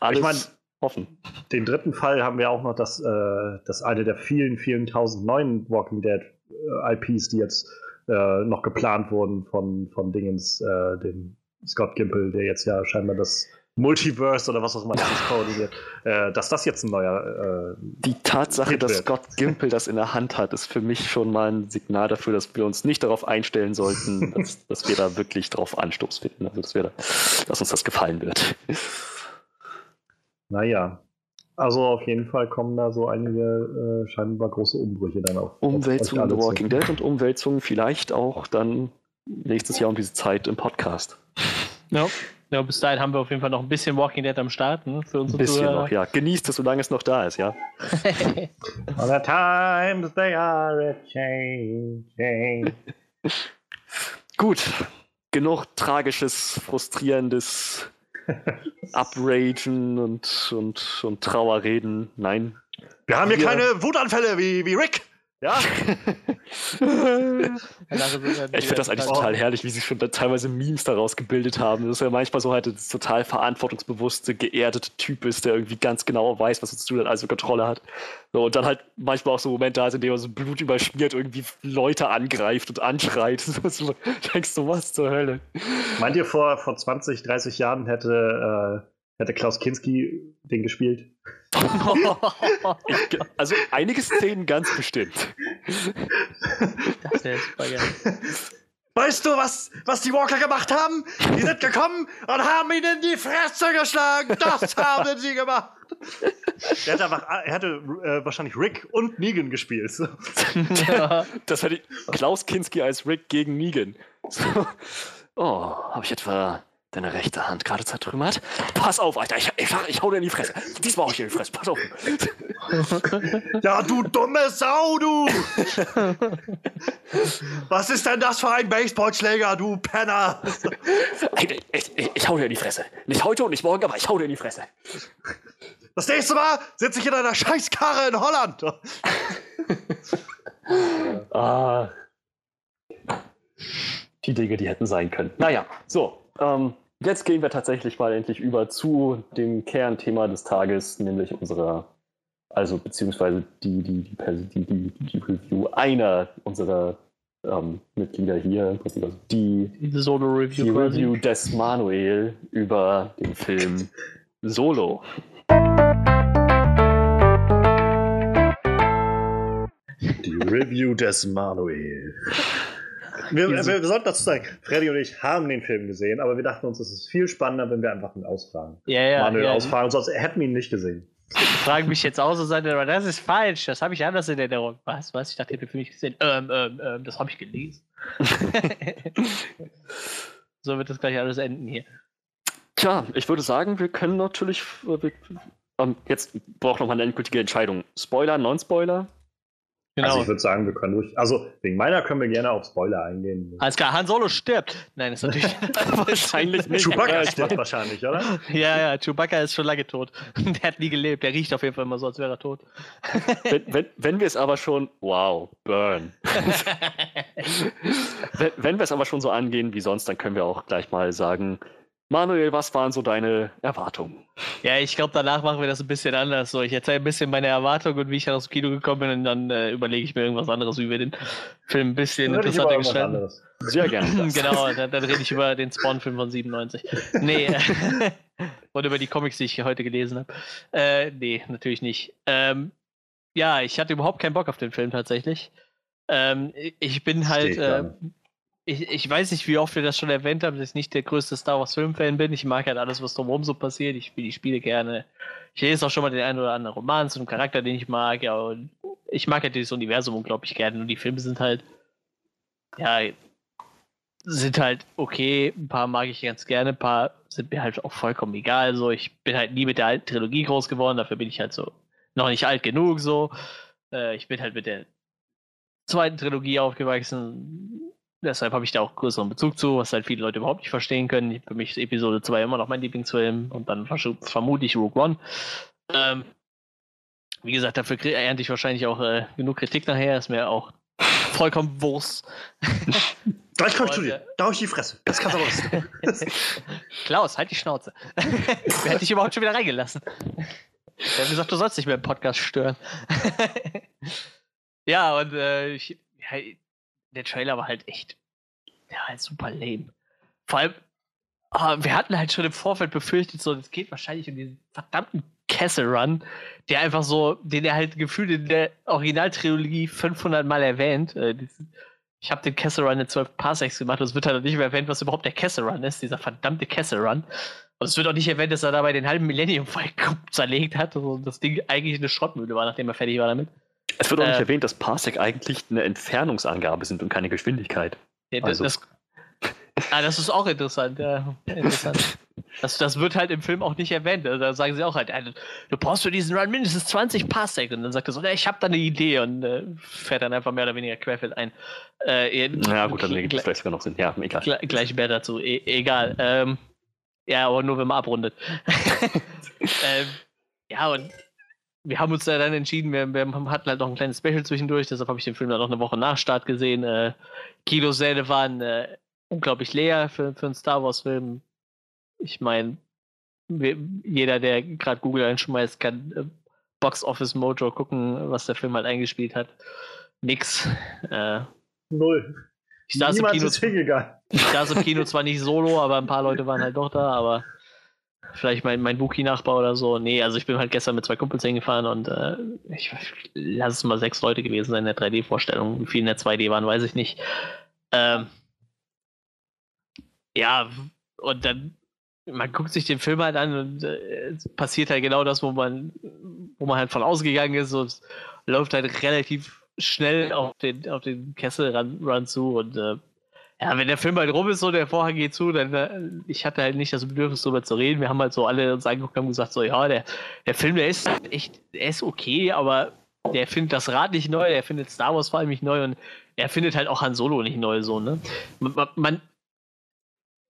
alles Ich mein, offen. Den dritten Fall haben wir auch noch, dass, äh, dass eine der vielen, vielen tausend neuen Walking Dead äh, IPs, die jetzt äh, noch geplant wurden von, von Dingens, äh, dem Scott Gimple, der jetzt ja scheinbar das Multiverse oder was auch immer das ist kodiert, äh, dass das jetzt ein neuer. Äh, Die Tatsache, dass. Scott Gimple das in der Hand hat, ist für mich schon mal ein Signal dafür, dass wir uns nicht darauf einstellen sollten, dass, dass wir da wirklich drauf Anstoß finden. Also dass, wir da, dass uns das gefallen wird. naja. Also auf jeden Fall kommen da so einige äh, scheinbar große Umbrüche dann auf. Umwälzungen The. Walking Dead und Umwälzungen vielleicht auch dann nächstes Jahr um diese Zeit im Podcast. Ja. ja, bis dahin haben wir auf jeden Fall noch ein bisschen Walking Dead am Start ne, für Ein unsere bisschen Zuhörer. noch, ja. Genießt es, solange es noch da ist, ja. Other times they are a changing. Gut. Genug tragisches, frustrierendes Upragen und, und, und Trauerreden. Nein. Wir haben hier keine Wutanfälle wie, wie Rick. Ja? Ich finde das eigentlich Oh. total herrlich, wie sie schon da teilweise Memes daraus gebildet haben. Das ist ja manchmal so halt das total verantwortungsbewusste, geerdete Typ ist, der irgendwie ganz genau weiß, was er zu tun hat, also Kontrolle hat. So, und dann halt manchmal auch so Momente hat, in denen er so Blut überschmiert, irgendwie Leute angreift und anschreit. So, so, denkst du, was zur Hölle? Meint ihr, vor, vor 20, 30 Jahren hätte, äh, hätte Klaus Kinski den gespielt? Ich, also einige Szenen ganz bestimmt. das wäre super geil. Weißt du, was, was die Walker gemacht haben? Die sind gekommen und haben ihn in die Fresse geschlagen. Das haben sie gemacht. Er hätte, einfach, er hätte äh, wahrscheinlich Rick und Negan gespielt. So. ja. Das hätte ich, Klaus Kinski als Rick gegen Negan. So. Oh, habe ich etwa deine rechte Hand gerade zertrümmert? Pass auf, Alter, ich, ich, ich hau dir in die Fresse. Diesmal hau ich dir in die Fresse, pass auf. Ja, du dumme Sau, du! Was ist denn das für ein Baseballschläger, du Penner? Ich, ich, ich hau dir in die Fresse. Nicht heute und nicht morgen, aber ich hau dir in die Fresse. Das nächste Mal sitze ich in einer Scheißkarre in Holland. Ah. Die Dinge, die hätten sein können. Naja, so. Ähm, jetzt gehen wir tatsächlich mal endlich über zu dem Kernthema des Tages, nämlich unserer, also beziehungsweise die, die, die, die, die, die Review einer unserer ähm, Mitglieder hier, also die, Die Solo-Review die. Review des Manuel über den Film Solo. Die Review des Manuel. Wir, wir, wir sollten dazu sagen, Freddy und ich haben den Film gesehen, aber wir dachten uns, es ist viel spannender, wenn wir einfach ihn ausfragen. Ja, ja. Manuel ja. ausfragen, sonst hätten wir ihn nicht gesehen. Fragen mich jetzt aus und sagen, aber das ist falsch, das habe ich anders in Erinnerung. Was? Was? Ich dachte, ihr habt den Film nicht gesehen. Ähm, ähm, ähm, das habe ich gelesen. so wird das gleich alles enden hier. Tja, ich würde sagen, wir können natürlich. äh, wir- ähm, jetzt braucht noch mal eine endgültige Entscheidung. Spoiler, Non-Spoiler? Genau. Also ich würde sagen, wir können durch. Also wegen meiner können wir gerne auf Spoiler eingehen. Alles klar, Han Solo stirbt. Nein, ist natürlich. Wahrscheinlich nicht. Chewbacca stirbt wahrscheinlich, oder? ja, ja, Chewbacca ist schon lange tot. Der hat nie gelebt. Der riecht auf jeden Fall immer so, als wäre er tot. Wenn, wenn, wenn wir es aber schon. Wow, burn. wenn, wenn wir es aber schon so angehen wie sonst, dann können wir auch gleich mal sagen: Manuel, was waren so deine Erwartungen? ja, ich glaube, danach machen wir das ein bisschen anders. So, ich erzähle ein bisschen meine Erwartungen und wie ich aus dem Kino gekommen bin und dann äh, überlege ich mir irgendwas anderes, wie wir den Film ein bisschen interessanter gestalten. Sehr gerne. das. genau, dann, dann rede ich über den Spawn-Film von 97. Nee, äh, und über die Comics, die ich heute gelesen habe. Äh, nee, natürlich nicht. Ähm, ja, ich hatte überhaupt keinen Bock auf den Film tatsächlich. Ähm, ich bin halt, Steht äh. Ich, ich weiß nicht, wie oft wir das schon erwähnt haben, dass ich nicht der größte Star Wars-Film-Fan bin. Ich mag halt alles, was drumherum so passiert. Ich spiele die Spiele gerne. Ich lese auch schon mal den einen oder anderen Roman zu einem Charakter, den ich mag. Ja, und ich mag halt dieses Universum unglaublich gerne. Und die Filme sind halt ja, sind halt okay. Ein paar mag ich ganz gerne, ein paar sind mir halt auch vollkommen egal. So, ich bin halt nie mit der alten Trilogie groß geworden, dafür bin ich halt so noch nicht alt genug. So, äh, ich bin halt mit der zweiten Trilogie aufgewachsen. Deshalb habe ich da auch größeren Bezug zu, was halt viele Leute überhaupt nicht verstehen können. Für mich ist Episode 2 immer noch mein Lieblingsfilm und dann vermute ich Rogue One. Ähm, wie gesagt, dafür ernte ich wahrscheinlich auch äh, genug Kritik nachher. Ist mir auch vollkommen Wurst. Gleich kommst du dir. Da hau ich die Fresse. Das kannst du aber. Klaus, halt die Schnauze. Wer hätte dich überhaupt schon wieder reingelassen? Der hat gesagt, du sollst nicht mehr im Podcast stören. ja, und äh, ich, ja, der Trailer war halt echt ja, halt super lame. Vor allem, oh, wir hatten halt schon im Vorfeld befürchtet, so, es geht wahrscheinlich um diesen verdammten Castle Run, der einfach so, den er halt gefühlt in der Originaltrilogie 500 Mal erwähnt. Äh, ich habe den Castle Run in 12 Parsecs gemacht und es wird halt nicht mehr erwähnt, was überhaupt der Castle Run ist, dieser verdammte Castle Run. Und es wird auch nicht erwähnt, dass er dabei den halben Millennium Falcon zerlegt hat und das Ding eigentlich eine Schrottmühle war, nachdem er fertig war damit. Es wird auch äh, nicht erwähnt, dass Parsec eigentlich eine Entfernungsangabe sind und keine Geschwindigkeit. Ja, also. das, ah, das ist auch interessant, ja. Interessant. Das, das wird halt im Film auch nicht erwähnt. Also, da sagen sie auch halt, du brauchst für diesen Run mindestens 20 Parsec. Und dann sagt er so, ich habe da eine Idee und äh, fährt dann einfach mehr oder weniger querfeld ein. Äh, ja, gut, dann ergibt es vielleicht sogar noch Sinn. Ja, egal. Gleich, gleich mehr dazu. E egal. Ähm, ja, aber nur wenn man abrundet. ähm, ja, und wir haben uns da dann entschieden, wir, wir, hatten halt noch ein kleines Special zwischendurch, deshalb habe ich den Film dann noch eine Woche nach Start gesehen. Äh, Kinosäle waren äh, unglaublich leer für, für einen Star Wars-Film. Ich meine, jeder, der gerade Google einschmeißt, kann äh, Box Office Mojo gucken, was der Film halt eingespielt hat. Nix. Äh, Null. Ich saß, im Kino, ich saß im Kino zwar nicht solo, aber ein paar Leute waren halt doch da, aber vielleicht mein, mein Wookie-Nachbar oder so. Nee, also ich bin halt gestern mit zwei Kumpels hingefahren und äh, ich lass es mal sechs Leute gewesen sein in der 3D-Vorstellung. Wie viele in der 2D waren, weiß ich nicht. Ähm, ja, und dann, man guckt sich den Film halt an und äh, passiert halt genau das, wo man, wo man halt von ausgegangen ist und läuft halt relativ schnell auf den, auf den Kessel ran, ran zu und äh, ja, wenn der Film halt rum ist, so der Vorhang geht zu, dann äh, ich hatte halt nicht das Bedürfnis darüber zu reden. Wir haben halt so alle uns angeguckt und gesagt, so ja, der, der Film, der ist echt, der ist okay, aber der findet das Rad nicht neu, der findet Star Wars vor allem nicht neu und er findet halt auch Han Solo nicht neu, so, ne? Man, man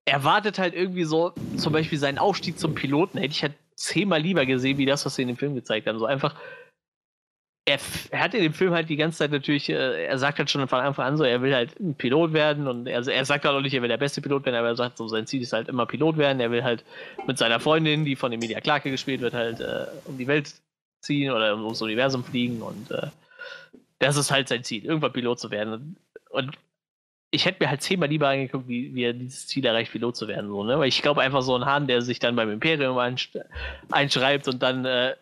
erwartet halt irgendwie so, zum Beispiel seinen Aufstieg zum Piloten, hätte ich halt zehnmal lieber gesehen, wie das, was sie in dem Film gezeigt haben. So einfach er, er, hat in dem Film halt die ganze Zeit natürlich, äh, er sagt halt schon von Anfang an so, er will halt ein Pilot werden und er, er sagt halt auch nicht, er will der beste Pilot werden, aber er sagt so, sein Ziel ist halt immer Pilot werden. Er will halt mit seiner Freundin, die von Emilia Clarke gespielt wird, halt äh, um die Welt ziehen oder ums Universum fliegen und äh, das ist halt sein Ziel, irgendwann Pilot zu werden. Und ich hätte mir halt zehnmal lieber angeguckt, wie, wie er dieses Ziel erreicht, Pilot zu werden. So, ne? Weil ich glaube einfach so ein Hahn, der sich dann beim Imperium einschreibt und dann äh,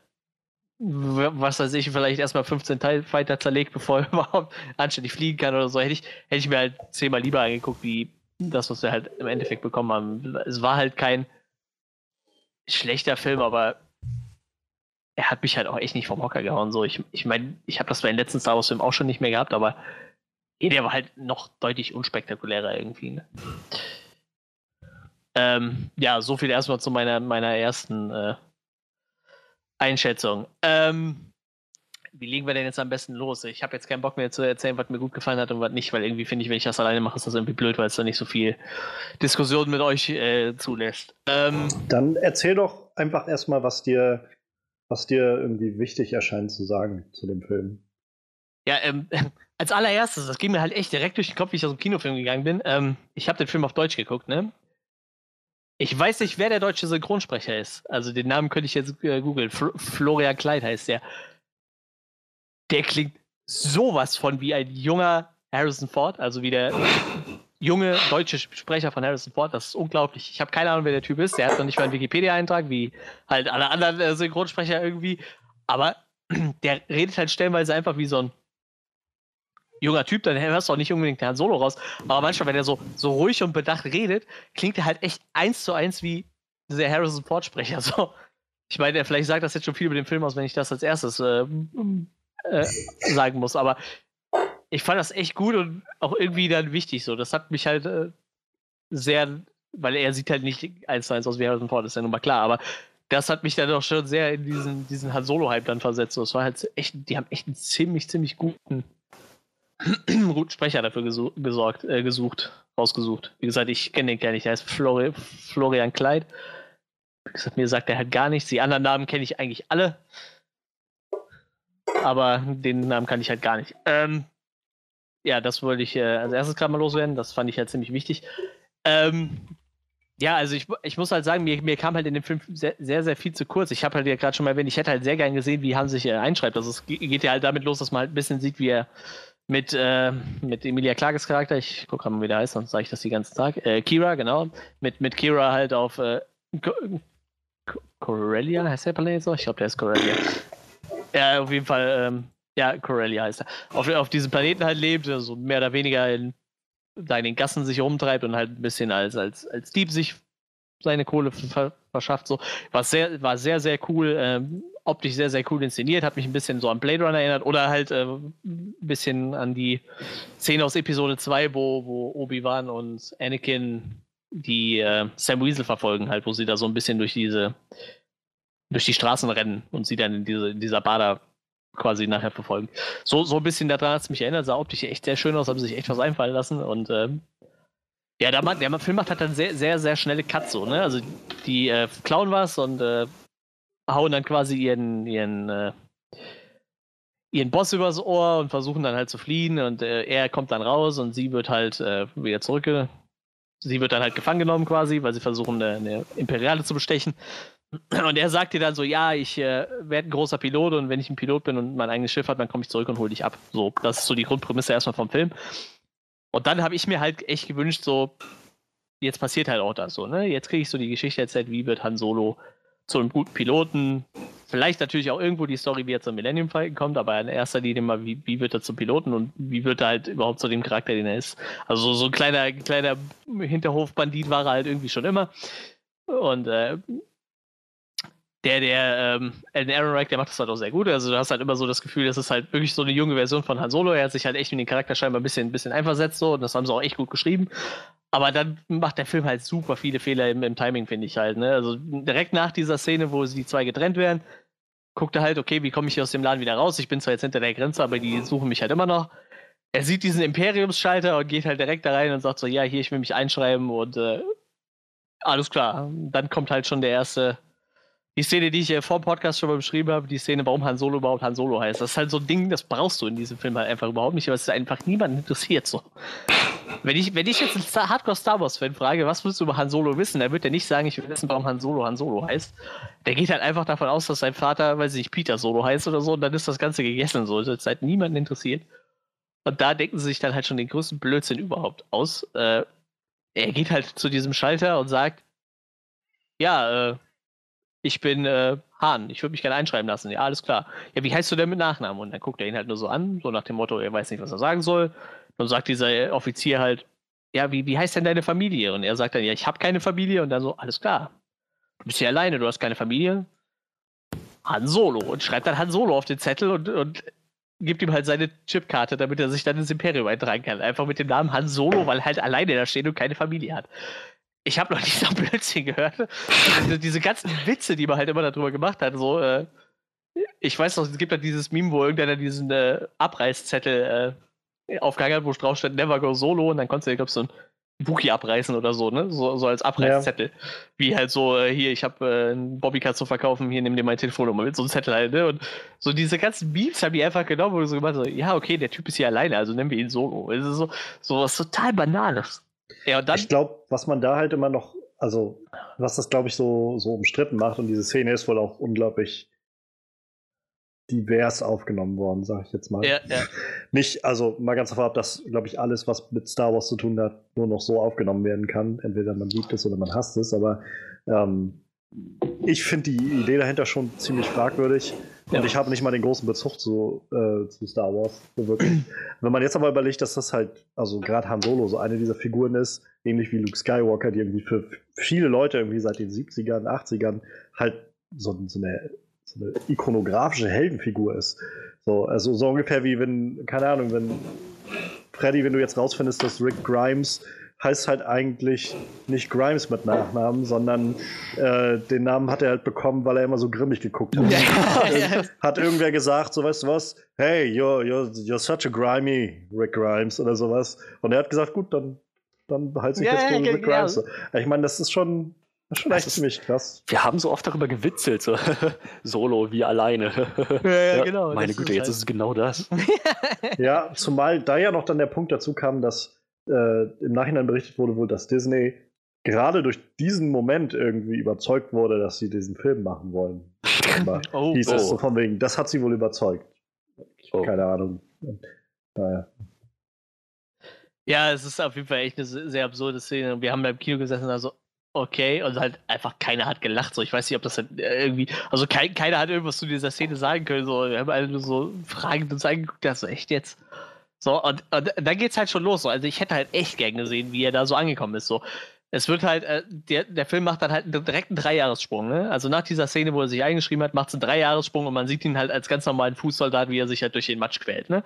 was weiß ich, vielleicht erstmal 15 Fighter zerlegt, bevor er überhaupt anständig fliegen kann oder so, hätte ich, hätte ich mir halt zehnmal lieber angeguckt, wie das, was wir halt im Endeffekt bekommen haben. Es war halt kein schlechter Film, aber er hat mich halt auch echt nicht vom Hocker gehauen. So, ich, ich meine, ich habe das bei den letzten Star Wars Filmen auch schon nicht mehr gehabt, aber der war halt noch deutlich unspektakulärer irgendwie. Ne? Ähm, ja, so viel erstmal zu meiner, meiner ersten äh, Einschätzung. Ähm, wie legen wir denn jetzt am besten los? Ich habe jetzt keinen Bock mehr zu erzählen, was mir gut gefallen hat und was nicht, weil irgendwie finde ich, wenn ich das alleine mache, ist das irgendwie blöd, weil es da nicht so viel Diskussion mit euch äh, zulässt. Ähm, Dann erzähl doch einfach erstmal, was dir, was dir irgendwie wichtig erscheint zu sagen zu dem Film. Ja, ähm, als allererstes, das ging mir halt echt direkt durch den Kopf, wie ich aus dem Kinofilm gegangen bin. Ähm, ich habe den Film auf Deutsch geguckt, ne? Ich weiß nicht, wer der deutsche Synchronsprecher ist. Also den Namen könnte ich jetzt äh, googeln. Fl Florian Kleid heißt der. Der klingt sowas von wie ein junger Harrison Ford, also wie der junge deutsche Sprecher von Harrison Ford. Das ist unglaublich. Ich habe keine Ahnung, wer der Typ ist. Der hat noch nicht mal einen Wikipedia-Eintrag, wie halt alle anderen äh, Synchronsprecher irgendwie. Aber der redet halt stellenweise einfach wie so ein junger Typ, dann hörst du auch nicht unbedingt den Solo raus. Aber manchmal, wenn er so, so ruhig und bedacht redet, klingt er halt echt eins zu eins wie der Harrison Ford-Sprecher. So. Ich meine, vielleicht sagt das jetzt schon viel über den Film aus, wenn ich das als erstes äh, äh, sagen muss, aber ich fand das echt gut und auch irgendwie dann wichtig so. Das hat mich halt äh, sehr, weil er sieht halt nicht eins zu eins aus wie Harrison Ford, ist ja nun mal klar, aber das hat mich dann doch schon sehr in diesen, diesen Han Solo-Hype dann versetzt. So, es war halt echt, die haben echt einen ziemlich, ziemlich guten Sprecher dafür gesorgt, äh, gesucht, rausgesucht. Wie gesagt, ich kenne den gar nicht, der heißt Flori Florian Kleid. Wie gesagt, mir sagt er halt gar nichts. Die anderen Namen kenne ich eigentlich alle. Aber den Namen kann ich halt gar nicht. Ähm, ja, das wollte ich äh, als erstes gerade mal loswerden. Das fand ich halt ziemlich wichtig. Ähm, ja, also ich, ich muss halt sagen, mir, mir kam halt in dem Film sehr, sehr, sehr viel zu kurz. Ich habe halt ja gerade schon mal erwähnt, ich hätte halt sehr gern gesehen, wie Hans sich äh, einschreibt. Also es geht ja halt damit los, dass man halt ein bisschen sieht, wie er mit, äh, mit Emilia Clarkes Charakter, ich gucke mal, wie der heißt, sonst sage ich das den ganzen Tag, äh, Kira, genau, mit, mit Kira halt auf äh, Corellia, heißt der Planet so? Ich glaube, der ist Corellia. Ja, auf jeden Fall, ähm, ja, Corellia heißt er. Auf, auf diesem Planeten halt lebt, so also mehr oder weniger in, da in den Gassen sich rumtreibt und halt ein bisschen als, als, als Dieb sich seine Kohle verschafft. So. War sehr, war sehr, sehr cool, ähm, optisch sehr, sehr cool inszeniert, hat mich ein bisschen so an Blade Runner erinnert oder halt äh, ein bisschen an die Szene aus Episode 2, wo, wo Obi-Wan und Anakin die äh, Sam Weasel verfolgen, halt, wo sie da so ein bisschen durch diese durch die Straßen rennen und sie dann in, diese, in dieser Bader quasi nachher verfolgen. So, so ein bisschen daran hat es mich erinnert, sah optisch echt sehr schön aus, haben sich echt was einfallen lassen und ähm, ja, der, der Film macht halt dann sehr, sehr, sehr schnelle Cuts so, ne? Also die äh, klauen was und äh, hauen dann quasi ihren, ihren, äh, ihren Boss übers Ohr und versuchen dann halt zu fliehen und äh, er kommt dann raus und sie wird halt äh, wieder zurück. Sie wird dann halt gefangen genommen quasi, weil sie versuchen, eine, eine Imperiale zu bestechen. Und er sagt dir dann so, ja, ich äh, werde ein großer Pilot und wenn ich ein Pilot bin und mein eigenes Schiff hat, dann komme ich zurück und hole dich ab. So, das ist so die Grundprämisse erstmal vom Film. Und dann habe ich mir halt echt gewünscht, so, jetzt passiert halt auch das so, ne? Jetzt kriege ich so die Geschichte erzählt, wie wird Han Solo zu einem guten Piloten. Vielleicht natürlich auch irgendwo die Story, wie er zum Millennium Falcon kommt, aber in erster Linie mal, wie, wie wird er zum Piloten und wie wird er halt überhaupt zu dem Charakter, den er ist. Also so ein kleiner, kleiner Hinterhofbandit war er halt irgendwie schon immer. Und äh, der, der, ähm, Alan Ehrenreich, der macht das halt auch sehr gut. Also du hast halt immer so das Gefühl, das ist halt wirklich so eine junge Version von Han Solo. Er hat sich halt echt mit den Charakter scheinbar ein bisschen, ein bisschen einversetzt so und das haben sie auch echt gut geschrieben. Aber dann macht der Film halt super viele Fehler im, im Timing, finde ich halt. Ne? Also direkt nach dieser Szene, wo die zwei getrennt werden, guckt er halt, okay, wie komme ich hier aus dem Laden wieder raus? Ich bin zwar jetzt hinter der Grenze, aber die suchen mich halt immer noch. Er sieht diesen Imperiumsschalter und geht halt direkt da rein und sagt so, ja, hier, ich will mich einschreiben und äh, alles klar. Dann kommt halt schon der erste die Szene, die ich äh, vor dem Podcast schon mal beschrieben habe, die Szene, warum Han Solo überhaupt Han Solo heißt. Das ist halt so ein Ding, das brauchst du in diesem Film halt einfach überhaupt nicht, weil es einfach niemanden interessiert. So. Wenn ich, wenn ich jetzt einen Hardcore Star Wars-Fan frage, was willst du über Han Solo wissen, dann wird er nicht sagen, ich will wissen, warum Han Solo Han Solo heißt. Der geht halt einfach davon aus, dass sein Vater, weil sie nicht Peter Solo heißt oder so, und dann ist das Ganze gegessen. So. Das ist halt niemanden interessiert. Und da denken sie sich dann halt schon den größten Blödsinn überhaupt aus. Äh, er geht halt zu diesem Schalter und sagt, ja, äh, ich bin äh, Hahn, ich würde mich gerne einschreiben lassen. Ja, alles klar. Ja, wie heißt du denn mit Nachnamen? Und dann guckt er ihn halt nur so an, so nach dem Motto, er weiß nicht, was er sagen soll. Dann sagt dieser Offizier halt, ja, wie, wie heißt denn deine Familie? Und er sagt dann, ja, ich habe keine Familie. Und dann so, alles klar. Du bist hier alleine, du hast keine Familie. Han Solo. Und schreibt dann Han Solo auf den Zettel und, und gibt ihm halt seine Chipkarte, damit er sich dann ins Imperium eintragen kann. Einfach mit dem Namen Han Solo, weil halt alleine da steht und keine Familie hat ich habe noch dieser Blödsinn gehört. diese, diese, ganzen Witze, die man halt immer darüber gemacht hat, so, äh, ich weiß noch, es gibt ja dieses Meme, wo irgendeiner diesen äh, Abreißzettel äh, aufgehangen hat, wo drauf steht, never go solo, und dann konntest du, glaube ich, so ein Wookie abreißen oder so, ne? So, so als Abreißzettel. Ja. Wie halt so, äh, hier, ich habe äh, einen Bobbycat zu verkaufen, hier nimm dir mein Telefonnummer mit, so ein Zettel halt, ne? Und so diese ganzen Memes haben die einfach genommen, wo du so gemacht so, ja, okay, der Typ ist hier alleine, also nennen wir ihn solo. Es ist so, so was total Banales. Ja, ich glaube, was man da halt immer noch, also was das, glaube ich, so, so umstritten macht und diese Szene ist wohl auch unglaublich divers aufgenommen worden, sage ich jetzt mal. Ja, ja. Nicht, also mal ganz davon ab, dass, glaube ich, alles, was mit Star Wars zu tun hat, nur noch so aufgenommen werden kann. Entweder man liebt es oder man hasst es, aber ähm, ich finde die Idee dahinter schon ziemlich fragwürdig. Und ja. ich habe nicht mal den großen Bezug zu, äh, zu Star Wars. So wirklich. Wenn man jetzt aber überlegt, dass das halt, also gerade Han Solo so eine dieser Figuren ist, ähnlich wie Luke Skywalker, die irgendwie für viele Leute irgendwie seit den 70ern, 80ern halt so, so, eine, so eine ikonografische Heldenfigur ist. So, also so ungefähr wie wenn, keine Ahnung, wenn Freddy, wenn du jetzt rausfindest, dass Rick Grimes heißt halt eigentlich nicht Grimes mit Nachnamen, sondern äh, den Namen hat er halt bekommen, weil er immer so grimmig geguckt hat. Ja. hat irgendwer gesagt, so weißt du was, hey, you're, you're, you're such a grimy Rick Grimes oder sowas. Und er hat gesagt, gut, dann, dann heiße ich ja, jetzt ja, Rick Grimes. Ich meine, das ist schon, das ist schon echt ziemlich krass. Wir haben so oft darüber gewitzelt, so solo wie alleine. Ja, ja genau. Meine Güte, jetzt halt. ist es genau das. ja, zumal da ja noch dann der Punkt dazu kam, dass äh, im Nachhinein berichtet wurde wohl, dass Disney gerade durch diesen Moment irgendwie überzeugt wurde, dass sie diesen Film machen wollen. oh, hieß oh. es so von wegen, das hat sie wohl überzeugt. Oh. Keine Ahnung. Naja. Ja, es ist auf jeden Fall echt eine sehr absurde Szene. Wir haben beim Kino gesessen, also okay, und halt einfach keiner hat gelacht. So, ich weiß nicht, ob das halt irgendwie, also kein, keiner hat irgendwas zu dieser Szene sagen können. So, wir haben alle nur so fragend uns angeguckt, das so echt jetzt. So, und, und dann geht's halt schon los. So. Also ich hätte halt echt gern gesehen, wie er da so angekommen ist. So. Es wird halt, äh, der, der Film macht dann halt direkt einen Dreijahressprung. Ne? Also nach dieser Szene, wo er sich eingeschrieben hat, macht es einen Dreijahressprung und man sieht ihn halt als ganz normalen Fußsoldat, wie er sich halt durch den Matsch quält. Ne?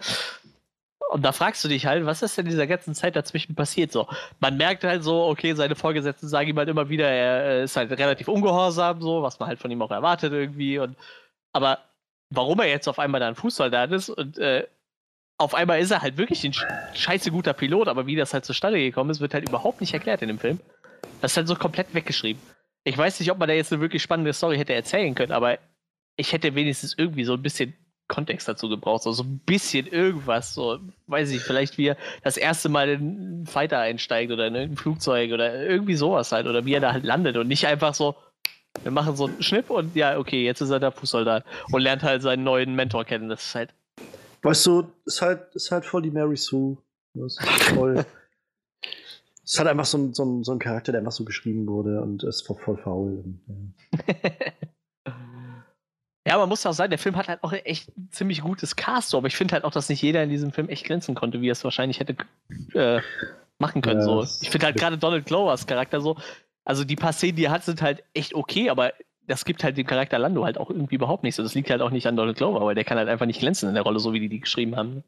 Und da fragst du dich halt, was ist denn in dieser ganzen Zeit dazwischen passiert? So, man merkt halt so, okay, seine Vorgesetzten sagen ihm halt immer wieder, er ist halt relativ ungehorsam, so, was man halt von ihm auch erwartet irgendwie. Und aber warum er jetzt auf einmal da ein Fußsoldat ist und äh, auf einmal ist er halt wirklich ein scheiße guter Pilot, aber wie das halt zustande gekommen ist, wird halt überhaupt nicht erklärt in dem Film. Das ist halt so komplett weggeschrieben. Ich weiß nicht, ob man da jetzt eine wirklich spannende Story hätte erzählen können, aber ich hätte wenigstens irgendwie so ein bisschen Kontext dazu gebraucht, so, so ein bisschen irgendwas, so, weiß ich, vielleicht wie er das erste Mal in einen Fighter einsteigt oder in ein Flugzeug oder irgendwie sowas halt, oder wie er da halt landet und nicht einfach so, wir machen so einen Schnipp und ja, okay, jetzt ist er der Fußsoldat und lernt halt seinen neuen Mentor kennen. Das ist halt Weißt du, ist halt, ist halt voll die Mary Sue. Ist voll. ist halt einfach so ein, so, so ein Charakter, der einfach so geschrieben wurde und ist voll, voll faul. ja. ja, man muss auch sagen, der Film hat halt auch echt ein ziemlich gutes Cast, aber ich finde halt auch, dass nicht jeder in diesem Film echt glänzen konnte, wie er es wahrscheinlich hätte äh, machen können. Ja, so. Ich finde halt gerade Donald Glovers Charakter so, also die paar Szenen, die er hat, sind halt echt okay, aber das gibt halt dem Charakter Lando halt auch irgendwie überhaupt nicht so. Das liegt halt auch nicht an Donald Glover, weil der kann halt einfach nicht glänzen in der Rolle, so wie die die geschrieben haben.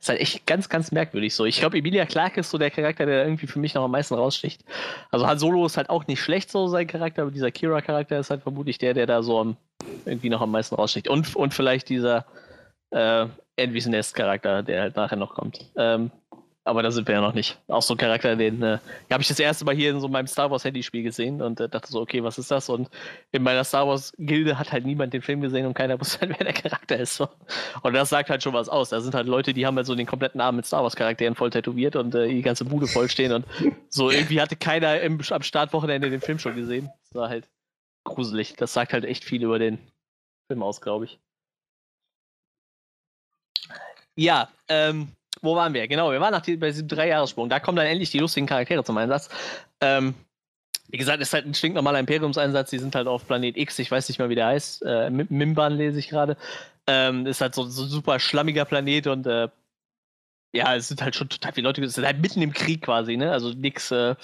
Ist halt echt ganz, ganz merkwürdig so. Ich glaube, Emilia Clarke ist so der Charakter, der irgendwie für mich noch am meisten raussticht. Also Han Solo ist halt auch nicht schlecht so sein Charakter, aber dieser Kira-Charakter ist halt vermutlich der, der da so am, irgendwie noch am meisten raussticht. Und, und vielleicht dieser äh, Envy's Nest-Charakter, der halt nachher noch kommt. Ähm, aber da sind wir ja noch nicht. Auch so ein Charakter, den äh, habe ich das erste Mal hier in so meinem Star Wars Handyspiel gesehen und äh, dachte so, okay, was ist das? Und in meiner Star Wars Gilde hat halt niemand den Film gesehen und keiner wusste halt, wer der Charakter ist. So. Und das sagt halt schon was aus. Da sind halt Leute, die haben halt so den kompletten Arm mit Star Wars Charakteren voll tätowiert und äh, die ganze Bude voll stehen und so irgendwie hatte keiner im, am Startwochenende den Film schon gesehen. Das war halt gruselig. Das sagt halt echt viel über den Film aus, glaube ich. Ja, ähm, wo waren wir? Genau, wir waren nach die, bei diesem Dreijahressprung. Da kommen dann endlich die lustigen Charaktere zum Einsatz. Ähm, wie gesagt, ist halt ein stinknormaler Imperiumseinsatz. Die sind halt auf Planet X, ich weiß nicht mal, wie der heißt. Äh, Mimban lese ich gerade. Ähm, ist halt so, so ein super schlammiger Planet und äh, ja, es sind halt schon total viele Leute. Es sind halt mitten im Krieg quasi, ne? Also nix. Äh,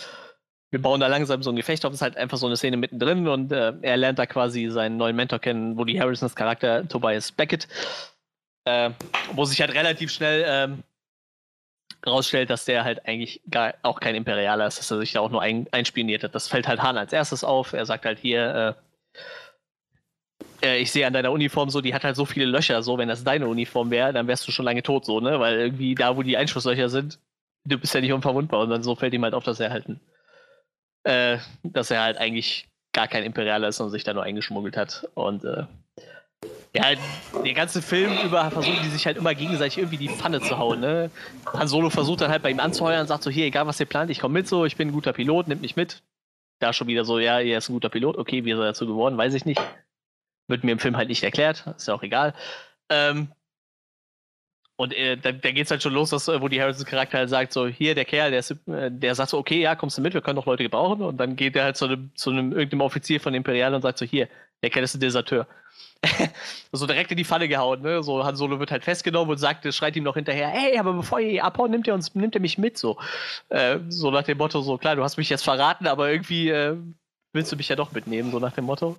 wir bauen da langsam so ein Gefecht auf. Es ist halt einfach so eine Szene mittendrin und äh, er lernt da quasi seinen neuen Mentor kennen, Woody Harrisons Charakter Tobias Beckett. Äh, wo sich halt relativ schnell ähm, rausstellt, dass der halt eigentlich gar auch kein Imperialer ist, dass er sich da auch nur ein, einspioniert hat. Das fällt halt Hahn als erstes auf. Er sagt halt hier, äh, äh, ich sehe an deiner Uniform so, die hat halt so viele Löcher, so, wenn das deine Uniform wäre, dann wärst du schon lange tot, so, ne? Weil irgendwie da, wo die Einschusslöcher sind, du bist ja nicht unverwundbar und dann so fällt ihm halt auf, dass er halt, äh, dass er halt eigentlich gar kein Imperialer ist und sich da nur eingeschmuggelt hat. Und äh, ja, den ganzen Film über versuchen die sich halt immer gegenseitig irgendwie die Pfanne zu hauen. Ne? Han Solo versucht dann halt bei ihm anzuheuern, sagt so, hier, egal was ihr plant, ich komme mit so, ich bin ein guter Pilot, nimmt mich mit. Da schon wieder so, ja, er ist ein guter Pilot, okay, wie ist er dazu geworden, weiß ich nicht. Wird mir im Film halt nicht erklärt, ist ja auch egal. Ähm, und äh, da, da es halt schon los, dass, wo die Harrisons Charakter halt sagt, so, hier, der Kerl, der, ist, äh, der sagt so, okay, ja, kommst du mit, wir können doch Leute gebrauchen. Und dann geht er halt zu einem, zu einem irgendeinem Offizier von Imperial und sagt so, hier, der Kerl ist ein Deserteur. so direkt in die Falle gehauen, ne? So Han Solo wird halt festgenommen und sagt, schreit ihm noch hinterher, hey, aber bevor ihr abhaut, nimmt er uns, nimmt er mich mit, so. Äh, so nach dem Motto, so klar, du hast mich jetzt verraten, aber irgendwie äh, willst du mich ja doch mitnehmen, so nach dem Motto.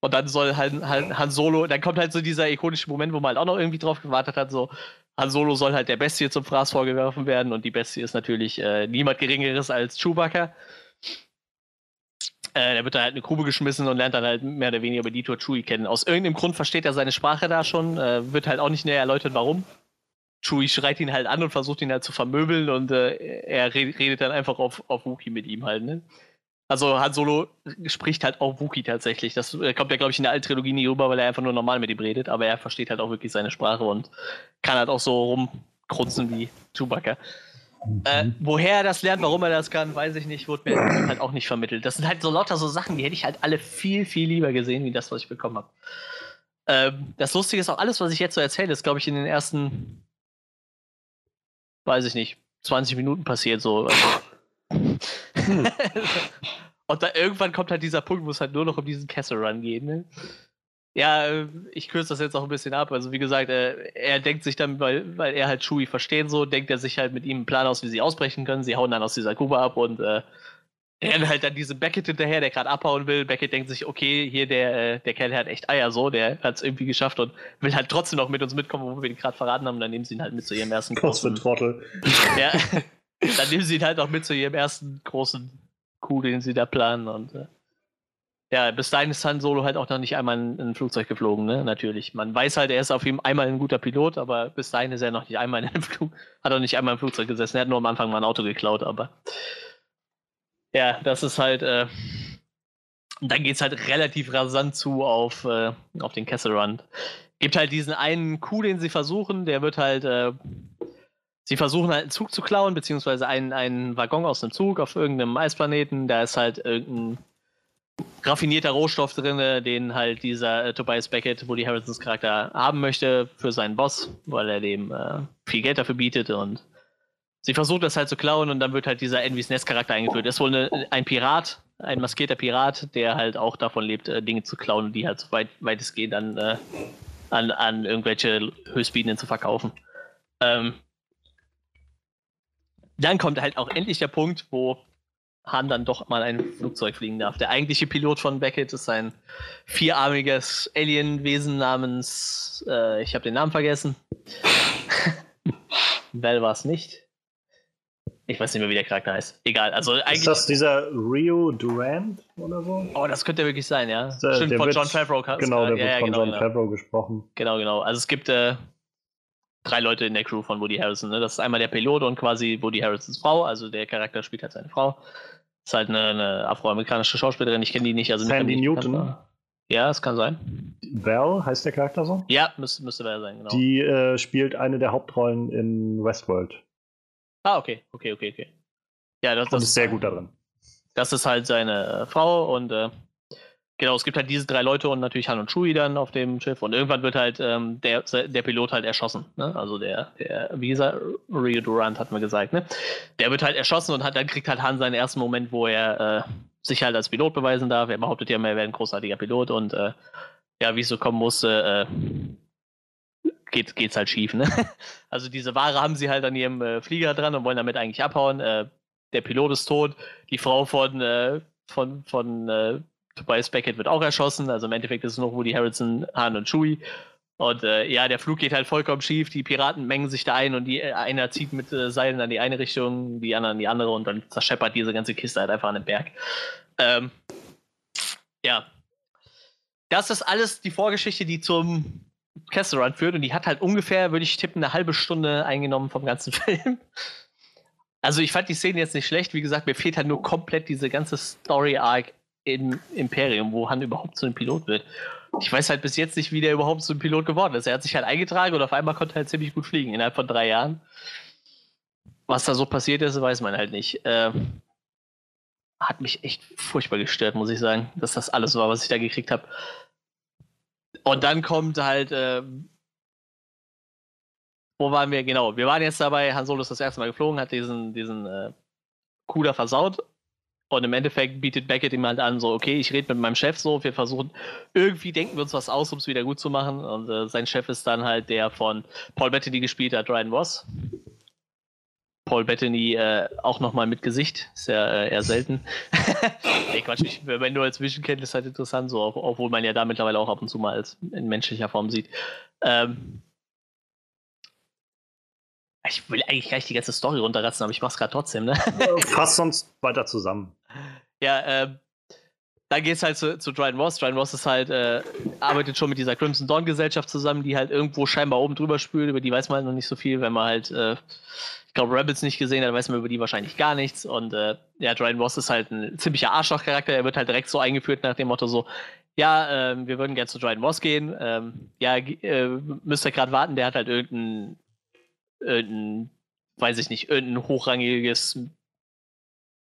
Und dann soll halt, halt Han Solo, dann kommt halt so dieser ikonische Moment, wo man halt auch noch irgendwie drauf gewartet hat, so Han Solo soll halt der Bestie zum Fraß vorgeworfen werden und die Bestie ist natürlich äh, niemand Geringeres als Chewbacca. Äh, der wird da halt eine Grube geschmissen und lernt dann halt mehr oder weniger Benito Chewie kennen. Aus irgendeinem Grund versteht er seine Sprache da schon, äh, wird halt auch nicht näher erläutert, warum. Chewie schreit ihn halt an und versucht ihn halt zu vermöbeln und äh, er redet dann einfach auf, auf Wookie mit ihm halt, ne? Also Han Solo spricht halt auch Wookie tatsächlich. Das äh, kommt ja, glaube ich, in der alten Trilogie nie rüber, weil er einfach nur normal mit ihm redet, aber er versteht halt auch wirklich seine Sprache und kann halt auch so rumkrunzen wie Chewbacca. Mhm. Äh, woher er das lernt, warum er das kann, weiß ich nicht, wurde mir halt auch nicht vermittelt. Das sind halt so lauter so Sachen, die hätte ich halt alle viel, viel lieber gesehen, wie das, was ich bekommen habe. Ähm, das Lustige ist auch, alles, was ich jetzt so erzähle, ist, glaube ich, in den ersten, weiß ich nicht, 20 Minuten passiert so. Also, hm. Und da irgendwann kommt halt dieser Punkt, wo es halt nur noch um diesen Castle Run geht. Ne? Ja, äh, ich kürze das jetzt auch ein bisschen ab. Also wie gesagt, äh, er denkt sich dann, weil, weil er halt Chewie verstehen so, denkt er sich halt mit ihm einen Plan aus, wie sie ausbrechen können. Sie hauen dann aus dieser Grube ab und äh, rennen halt dann diesem Beckett hinterher, der gerade abhauen will. Beckett denkt sich, okay, hier der, äh, der Kerl hat echt Eier so, der hat es irgendwie geschafft und will halt trotzdem noch mit uns mitkommen, wo wir ihn gerade verraten haben. Dann nehmen sie ihn halt mit zu ihrem ersten großen... Trottel. Ja, dann nehmen sie ihn halt auch mit zu ihrem ersten großen Coup, den sie da planen und äh, ja, bis dahin ist Han Solo halt auch noch nicht einmal in ein Flugzeug geflogen, ne? Natürlich. Man weiß halt, er ist auf ihm einmal ein guter Pilot, aber bis dahin ist er noch nicht einmal in einem Flug, hat er nicht einmal im Flugzeug gesessen. Er hat nur am Anfang mal ein Auto geklaut, aber ja, das ist halt, äh, dann geht's halt relativ rasant zu auf, äh, auf den Kessel Run. Gibt halt diesen einen Coup, den sie versuchen, der wird halt, äh, sie versuchen halt einen Zug zu klauen, beziehungsweise einen, einen Waggon aus einem Zug auf irgendeinem Eisplaneten, da ist halt irgendein raffinierter Rohstoff drin, den halt dieser äh, Tobias Beckett, Woody Harrisons Charakter, haben möchte für seinen Boss, weil er dem äh, viel Geld dafür bietet und sie versucht das halt zu klauen und dann wird halt dieser Envy's Nest Charakter eingeführt. Das ist wohl eine, ein Pirat, ein maskierter Pirat, der halt auch davon lebt, äh, Dinge zu klauen die halt so weit, weitestgehend an, äh, an, an irgendwelche Höchstbietenden zu verkaufen. Ähm, dann kommt halt auch endlich der Punkt, wo Han dann doch mal ein Flugzeug fliegen darf. Der eigentliche Pilot von Beckett ist ein vierarmiges Alienwesen namens, äh, ich habe den Namen vergessen. Val war es nicht. Ich weiß nicht mehr, wie der Charakter heißt. Egal. Also eigentlich, ist das dieser Rio Durant oder so? Oh, das könnte wirklich sein, ja. Der, Stimmt, der von wird, John Favreau. Genau, der ja, wird ja, von genau, John genau. Favreau gesprochen. Genau, genau. Also es gibt äh, drei Leute in der Crew von Woody Harrison. Ne? Das ist einmal der Pilot und quasi Woody Harrisons Frau. Also der Charakter spielt halt seine Frau. Ist halt eine, eine afroamerikanische Schauspielerin. Ich kenne die nicht. Also Sandy Newton. Ja, es kann sein. Val heißt der Charakter so? Ja, müsste, müsste Val sein, genau. Die äh, spielt eine der Hauptrollen in Westworld. ah, okay, okay, okay, okay. Ja, das, das ist sehr gut darin. Das ist halt seine äh, Frau und äh, genau, es gibt halt diese drei Leute und natürlich Han und Chewie dann auf dem Schiff und irgendwann wird halt ähm, der, der Pilot halt erschossen. Ne? Also der, der, gesagt, Rio Durant hat mir gesagt, ne? Der wird halt erschossen und hat, dann kriegt halt Han seinen ersten Moment, wo er äh, sich halt als Pilot beweisen darf. Er behauptet ja er wäre ein großartiger Pilot und äh, ja, wie es so kommen musste, äh, geht, geht's halt schief, ne? Also diese Ware haben sie halt an ihrem äh, Flieger dran und wollen damit eigentlich abhauen. Äh, der Pilot ist tot, die Frau von, äh, von, von äh, Tobias Beckett wird auch erschossen. Also im Endeffekt ist es noch Woody Harrison, Han und Chewie. Und äh, ja, der Flug geht halt vollkommen schief. Die Piraten mengen sich da ein und die äh, einer zieht mit äh, Seilen an die eine Richtung, die andere an die andere und dann zerscheppert diese ganze Kiste halt einfach an den Berg. Ähm, ja. Das ist alles die Vorgeschichte, die zum Castle Run führt und die hat halt ungefähr, würde ich tippen, eine halbe Stunde eingenommen vom ganzen Film. Also ich fand die Szene jetzt nicht schlecht. Wie gesagt, mir fehlt halt nur komplett diese ganze Story-Arc im Imperium, wo Han überhaupt zu einem Pilot wird. Ich weiß halt bis jetzt nicht, wie der überhaupt zu einem Pilot geworden ist. Er hat sich halt eingetragen und auf einmal konnte er halt ziemlich gut fliegen innerhalb von drei Jahren. Was da so passiert ist, weiß man halt nicht. Äh, hat mich echt furchtbar gestört, muss ich sagen, dass das alles war, was ich da gekriegt habe. Und dann kommt halt, äh, wo waren wir? Genau, wir waren jetzt dabei, Han Solo ist das erste Mal geflogen, hat diesen, diesen äh, Coup da versaut. Und im Endeffekt bietet Beckett ihm halt an, so, okay, ich rede mit meinem Chef so, wir versuchen, irgendwie denken wir uns was aus, um es wieder gut zu machen. Und äh, sein Chef ist dann halt der von Paul Bettany gespielt hat, Ryan Voss. Paul Bettany äh, auch nochmal mit Gesicht, ist ja äh, eher selten. nee, Quatsch, ich, wenn nur als Vision kennt, ist halt interessant, so, obwohl man ja da mittlerweile auch ab und zu mal als in menschlicher Form sieht. Ähm, Ich will eigentlich gleich die ganze Story runterratzen, aber ich mach's gerade trotzdem, ne? Fass sonst weiter zusammen. Ja, ähm, dann geht's halt zu, zu Dryden Ross. Dryden Ross ist halt, äh, arbeitet schon mit dieser Crimson Dawn Gesellschaft zusammen, die halt irgendwo scheinbar oben drüber spült, über die weiß man halt noch nicht so viel, wenn man halt, äh, ich glaube, Rebels nicht gesehen hat, weiß man über die wahrscheinlich gar nichts. Und äh, ja, Dryden Ross ist halt ein ziemlicher Arschloch-Charakter, er wird halt direkt so eingeführt nach dem Motto so, ja, ähm, wir würden gerne zu Dryden Ross gehen, ähm, ja, äh, müsst ihr gerade warten, der hat halt irgendein, irgendein, weiß ich nicht, irgendein hochrangiges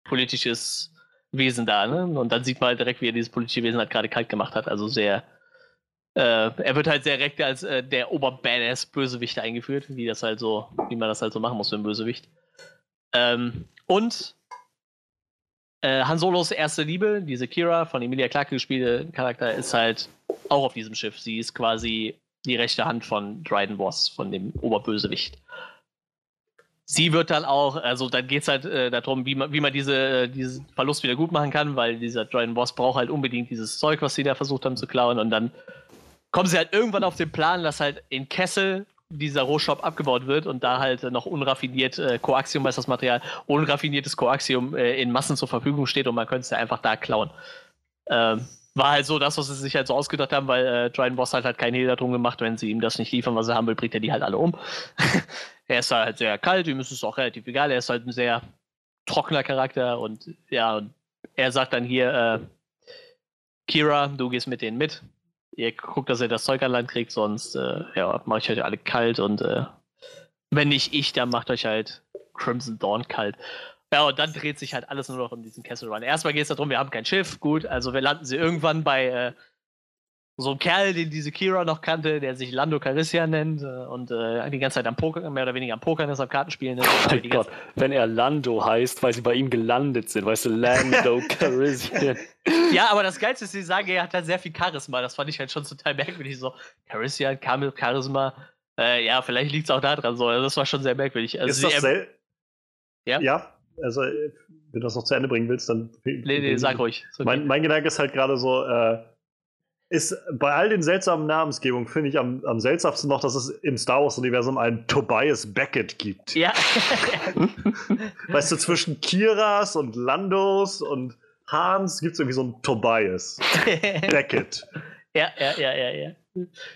politisches Wesen da, ne? Und dann sieht man halt direkt, wie er dieses politische Wesen halt gerade kalt gemacht hat. Also sehr. Äh, er wird halt sehr direkt als äh, der Oberbadass-Bösewicht eingeführt, wie das halt so, wie man das halt so machen muss für einen Bösewicht. Ähm, und äh, Han Solos erste Liebe, diese Kira von Emilia Clarke gespielte Charakter, ist halt auch auf diesem Schiff. Sie ist quasi die rechte Hand von Dryden Voss, von dem Oberbösewicht sie wird dann auch, also dann geht es halt äh, darum, wie man, wie man diese, äh, diesen Verlust wieder gut machen kann, weil dieser Dryden Boss braucht halt unbedingt dieses Zeug, was sie da versucht haben zu klauen. Und dann kommen sie halt irgendwann auf den Plan, dass halt in Kessel dieser Rohstoff abgebaut wird und da halt noch unraffiniert äh, Koaxium heißt das Material, unraffiniertes Koaxium äh, in Massen zur Verfügung steht und man könnte es ja einfach da klauen. Ähm, war halt so das, was sie sich halt so ausgedacht haben, weil äh, Dryden Boss halt, halt keinen Hehl darum gemacht, wenn sie ihm das nicht liefern, was er haben will, bringt er die halt alle um. er ist halt sehr kalt, ihm ist es auch relativ egal, er ist halt ein sehr trockener Charakter und ja, er sagt dann hier, äh, Kira, du gehst mit denen mit. Ihr guckt, dass ihr das Zeug an Land kriegt, sonst äh, ja, mache ich euch alle kalt und äh, wenn nicht ich, dann macht euch halt Crimson Dawn kalt. Ja, und dann dreht sich halt alles nur noch um diesen Kessel Run. Erstmal geht es darum, wir haben kein Schiff, gut, also wir landen sie irgendwann bei äh, so einem Kerl, den diese Kira noch kannte, der sich Lando Caricia nennt äh, und äh, die ganze Zeit am Poker, mehr oder weniger am Pokern ist, am Kartenspielen ist. Oh mein Gott, wenn er Lando heißt, weil sie bei ihm gelandet sind, weißt du, Lando Caricia. ja, aber das Geilste ist, sie sagen, er hat halt sehr viel Charisma. Das fand ich halt schon total merkwürdig. So, Caricia, Charisma, äh, ja, vielleicht liegt es auch da dran. So. Also, das war schon sehr merkwürdig. Also, ist das sie, ja? ja, also äh, wenn du das noch zu Ende bringen willst, dann. Nee, nee, sag ruhig. Okay. Mein, mein, Gedanke ist halt gerade so, äh, ist bei all den seltsamen Namensgebungen, finde ich am, am seltsamsten noch, dass es im Star Wars-Universum einen Tobias Beckett gibt. Ja. weißt du, zwischen Kiras und Landos und Hans gibt es irgendwie so einen Tobias Beckett. Ja, ja, ja, ja, ja.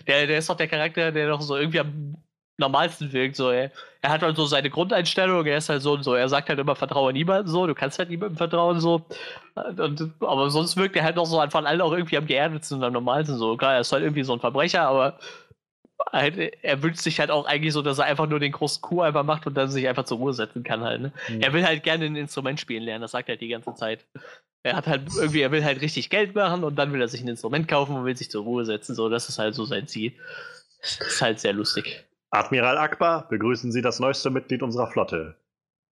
Der, der ist doch der Charakter, der doch so irgendwie am normalsten wirkt. So, ey. Er hat halt so seine Grundeinstellung, er ist halt so und so. Er sagt halt immer, vertraue niemandem so, du kannst halt niemandem vertrauen so. Und, aber sonst wirkt er halt noch so von allen auch irgendwie am geerdetsten und am normalsten so. Klar, er ist halt irgendwie so ein Verbrecher, aber halt, er wünscht sich halt auch eigentlich so, dass er einfach nur den großen Kuh einfach macht und dann sich einfach zur Ruhe setzen kann halt. Ne? Mhm. Er will halt gerne ein Instrument spielen lernen, das sagt er halt die ganze Zeit. Er hat halt irgendwie, er will halt richtig Geld machen und dann will er sich ein Instrument kaufen und will sich zur Ruhe setzen. So, das ist halt so sein Ziel. Das ist halt sehr lustig. Admiral Akbar, begrüßen Sie das neueste Mitglied unserer Flotte.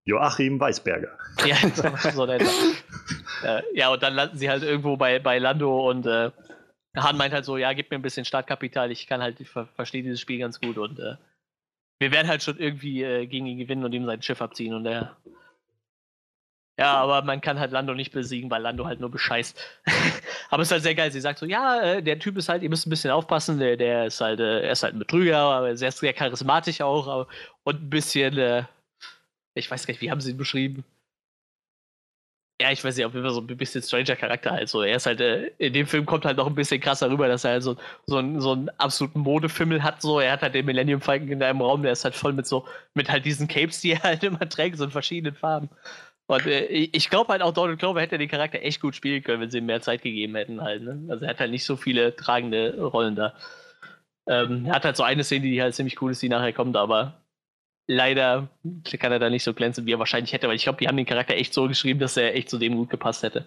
Joachim Weisberger. Ja, so äh, ja, und dann landen sie halt irgendwo bei, bei Lando und äh, Hahn meint halt so, ja, gib mir ein bisschen Startkapital, ich kann halt, ich ver verstehe dieses Spiel ganz gut und äh, wir werden halt schon irgendwie äh, gegen ihn gewinnen und ihm sein Schiff abziehen und er ja, aber man kann halt Lando nicht besiegen, weil Lando halt nur bescheißt. aber es ist halt sehr geil. Sie sagt so, ja, äh, der Typ ist halt, ihr müsst ein bisschen aufpassen, der, der ist halt, äh, er ist halt ein Betrüger, aber sehr, sehr charismatisch auch und ein bisschen, äh, ich weiß gar nicht, wie haben sie ihn beschrieben? Ja, ich weiß nicht, auf jeden so ein bisschen stranger Charakter halt so. Er ist halt, in dem Film kommt halt noch ein bisschen krasser rüber, dass er halt so, so, einen, so einen absoluten Modefimmel hat, so. Er hat halt den Millennium Falcon in einem Raum, der ist halt voll mit so, mit halt diesen Capes, die er halt immer trägt, so in verschiedenen Farben. Und äh, ich glaube halt auch Donald Glover hätte den Charakter echt gut spielen können, wenn sie ihm mehr Zeit gegeben hätten halt. Ne? Also er hat halt nicht so viele tragende Rollen da. Ähm, er hat halt so eine Szene, die halt ziemlich cool ist, die nachher kommt, aber leider kann er da nicht so glänzen, wie er wahrscheinlich hätte, weil ich glaube, die haben den Charakter echt so geschrieben, dass er echt zu dem gut gepasst hätte.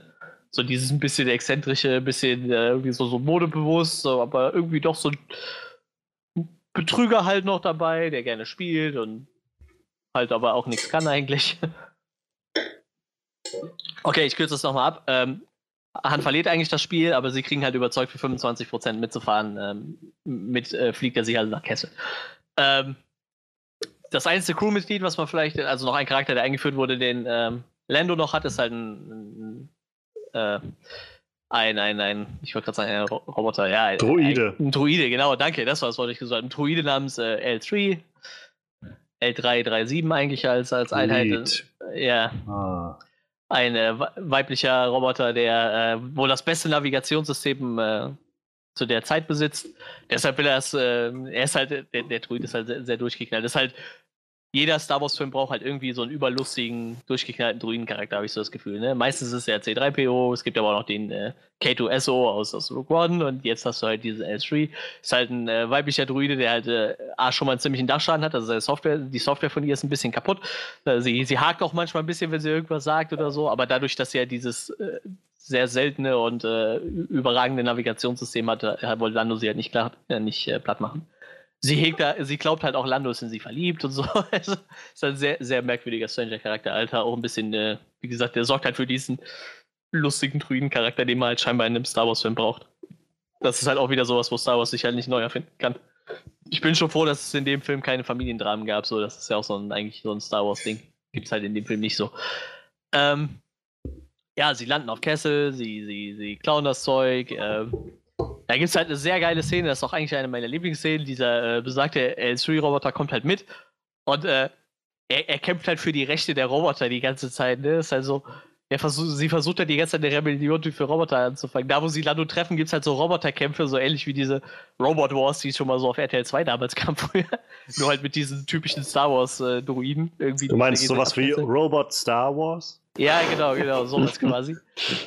So dieses ein bisschen exzentrische, ein bisschen äh, irgendwie so, so modebewusst, so, aber irgendwie doch so ein Betrüger halt noch dabei, der gerne spielt und halt aber auch nichts kann eigentlich. Okay, ich kürze das nochmal ab. Ähm, Han verliert eigentlich das Spiel, aber sie kriegen halt überzeugt für 25% mitzufahren. Ähm, mit äh, fliegt er sie halt nach Kessel. Ähm, das einzige Crewmitglied, was man vielleicht, also noch ein Charakter, der eingeführt wurde, den ähm, Lando noch hat, ist halt ein, ein, äh, ein, ein, ein ich wollte gerade sagen, ein Roboter, ja. Ein, Druide. Ein, ein, Druide, genau, danke, das war das, was ich gesagt habe. Ein Druide namens äh, L3. L337 eigentlich als, als Einheit. Lead. Ja, Ah. Ein äh, we- weiblicher Roboter, der äh, wohl das beste Navigationssystem äh, zu der Zeit besitzt. Deshalb will er es, äh, er ist halt, der, der Druid ist halt sehr, sehr durchgeknallt. Ist halt, jeder Star Wars-Film braucht halt irgendwie so einen überlustigen, durchgeknallten Druidencharakter, habe ich so das Gefühl. Ne? Meistens ist es der C3PO, es gibt aber auch noch den äh, K2SO aus, aus Rogue One und jetzt hast du halt diesen L3. Ist halt ein äh, weiblicher Druide, der halt äh, schon mal einen ziemlichen Dachschaden hat, also seine Software, die Software von ihr ist ein bisschen kaputt. Äh, Sie, sie hakt auch manchmal ein bisschen, wenn sie irgendwas sagt oder so, aber dadurch, dass sie ja dieses äh, sehr seltene und äh, überragende Navigationssystem äh, wollte Lando sie halt nicht, klar, äh, nicht platt machen. Sie hegt da, sie glaubt halt auch, Lando ist in sie verliebt und so. Also, ist ein sehr, sehr merkwürdiger Stranger-Charakter, Alter. Auch ein bisschen, äh, wie gesagt, der sorgt halt für diesen lustigen Druiden-Charakter, den man halt scheinbar in einem Star Wars-Film braucht. Das ist halt auch wieder sowas, wo Star Wars sich halt nicht neu erfinden kann. Ich bin schon froh, dass es in dem Film keine Familiendramen gab. So, das ist ja auch so ein, eigentlich so ein Star Wars-Ding. Gibt es halt in dem Film nicht so. Ähm, ja, sie landen auf Kessel, sie, sie, sie klauen das Zeug. Ähm, da gibt es halt eine sehr geile Szene, das ist auch eigentlich eine meiner Lieblingsszenen. Dieser äh, besagte L3-Roboter kommt halt mit und äh, er, er kämpft halt für die Rechte der Roboter die ganze Zeit. Ne? Ist halt so, er versuch, sie versucht halt die ganze Zeit eine Rebellion für Roboter anzufangen. Da, wo sie Lando treffen, gibt es halt so Roboterkämpfe, so ähnlich wie diese Robot Wars, die es schon mal so auf RTL 2 damals kam früher. Nur halt mit diesen typischen Star Wars-Druiden. irgendwie. Du meinst sowas wie. Robot Star Wars? Ja, genau, genau, sowas quasi.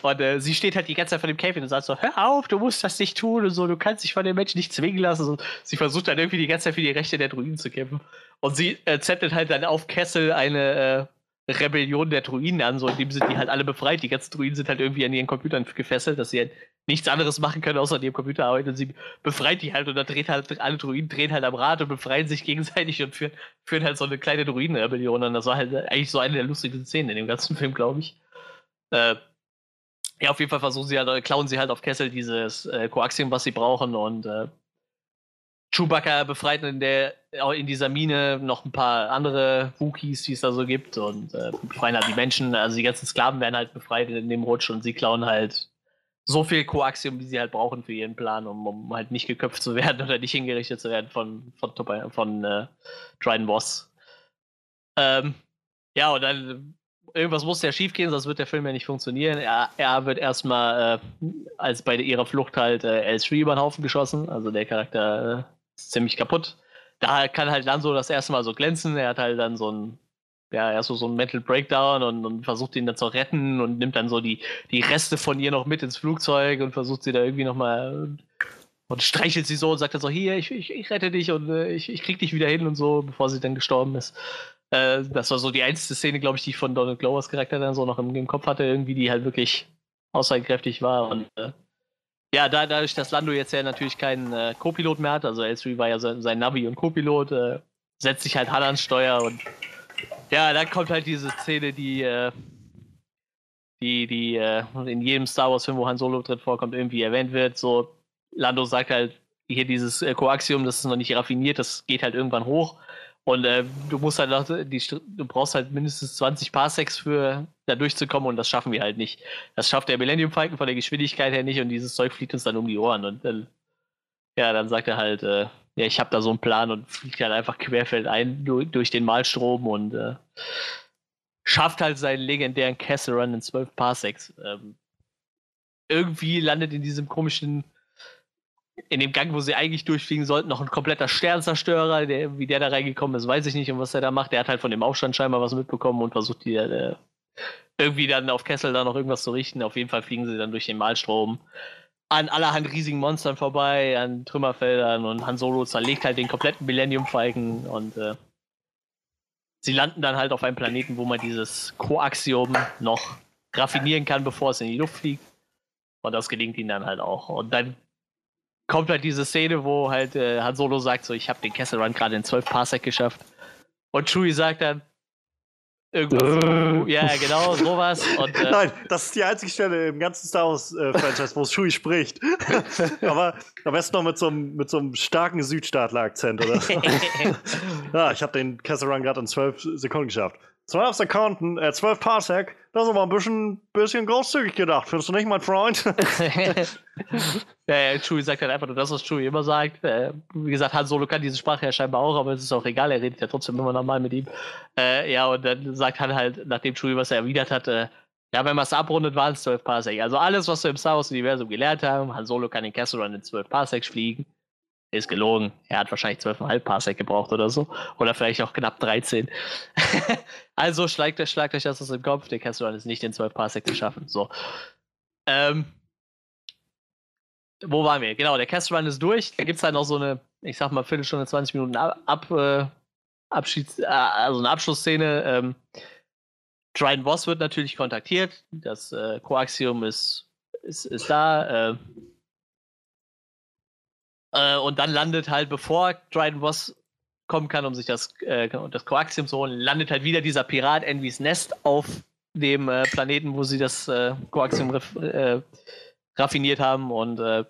Und äh, sie steht halt die ganze Zeit vor dem Käfig und sagt so, hör auf, du musst das nicht tun und so, du kannst dich von den Menschen nicht zwingen lassen. So, sie versucht dann irgendwie die ganze Zeit für die Rechte der Druiden zu kämpfen. Und sie äh, zettelt halt dann auf Kessel eine äh, Rebellion der Druiden an, so indem sie die halt alle befreit. Die ganzen Druiden sind halt irgendwie an ihren Computern gefesselt, dass sie halt nichts anderes machen können, außer an ihrem Computer arbeiten. Und sie befreit die halt und dann dreht halt alle Druiden drehen halt am Rad und befreien sich gegenseitig und führen, führen halt so eine kleine Druidenrebellion an. Das war halt eigentlich so eine der lustigsten Szenen in dem ganzen Film, glaube ich. Äh, ja, auf jeden Fall versuchen sie halt, äh, klauen sie halt auf Kessel dieses äh, Koaxium, was sie brauchen und äh, Chewbacca befreit in der auch in dieser Mine noch ein paar andere Wookies, die es da so gibt und äh, befreien halt die Menschen, also die ganzen Sklaven werden halt befreit in dem Rutsch und sie klauen halt so viel Koaxium, wie sie halt brauchen für ihren Plan, um, um halt nicht geköpft zu werden oder nicht hingerichtet zu werden von von, Topa- von äh, Dryden Boss. Ähm, ja, und dann irgendwas muss ja schief gehen, sonst wird der Film ja nicht funktionieren. Er, er wird erstmal, äh, als bei ihrer Flucht halt äh, L3 über den Haufen geschossen. Also der Charakter äh, ist ziemlich kaputt. Da kann halt Lanzo das erste Mal so glänzen. Er hat halt dann so ein, ja, erst so, so ein Mental Breakdown und, und versucht ihn dann zu retten und nimmt dann so die, die Reste von ihr noch mit ins Flugzeug und versucht sie da irgendwie nochmal und streichelt sie so und sagt dann so, hier, ich, ich, ich rette dich und äh, ich, ich krieg dich wieder hin und so, bevor sie dann gestorben ist. Äh, das war so die einzige Szene, glaube ich, die ich von Donald Glovers Charakter dann so noch im, im Kopf hatte, irgendwie, die halt wirklich aussagekräftig war. Und äh, ja, da, dadurch, dass Lando jetzt ja natürlich keinen äh, Co-Pilot mehr hat, also L3 war ja sein, sein Navi und Co-Pilot, äh, setzt sich halt Han ans Steuer und ja, dann kommt halt diese Szene, die, äh, die, die äh, in jedem Star Wars-Film, wo Han Solo drin vorkommt, irgendwie erwähnt wird. So, Lando sagt halt, hier dieses äh, Koaxium, das ist noch nicht raffiniert, das geht halt irgendwann hoch. Und äh, du musst halt noch die, du brauchst halt mindestens 20 Parsecs für da durchzukommen und das schaffen wir halt nicht. Das schafft der Millennium Falcon von der Geschwindigkeit her nicht und dieses Zeug fliegt uns dann um die Ohren und dann, ja, dann sagt er halt, äh, ja, ich habe da so einen Plan und fliegt halt einfach querfeldein durch, durch den Malstrom und äh, schafft halt seinen legendären Castle Run in 12 Parsecs. Ähm, irgendwie landet in diesem komischen in dem Gang, wo sie eigentlich durchfliegen sollten, noch ein kompletter Sternzerstörer. Der, wie der da reingekommen ist, weiß ich nicht. Und was er da macht, der hat halt von dem Aufstand scheinbar was mitbekommen und versucht, die äh, irgendwie dann auf Kessel da noch irgendwas zu richten. Auf jeden Fall fliegen sie dann durch den Malstrom an allerhand riesigen Monstern vorbei, an Trümmerfeldern und Han Solo zerlegt halt den kompletten Millennium Falcon und äh, sie landen dann halt auf einem Planeten, wo man dieses Koaxium noch raffinieren kann, bevor es in die Luft fliegt. Und das gelingt ihnen dann halt auch. Und dann kommt halt diese Szene, wo halt äh, Han Solo sagt, so, ich habe den Kessel Run gerade in 12 Parsec geschafft. Und Chewie sagt dann irgendwas. ja, genau, sowas. Und, äh, Nein, das ist die einzige Stelle im ganzen Star Wars-Franchise, wo es Shui spricht. Aber am besten noch mit so einem, mit so einem starken Südstaatler-Akzent, oder? ja, ich habe den Kessel Run gerade in zwölf Sekunden geschafft. 12 Sekunden, äh, 12 Parsec, das ist aber ein bisschen, bisschen großzügig gedacht, findest du nicht, mein Freund? ja, Chewie sagt halt einfach nur das, was Chewie immer sagt. Äh, wie gesagt, Han Solo kann diese Sprache ja scheinbar auch, aber es ist auch egal, er redet ja trotzdem immer normal mit ihm. Äh, ja, und dann sagt Han halt, nachdem Chewie was er erwidert hat, äh, ja, wenn man es abrundet, waren es 12 Parsec. Also alles, was wir im Star Wars-Universum gelernt haben, Han Solo kann in Castle Run in 12 Parsecs fliegen. Ist gelogen. Er hat wahrscheinlich 12,5 Parsec gebraucht oder so. Oder vielleicht auch knapp 13. also schlagt, schlagt euch das aus dem Kopf. Der Castle Run ist nicht in 12 Parsec zu schaffen. So. Ähm, wo waren wir? Genau, der Castle Run ist durch. Da gibt es halt noch so eine, ich sag mal, Viertelstunde, 20 Minuten ab, ab äh, Abschieds, äh, also eine Abschlussszene. Ähm, Dryden Boss wird natürlich kontaktiert. Das äh, Coaxium ist, ist, ist da. Äh, äh, und dann landet halt, bevor Dryden Boss kommen kann, um sich das, äh, das Coaxium zu holen, landet halt wieder dieser Pirat Envys Nest auf dem äh, Planeten, wo sie das äh, Coaxium äh, raffiniert haben. Und äh,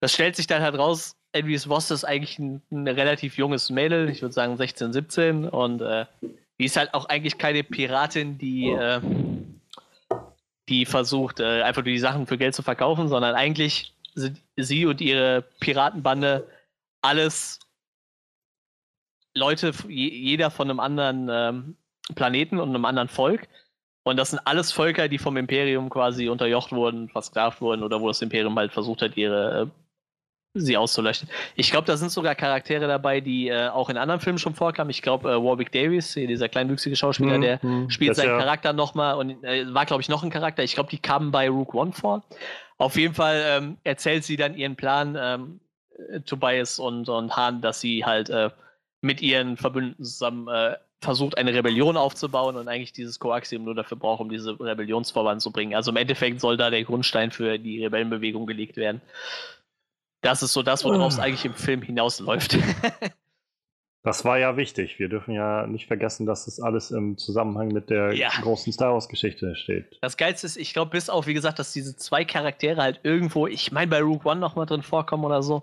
das stellt sich dann halt raus, Envys Boss ist eigentlich ein, ein relativ junges Mädel, ich würde sagen 16, 17. Und die ist halt auch eigentlich keine Piratin, die, äh, die versucht, äh, einfach nur die Sachen für Geld zu verkaufen, sondern eigentlich sie und ihre Piratenbande alles Leute, jeder von einem anderen ähm, Planeten und einem anderen Volk. Und das sind alles Völker, die vom Imperium quasi unterjocht wurden, versklavt wurden oder wo das Imperium halt versucht hat, ihre äh, sie auszuleuchten. Ich glaube, da sind sogar Charaktere dabei, die äh, auch in anderen Filmen schon vorkamen. Ich glaube, äh, Warwick Davis, dieser kleinwüchsige Schauspieler, mhm, der mhm. spielt seinen ja. Charakter nochmal und äh, war, glaube ich, noch ein Charakter. Ich glaube, die kamen bei Rook One vor. Auf jeden Fall ähm, erzählt sie dann ihren Plan, ähm, Tobias und, und Hahn, dass sie halt äh, mit ihren Verbündeten zusammen äh, versucht, eine Rebellion aufzubauen und eigentlich dieses Coaxium nur dafür braucht, um diese Rebellionsverband zu bringen. Also im Endeffekt soll da der Grundstein für die Rebellenbewegung gelegt werden. Das ist so das, worauf es oh. eigentlich im Film hinausläuft. das war ja wichtig. Wir dürfen ja nicht vergessen, dass das alles im Zusammenhang mit der ja. großen Star Wars-Geschichte steht. Das Geilste ist, ich glaube, bis auf, wie gesagt, dass diese zwei Charaktere halt irgendwo, ich meine, bei Rook One nochmal drin vorkommen oder so.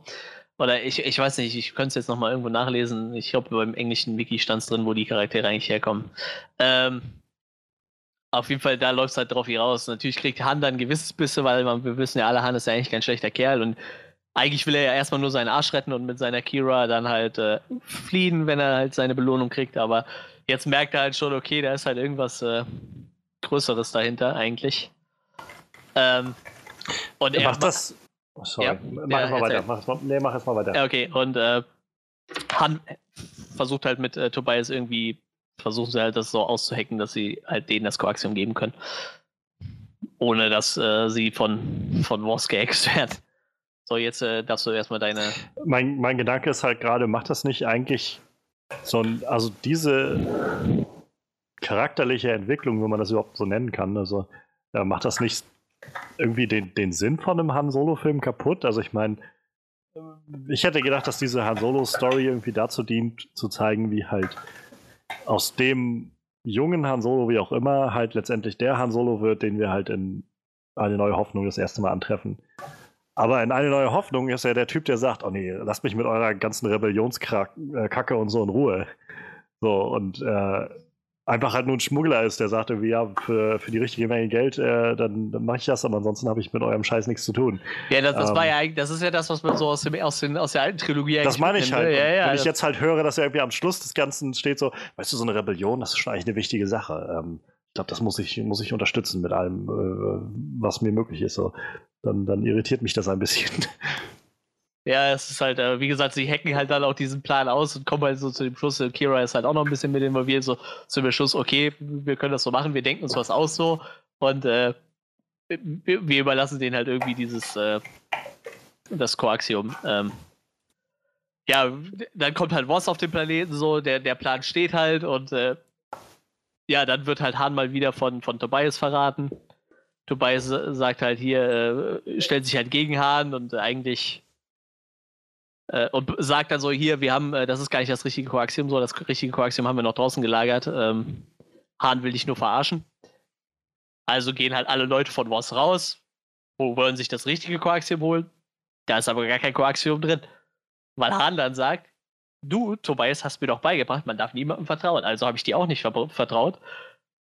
Oder ich, ich weiß nicht, ich könnte es jetzt nochmal irgendwo nachlesen. Ich glaube, beim englischen Wiki stand es drin, wo die Charaktere eigentlich herkommen. Ähm, auf jeden Fall, da läuft es halt drauf hinaus. Natürlich kriegt Han dann ein gewisses Bisse, weil man, wir wissen ja alle, Han ist ja eigentlich kein schlechter Kerl und eigentlich will er ja erstmal nur seinen Arsch retten und mit seiner Kira dann halt äh, fliehen, wenn er halt seine Belohnung kriegt. Aber jetzt merkt er halt schon, okay, da ist halt irgendwas äh, Größeres dahinter eigentlich. Ähm, und er macht das. Oh, sorry, ja, mach ja, mal weiter. Mach, nee, mach es mal weiter. Ja, okay, und äh, Han versucht halt mit äh, Tobias irgendwie, versuchen sie halt das so auszuhacken, dass sie halt denen das Koaxium geben können. Ohne dass äh, sie von, von Wars geäxt werden. So, jetzt äh, darfst du erstmal deine. Mein, mein Gedanke ist halt gerade, macht das nicht eigentlich so ein, also diese charakterliche Entwicklung, wenn man das überhaupt so nennen kann, also ja, macht das nicht irgendwie den, den Sinn von einem Han Solo-Film kaputt? Also ich meine, ich hätte gedacht, dass diese Han Solo-Story irgendwie dazu dient, zu zeigen, wie halt aus dem jungen Han Solo, wie auch immer, halt letztendlich der Han Solo wird, den wir halt in eine neue Hoffnung das erste Mal antreffen. Aber in eine neue Hoffnung ist er der Typ, der sagt, oh nee, lasst mich mit eurer ganzen Rebellionskacke und so in Ruhe. So, und äh, einfach halt nur ein Schmuggler ist, der sagt irgendwie, ja, für, für die richtige Menge Geld, äh, dann, dann mache ich das, aber ansonsten habe ich mit eurem Scheiß nichts zu tun. Ja, das, das ähm, war ja eigentlich, das ist ja das, was man so aus, dem, aus, den, aus der alten Trilogie Das meine ich halt. Ja, ja, wenn ich jetzt halt höre, dass er irgendwie am Schluss des Ganzen steht so, weißt du, so eine Rebellion, das ist schon eigentlich eine wichtige Sache. Ähm, ich glaube, das muss ich, muss ich unterstützen mit allem, äh, was mir möglich ist. So dann, dann irritiert mich das ein bisschen. Ja, es ist halt, äh, wie gesagt, sie hacken halt dann auch diesen Plan aus und kommen halt so zu dem Schluss, äh, Kira ist halt auch noch ein bisschen mit involviert, so zu dem Schluss, okay, wir können das so machen, wir denken uns was aus so und äh, wir, wir, überlassen denen halt irgendwie dieses, äh, das Koaxium. Ähm, ja, dann kommt halt Voss auf den Planeten so, der, der Plan steht halt und äh, ja, dann wird halt Han mal wieder von, von Tobias verraten. Tobias sagt halt hier, äh, stellt sich halt gegen Hahn und eigentlich äh, und sagt dann so, hier, wir haben, äh, das ist gar nicht das richtige Koaxium, so, das richtige Koaxium haben wir noch draußen gelagert. Ähm, Hahn will dich nur verarschen. Also gehen halt alle Leute von Voss raus, wo wollen sich das richtige Koaxium holen. Da ist aber gar kein Koaxium drin. Weil Hahn dann sagt, du, Tobias, hast mir doch beigebracht, man darf niemandem vertrauen. Also habe ich dir auch nicht vertraut.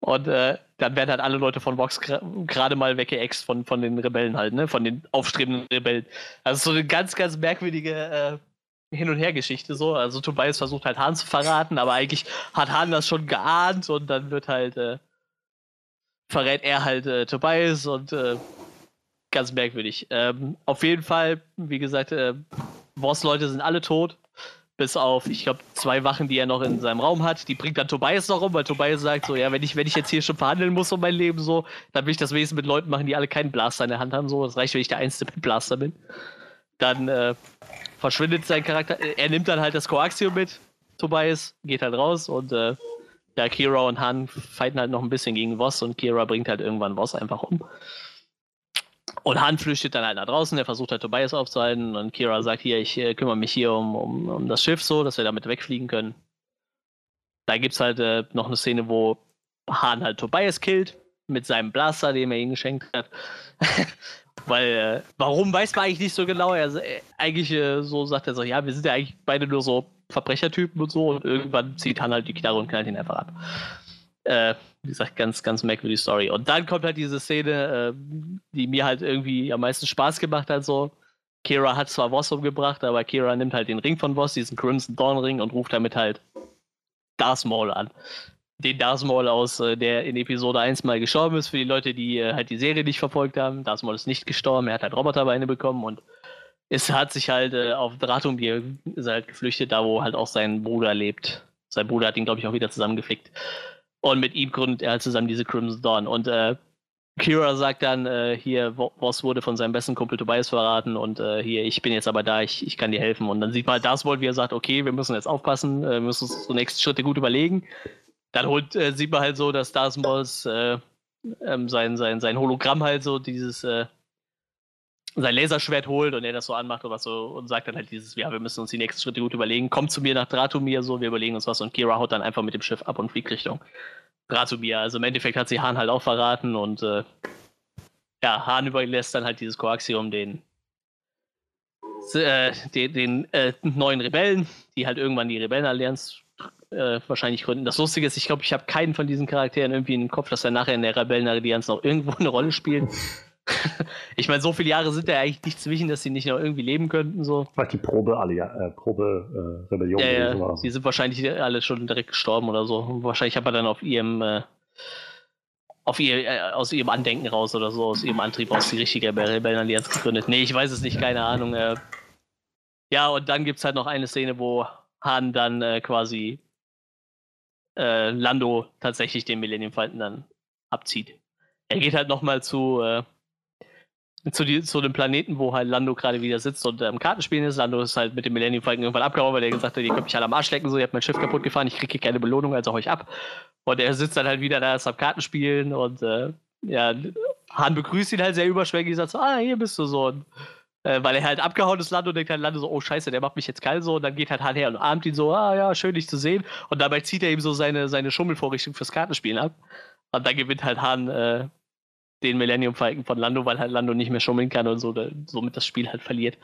Und äh, dann werden halt alle Leute von Vox gerade mal weggeext von, von den Rebellen halt, ne? Von den aufstrebenden Rebellen. Also so eine ganz, ganz merkwürdige äh, Hin- und Her-Geschichte so. Also Tobias versucht halt Hahn zu verraten, aber eigentlich hat Hahn das schon geahnt und dann wird halt äh, verrät er halt äh, Tobias und äh, ganz merkwürdig. Ähm, auf jeden Fall, wie gesagt, äh, Voss-Leute sind alle tot. Bis auf, ich glaube, zwei Wachen, die er noch in seinem Raum hat. Die bringt dann Tobias noch um, weil Tobias sagt so, ja, wenn ich, wenn ich jetzt hier schon verhandeln muss um mein Leben so, dann will ich das wenigstens mit Leuten machen, die alle keinen Blaster in der Hand haben. So, das reicht, wenn ich der Einzige mit Blaster bin. Dann äh, verschwindet sein Charakter. Er nimmt dann halt das Koaxium mit, Tobias, geht halt raus und äh, ja, Kira und Han fighten halt noch ein bisschen gegen Voss und Kira bringt halt irgendwann Voss einfach um. Und Han flüchtet dann halt nach draußen, der versucht halt Tobias aufzuhalten und Kira sagt hier, ich äh, kümmere mich hier um, um, um das Schiff so, dass wir damit wegfliegen können. Da gibt es halt äh, noch eine Szene, wo Han halt Tobias killt mit seinem Blaster, den er ihm geschenkt hat. Weil, äh, warum weiß man eigentlich nicht so genau. Er, äh, eigentlich äh, so sagt er so, ja, wir sind ja eigentlich beide nur so Verbrechertypen und so und irgendwann zieht Han halt die Knarre und knallt ihn einfach ab. Äh, wie gesagt, ganz, ganz merkwürdige Story. Und dann kommt halt diese Szene, äh, die mir halt irgendwie am meisten Spaß gemacht hat, so. Kira hat zwar Voss umgebracht, aber Kira nimmt halt den Ring von Voss, diesen Crimson Dawn Ring, und ruft damit halt Darth Maul an. Den Darth Maul aus, äh, der in Episode 1 mal gestorben ist, für die Leute, die äh, halt die Serie nicht verfolgt haben. Darth Maul ist nicht gestorben, er hat halt Roboterbeine bekommen und es hat sich halt äh, auf Dratumir ist er halt geflüchtet, da wo halt auch sein Bruder lebt. Sein Bruder hat ihn, glaube ich, auch wieder zusammengeflickt. Und mit ihm gründet er halt zusammen diese Crimson Dawn. Und äh, Kira sagt dann, äh, hier, Voss wurde von seinem besten Kumpel Tobias verraten und äh, hier, ich bin jetzt aber da, ich, ich kann dir helfen. Und dann sieht man halt das Wort, wie er sagt, okay, wir müssen jetzt aufpassen, äh, wir müssen uns die nächsten Schritte gut überlegen. Dann holt, äh, sieht man halt so, dass Darth Maul äh, ähm, sein, sein, sein Hologramm halt so, dieses, sein Laserschwert holt und er das so anmacht was so und sagt dann halt dieses, ja, wir müssen uns die nächsten Schritte gut überlegen. Kommt zu mir nach Dratumir, so, wir überlegen uns was und Kira haut dann einfach mit dem Schiff ab und fliegt Richtung Dratumir. Also im Endeffekt hat sie Hahn halt auch verraten und äh, ja, Hahn überlässt dann halt dieses Koaxium den, äh, den, den äh, neuen Rebellen, die halt irgendwann die Rebellenallianz äh, wahrscheinlich gründen. Das Lustige ist, ich glaube, ich habe keinen von diesen Charakteren irgendwie im Kopf, dass er nachher in der Rebellenallianz noch irgendwo eine Rolle spielt. ich meine, so viele Jahre sind ja eigentlich nicht zwischen, dass sie nicht noch irgendwie leben könnten. So. Vielleicht die Probe, alle, äh, Probe äh, Rebellion. Ja, ja. So. Die sind wahrscheinlich alle schon direkt gestorben oder so. Wahrscheinlich hat er dann auf ihrem äh, auf ihr, äh, aus ihrem Andenken raus oder so, aus ihrem Antrieb aus die richtige Rebellenallianz gegründet. Nee, ich weiß es nicht, keine Ahnung. Äh. ja, und dann gibt es halt noch eine Szene, wo Han dann äh, quasi Lando tatsächlich den Millennium Falcon dann abzieht. Er geht halt nochmal zu, zu, die, zu dem Planeten, wo halt Lando gerade wieder sitzt und am ähm, Kartenspielen ist. Lando ist halt mit dem Millennium Falcon irgendwann abgehauen, weil er gesagt hat, ihr könnt mich alle am Arsch lecken, so, ihr habt mein Schiff kaputt gefahren, ich kriege hier keine Belohnung, also hau ich ab. Und er sitzt dann halt wieder da, ist am Kartenspielen und äh, ja, Han begrüßt ihn halt sehr überschwänglich, sagt so, ah, hier bist du so. Und, äh, weil er halt abgehauen ist, Lando denkt halt Lando so, oh scheiße, der macht mich jetzt kalt so. Und dann geht halt Han her und armt ihn so, ah ja, schön dich zu sehen. Und dabei zieht er ihm so seine, seine Schummelvorrichtung fürs Kartenspielen ab. Und dann gewinnt halt Han äh, den Millennium Falcon von Lando, weil halt Lando nicht mehr schummeln kann und so, da, somit das Spiel halt verliert.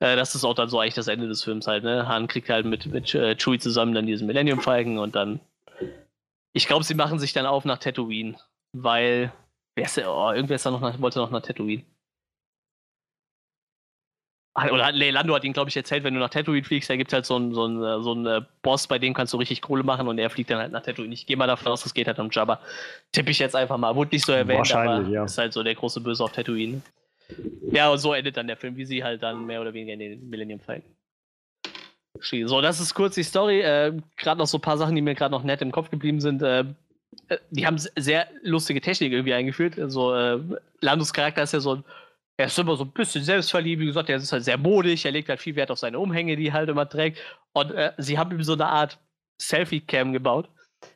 Äh, das ist auch dann so eigentlich das Ende des Films halt, ne? Han kriegt halt mit, mit äh, Chewie zusammen dann diesen Millennium Falcon und dann. Ich glaube, sie machen sich dann auf nach Tatooine, weil. Wer ist? Oh, irgendwer ist da noch nach, wollte noch nach Tatooine. Oder nee, Lando hat ihn, glaube ich, erzählt, wenn du nach Tatooine fliegst, da gibt es halt so einen so einen, äh, so einen äh, Boss, bei dem kannst du richtig Kohle machen und er fliegt dann halt nach Tatooine. Ich gehe mal davon aus, es geht halt um Jabba. Tippe ich jetzt einfach mal. Wurde nicht so erwähnt, aber ja. ist halt so der große Böse auf Tatooine. Ja, und so endet dann der Film, wie sie halt dann mehr oder weniger in den Millennium Falcon. So, das ist kurz die Story. Äh, gerade noch so ein paar Sachen, die mir gerade noch nett im Kopf geblieben sind. Äh, äh die haben sehr lustige Technik irgendwie eingeführt. Also, äh, Landos Charakter ist ja so ein er ist immer so ein bisschen selbstverliebt, wie gesagt, er ist halt sehr modig, er legt halt viel Wert auf seine Umhänge, die er halt immer trägt. Und äh, sie haben ihm so eine Art Selfie-Cam gebaut.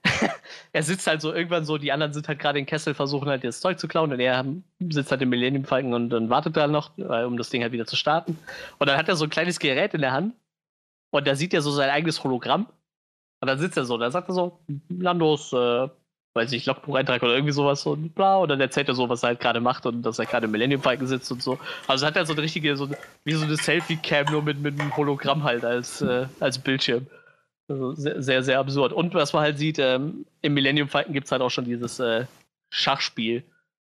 er sitzt halt so irgendwann so, die anderen sind halt gerade im Kessel, versuchen halt das Zeug zu klauen und er sitzt halt im Millennium Falcon und dann wartet er noch, äh, um das Ding halt wieder zu starten. Und dann hat er so ein kleines Gerät in der Hand und da sieht er so sein eigenes Hologramm. Und dann sitzt er so, da sagt er so, Landos äh, weiß ich, Logbucheintrag oder irgendwie sowas und bla, und dann erzählt er so, was er halt gerade macht und dass er gerade im Millennium Falcon sitzt und so. Also hat er so eine richtige, so, wie so eine Selfie-Cam, nur mit, mit einem Hologramm halt als, äh, als Bildschirm. Also sehr, sehr, sehr, absurd. Und was man halt sieht, ähm, im Millennium Falcon gibt es halt auch schon dieses äh, Schachspiel,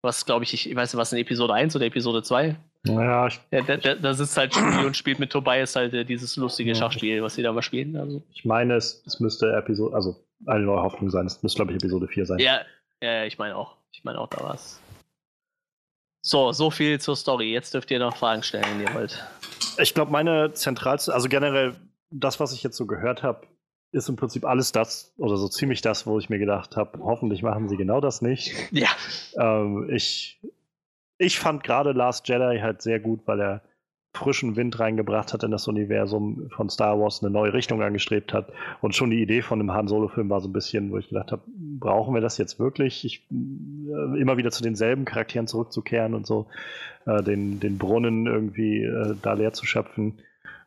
was glaube ich, ich weiß nicht, was in Episode 1 oder Episode 2 ja, ich, ja, da, da, da sitzt halt Julie und spielt mit Tobias halt äh, dieses lustige Schachspiel, was sie da mal spielen. Also. Ich meine, es, es müsste Episode, also eine neue Hoffnung sein. Es müsste, glaube ich, Episode 4 sein. Ja, ja ich meine auch. Ich meine auch, da war's. So, so viel zur Story. Jetzt dürft ihr noch Fragen stellen, wenn ihr wollt. Ich glaube, meine zentralste, also generell das, was ich jetzt so gehört habe, ist im Prinzip alles das oder so ziemlich das, wo ich mir gedacht habe, hoffentlich machen sie genau das nicht. Ja. ähm, ich ich fand gerade Last Jedi halt sehr gut, weil er frischen Wind reingebracht hat in das Universum von Star Wars, eine neue Richtung angestrebt hat. Und schon die Idee von einem Han Solo-Film war so ein bisschen, wo ich gedacht habe, brauchen wir das jetzt wirklich? Ich, äh, immer wieder zu denselben Charakteren zurückzukehren und so, äh, den, den Brunnen irgendwie äh, da leer zu schöpfen.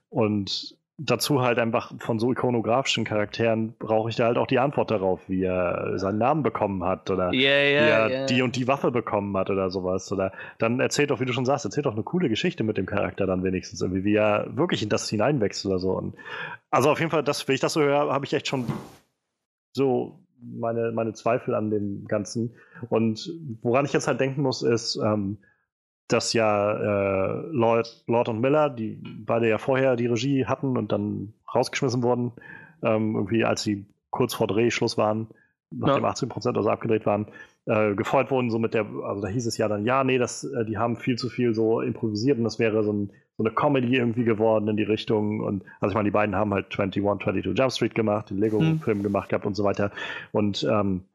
Und dazu halt einfach von so ikonografischen Charakteren brauche ich da halt auch die Antwort darauf, wie er seinen Namen bekommen hat oder yeah, yeah, wie er yeah. die und die Waffe bekommen hat oder sowas. Oder dann erzählt doch, wie du schon sagst, erzählt doch eine coole Geschichte mit dem Charakter dann wenigstens irgendwie, wie er wirklich in das hineinwächst oder so. Und also auf jeden Fall, das, wenn ich das so höre, habe ich echt schon so meine, meine Zweifel an dem Ganzen. Und woran ich jetzt halt denken muss, ist, ähm, dass ja äh, Lord, Lord und Miller, die beide ja vorher die Regie hatten und dann rausgeschmissen wurden, ähm, irgendwie als sie kurz vor Drehschluss waren, nachdem ja. 18 Prozent also abgedreht waren, äh, gefeuert wurden, so mit der, also da hieß es ja dann, ja, nee, das, äh, die haben viel zu viel so improvisiert und das wäre so, ein, so eine Comedy irgendwie geworden in die Richtung und also ich meine, die beiden haben halt 21, 22 Jump Street gemacht, den Lego-Film hm. gemacht gehabt und so weiter und ähm,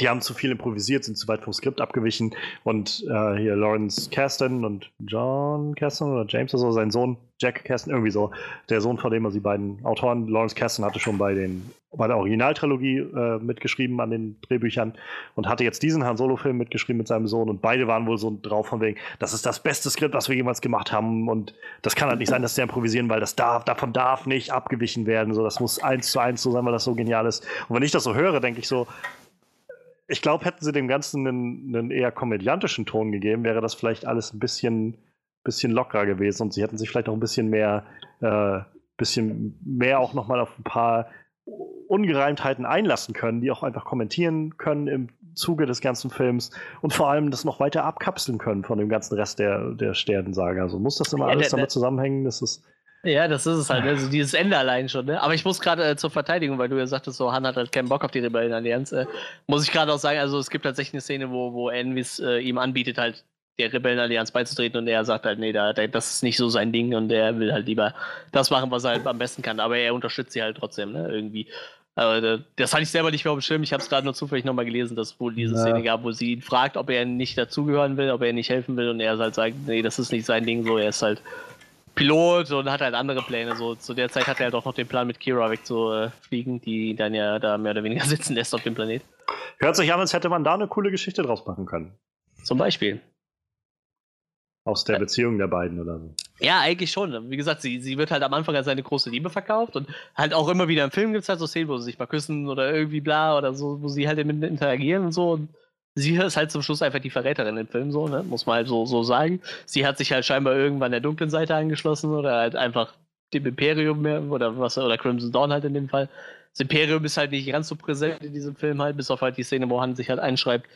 die haben zu viel improvisiert, sind zu weit vom Skript abgewichen. Und äh, hier Lawrence Kasten und John Kasten oder James oder so, sein Sohn, Jack Kasten, irgendwie so, der Sohn von dem, also die beiden Autoren. Lawrence Kasten hatte schon bei, den, bei der Originaltrilogie äh, mitgeschrieben an den Drehbüchern und hatte jetzt diesen Han Solo-Film mitgeschrieben mit seinem Sohn. Und beide waren wohl so drauf von wegen, das ist das beste Skript, was wir jemals gemacht haben. Und das kann halt nicht sein, dass der improvisieren, weil das darf, davon darf nicht abgewichen werden. So, das muss eins zu eins so sein, weil das so genial ist. Und wenn ich das so höre, denke ich so, ich glaube, hätten sie dem Ganzen einen, einen, eher komödiantischen Ton gegeben, wäre das vielleicht alles ein bisschen, bisschen lockerer gewesen und sie hätten sich vielleicht auch ein bisschen mehr, äh, bisschen mehr auch nochmal auf ein paar Ungereimtheiten einlassen können, die auch einfach kommentieren können im Zuge des ganzen Films und vor allem das noch weiter abkapseln können von dem ganzen Rest der, der Sternensaga. Also muss das immer ja, alles der, damit zusammenhängen, dass es ja, das ist es halt, also dieses Ende allein schon, ne? Aber ich muss gerade äh, zur Verteidigung, weil du ja sagtest, so Han hat halt keinen Bock auf die Rebellenallianz, äh, muss ich gerade auch sagen, also es gibt tatsächlich eine Szene, wo, wo Envis äh, ihm anbietet, halt der Rebellenallianz beizutreten und er sagt halt, nee, da, das ist nicht so sein Ding und er will halt lieber das machen, was er halt am besten kann, aber er unterstützt sie halt trotzdem, ne, irgendwie. Aber das hatte ich selber nicht mehr auf dem Schirm. Ich habe es gerade nur zufällig nochmal gelesen, dass es wohl diese ja. Szene gab, wo sie ihn fragt, ob er nicht dazugehören will, ob er nicht helfen will und er halt sagt, nee, das ist nicht sein Ding, so er ist halt Pilot und hat halt andere Pläne. So zu der Zeit hat er halt auch noch den Plan, mit Kira wegzufliegen, die dann ja da mehr oder weniger sitzen lässt auf dem Planet. Hört sich an, als hätte man da eine coole Geschichte draus machen können. Zum Beispiel. Aus der Beziehung der beiden oder so. Ja, eigentlich schon. Wie gesagt, sie, sie wird halt am Anfang als seine große Liebe verkauft und halt auch immer wieder im Film gibt es halt so Szenen, wo sie sich mal küssen oder irgendwie bla oder so, wo sie halt mit interagieren und so. Und sie ist halt zum Schluss einfach die Verräterin im Film, so, ne? Muss man halt so, so sagen. Sie hat sich halt scheinbar irgendwann der dunklen Seite angeschlossen oder halt einfach dem Imperium mehr oder was, oder Crimson Dawn halt in dem Fall. Das Imperium ist halt nicht ganz so präsent in diesem Film halt, bis auf halt die Szene, wo Han sich halt einschreibt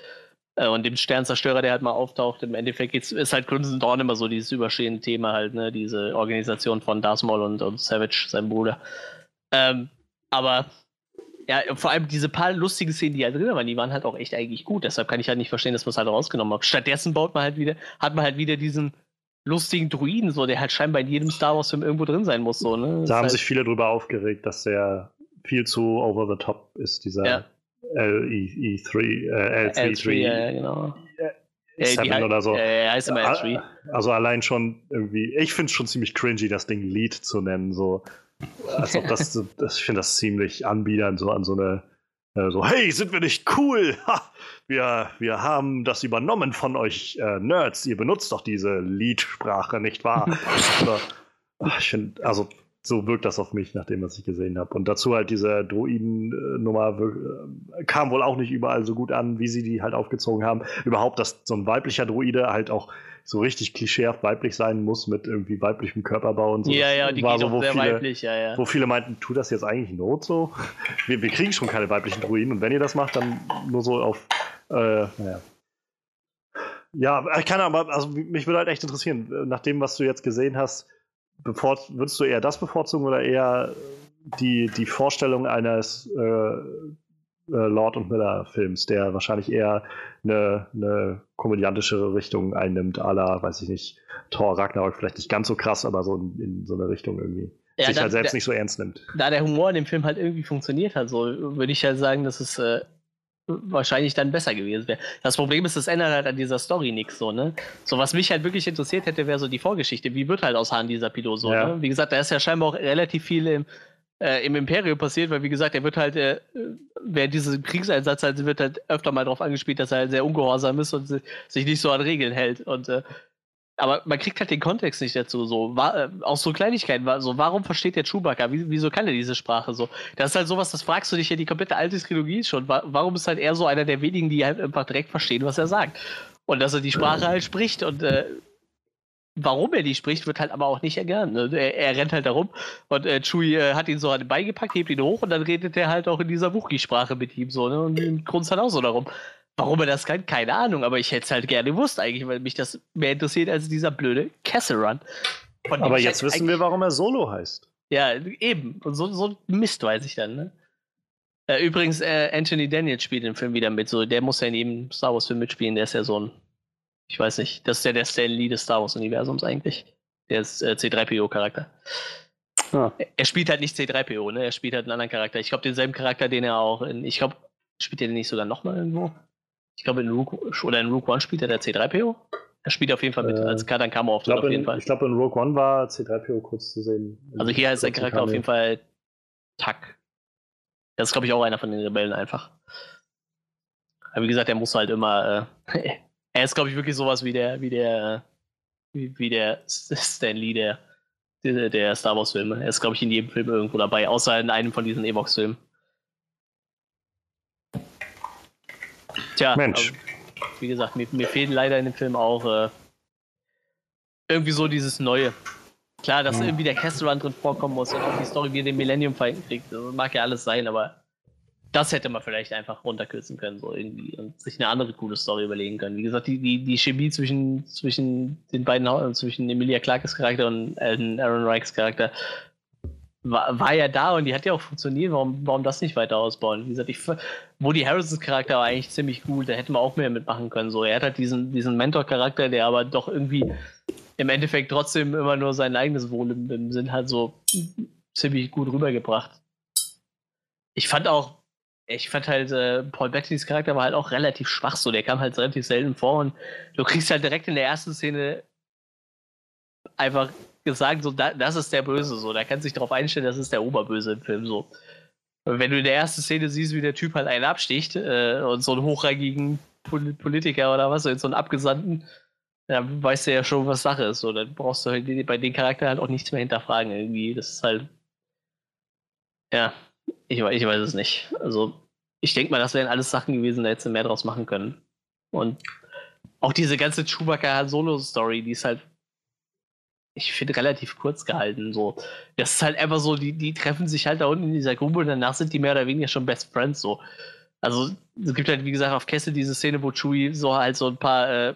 äh, und dem Sternzerstörer, der halt mal auftaucht. Im Endeffekt ist halt Crimson Dawn immer so dieses überstehende Thema halt, ne? Diese Organisation von Darth Maul und, und Savage, sein Bruder. Ähm, aber ja, vor allem diese paar lustigen Szenen, die da drin waren, die waren halt auch echt eigentlich gut. Deshalb kann ich halt nicht verstehen, dass man es halt rausgenommen hat. Stattdessen baut man halt wieder, hat man halt wieder diesen lustigen Druiden, so, der halt scheinbar in jedem Star Wars-Film irgendwo drin sein muss. So, ne? Da haben halt sich viele drüber aufgeregt, dass der viel zu over the top ist, dieser ja. LE3, äh, L3, L3, ja, genau. Seven ja, oder so. Ja, heißt immer L3. Also allein schon irgendwie, ich finde es schon ziemlich cringy, das Ding Lead zu nennen. So. Als ob das, das ich finde das ziemlich anbiedernd, so an so eine, äh, so, hey, sind wir nicht cool? Ha, wir, wir haben das übernommen von euch äh, Nerds. Ihr benutzt doch diese Lead-Sprache, nicht wahr? so, ich finde, also So wirkt das auf mich, nachdem was ich gesehen habe. Und dazu halt diese Droiden-Nummer äh, kam wohl auch nicht überall so gut an, wie sie die halt aufgezogen haben. Überhaupt, dass so ein weiblicher Droide halt auch so richtig klischeehaft weiblich sein muss mit irgendwie weiblichem Körperbau und so. Ja, ja, die war geht so, auch wo sehr viele, weiblich, ja, ja. Wo viele meinten, tut das jetzt eigentlich Not so? Wir, wir kriegen schon keine weiblichen Druiden und wenn ihr das macht, dann nur so auf, äh, naja. Ja, ich kann aber, also mich würde halt echt interessieren, nach dem, was du jetzt gesehen hast, bevor, würdest du eher das bevorzugen oder eher die, die Vorstellung eines äh, äh, Lord und Miller Films, der wahrscheinlich eher eine, eine komödiantischere Richtung einnimmt, la, weiß ich nicht, Thor Ragnarok vielleicht nicht ganz so krass, aber so in, in so eine Richtung irgendwie. Ja, Sich dann- halt selbst der- nicht so ernst nimmt. da der Humor in dem Film halt irgendwie funktioniert hat, so würde ich halt sagen, dass es äh, wahrscheinlich dann besser gewesen wäre. Das Problem ist, es ändert halt an dieser Story nichts so, ne? So, was mich halt wirklich interessiert hätte, wäre so die Vorgeschichte. Wie wird halt aus Han dieser Pilot so, Ja. ne? Wie gesagt, da ist ja scheinbar auch relativ viel im, äh, im Imperium passiert, weil wie gesagt, er wird halt, äh, während diesem Kriegseinsatz halt, wird halt öfter mal darauf angespielt, dass er halt sehr ungehorsam ist und si- sich nicht so an Regeln hält. Und äh, aber man kriegt halt den Kontext nicht dazu. So, war, äh, auch so Kleinigkeiten. War, so, warum versteht der Chewbacca? Wie, wieso kann er diese Sprache so? Das ist halt sowas, das fragst du dich ja die komplette alte Trilogie schon. Wa warum ist halt er so einer der wenigen, die halt einfach direkt verstehen, was er sagt? Und dass er die Sprache halt spricht und äh, warum er die spricht, wird halt aber auch nicht erklärt. Ne? Er, er rennt halt da rum und äh, Chewie äh, hat ihn so an den Bein gepackt, hebt ihn hoch und dann redet er halt auch in dieser Wookie-Sprache mit ihm so, ne? Und grunzt halt auch so darum. Warum er das kann, keine Ahnung, aber ich hätte es halt gerne gewusst eigentlich, weil mich das mehr interessiert als dieser blöde Castle Run. Von dem Aber jetzt halt wissen wir, warum er Solo heißt. ja, eben. Und so, so ein Mist weiß ich dann, ne? Äh, übrigens, äh, Anthony Daniels spielt im Film wieder mit. So, der muss ja in jedem Star Wars-Film mitspielen. Der ist ja so ein. Ich weiß nicht. Das ist ja der Stan Lee des Star Wars-Universums eigentlich. Der ist äh, C3PO-Charakter. Ah. Er- spielt halt nicht C3PO, ne? Er spielt halt einen anderen Charakter. Ich glaube, denselben Charakter, den er auch in. Ich glaube, spielt er den nicht sogar nochmal irgendwo? Ich glaube, in Rook oder in Rook One spielt er der C3PO. Er spielt auf jeden Fall mit. Äh, als Kadan Kamo auf glaube, jeden in, Fall. ich glaub, in Rogue One war C3PO kurz zu sehen. Also hier ist der Charakter auf jeden Fall Tack. Das ist, glaube ich, auch einer von den Rebellen einfach. Aber wie gesagt, der muss halt immer. Äh, er ist, glaube ich, wirklich sowas wie der, wie der, wie, wie der Stan Lee der, der, der Star Wars-Filme. Er ist, glaube ich, in jedem Film irgendwo dabei, außer in einem von diesen Evox-Filmen. Tja, Mensch. also, wie gesagt, mir, mir fehlen leider in dem Film auch äh, irgendwie so dieses Neue. Klar, dass Mhm. irgendwie der Castle Run drin vorkommen muss und auch die Story, wie er den Millennium Falcon kriegt. Das mag ja alles sein, aber das hätte man vielleicht einfach runterkürzen können, so irgendwie, und sich eine andere coole Story überlegen können. Wie gesagt, die, die, die Chemie zwischen, zwischen den beiden, Hau- zwischen Emilia Clarkes Charakter und Aaron, Reichs Charakter war, war ja da und die hat ja auch funktioniert. Warum, warum das nicht weiter ausbauen? Wie gesagt, ich, Woody Harrisons Charakter war eigentlich ziemlich gut, da hätten wir auch mehr mitmachen können. So, er hat halt diesen, diesen Mentor-Charakter, der aber doch irgendwie im Endeffekt trotzdem immer nur sein eigenes Wohl im, im Sinn hat, so ziemlich gut rübergebracht. Ich fand auch, ich fand halt, äh, Paul Bettanys Charakter war halt auch relativ schwach, so der kam halt relativ selten vor und du kriegst halt direkt in der ersten Szene einfach gesagt, so, da, das ist der Böse, so, da kannst du dich darauf einstellen, das ist der Oberböse im Film, so. Wenn du in der ersten Szene siehst, wie der Typ halt einen absticht äh, und so einen hochrangigen Pol Politiker oder was, so einen Abgesandten, dann weißt du ja schon, was Sache ist, so, dann brauchst du halt bei den Charakter halt auch nichts mehr hinterfragen, irgendwie, das ist halt, ja, ich, ich weiß es nicht. Also, ich denke mal, das wären alles Sachen gewesen, da hättest du mehr draus machen können. Und auch diese ganze Chewbacca-Solo-Story, die ist halt, ich finde, relativ kurz gehalten. So. Das ist halt einfach so, die, die treffen sich halt da unten in dieser Grube und danach sind die mehr oder weniger schon Best Friends. So. Also, es gibt halt, wie gesagt, auf Kessel diese Szene, wo Chewie so halt so ein paar äh,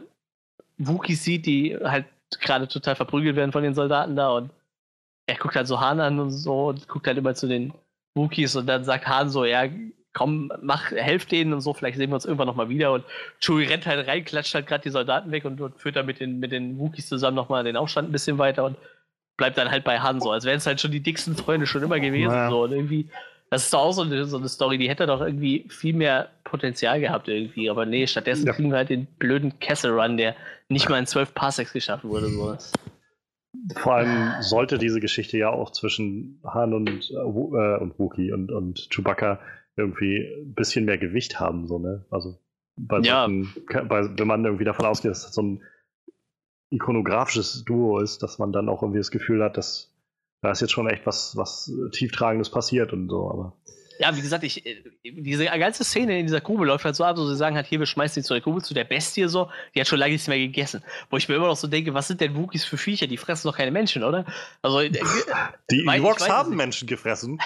Wookies sieht, die halt gerade total verprügelt werden von den Soldaten da und er guckt halt so Han an und so und guckt halt immer zu den Wookies und dann sagt Han so, ja, komm, mach, helft denen und so, vielleicht sehen wir uns irgendwann nochmal wieder und Chewie rennt halt rein, klatscht halt gerade die Soldaten weg und, und führt dann mit den, mit den Wookies zusammen nochmal den Aufstand ein bisschen weiter und bleibt dann halt bei Han so, als wären es halt schon die dicksten Freunde schon immer gewesen. Naja. So. Und irgendwie, das ist doch auch so eine, so eine Story, die hätte doch irgendwie viel mehr Potenzial gehabt irgendwie. Aber nee, stattdessen Ja. kriegen wir halt den blöden Castle Run, der nicht mal in 12 Parsecs geschaffen wurde. So. Vor allem sollte diese Geschichte ja auch zwischen Han und, äh, äh, und Wookie und, und Chewbacca irgendwie ein bisschen mehr Gewicht haben, so, ne? Also bei, Ja. bei wenn man irgendwie davon ausgeht, dass das so ein ikonografisches Duo ist, dass man dann auch irgendwie das Gefühl hat, dass da ist jetzt schon echt was, was tieftragendes passiert und so, aber. Ja, wie gesagt, ich, äh, diese ganze Szene in dieser Grube läuft halt so ab, so sie sagen halt, hier, wir schmeißen ihn zu der Grube, zu der Bestie so, die hat schon lange nichts mehr gegessen. Wo ich mir immer noch so denke, was sind denn Wookies für Viecher? Die fressen doch keine Menschen, oder? Also, äh, die Ewoks haben Menschen gefressen.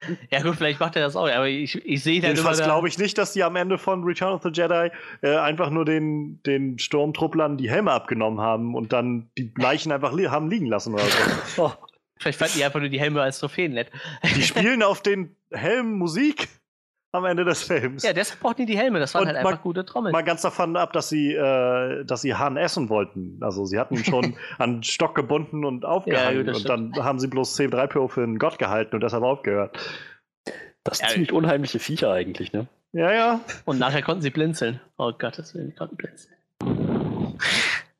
Ja gut, vielleicht macht er das auch, aber ich, ich sehe halt Jedenfalls glaube ich nicht, dass die am Ende von Return of the Jedi äh, einfach nur den, den Sturmtrupplern die Helme abgenommen haben und dann die Leichen einfach li haben liegen lassen oder so. Oh. Vielleicht fanden die einfach nur die Helme als Trophäen nett. Die spielen auf den Helmen Musik am Ende des Films. Ja, deshalb brauchten die die Helme. Das waren und halt einfach gute Trommeln. Mal ganz davon ab, dass sie, äh, dass sie Hahn essen wollten. Also sie hatten schon an Stock gebunden und aufgehangen. Ja, und dann haben sie bloß C3PO für einen Gott gehalten und deshalb aufgehört. Das sind ja, ziemlich unheimliche Viecher eigentlich, ne? Ja, ja. Und nachher konnten sie blinzeln. Oh Gott, das will ich konnten blinzeln.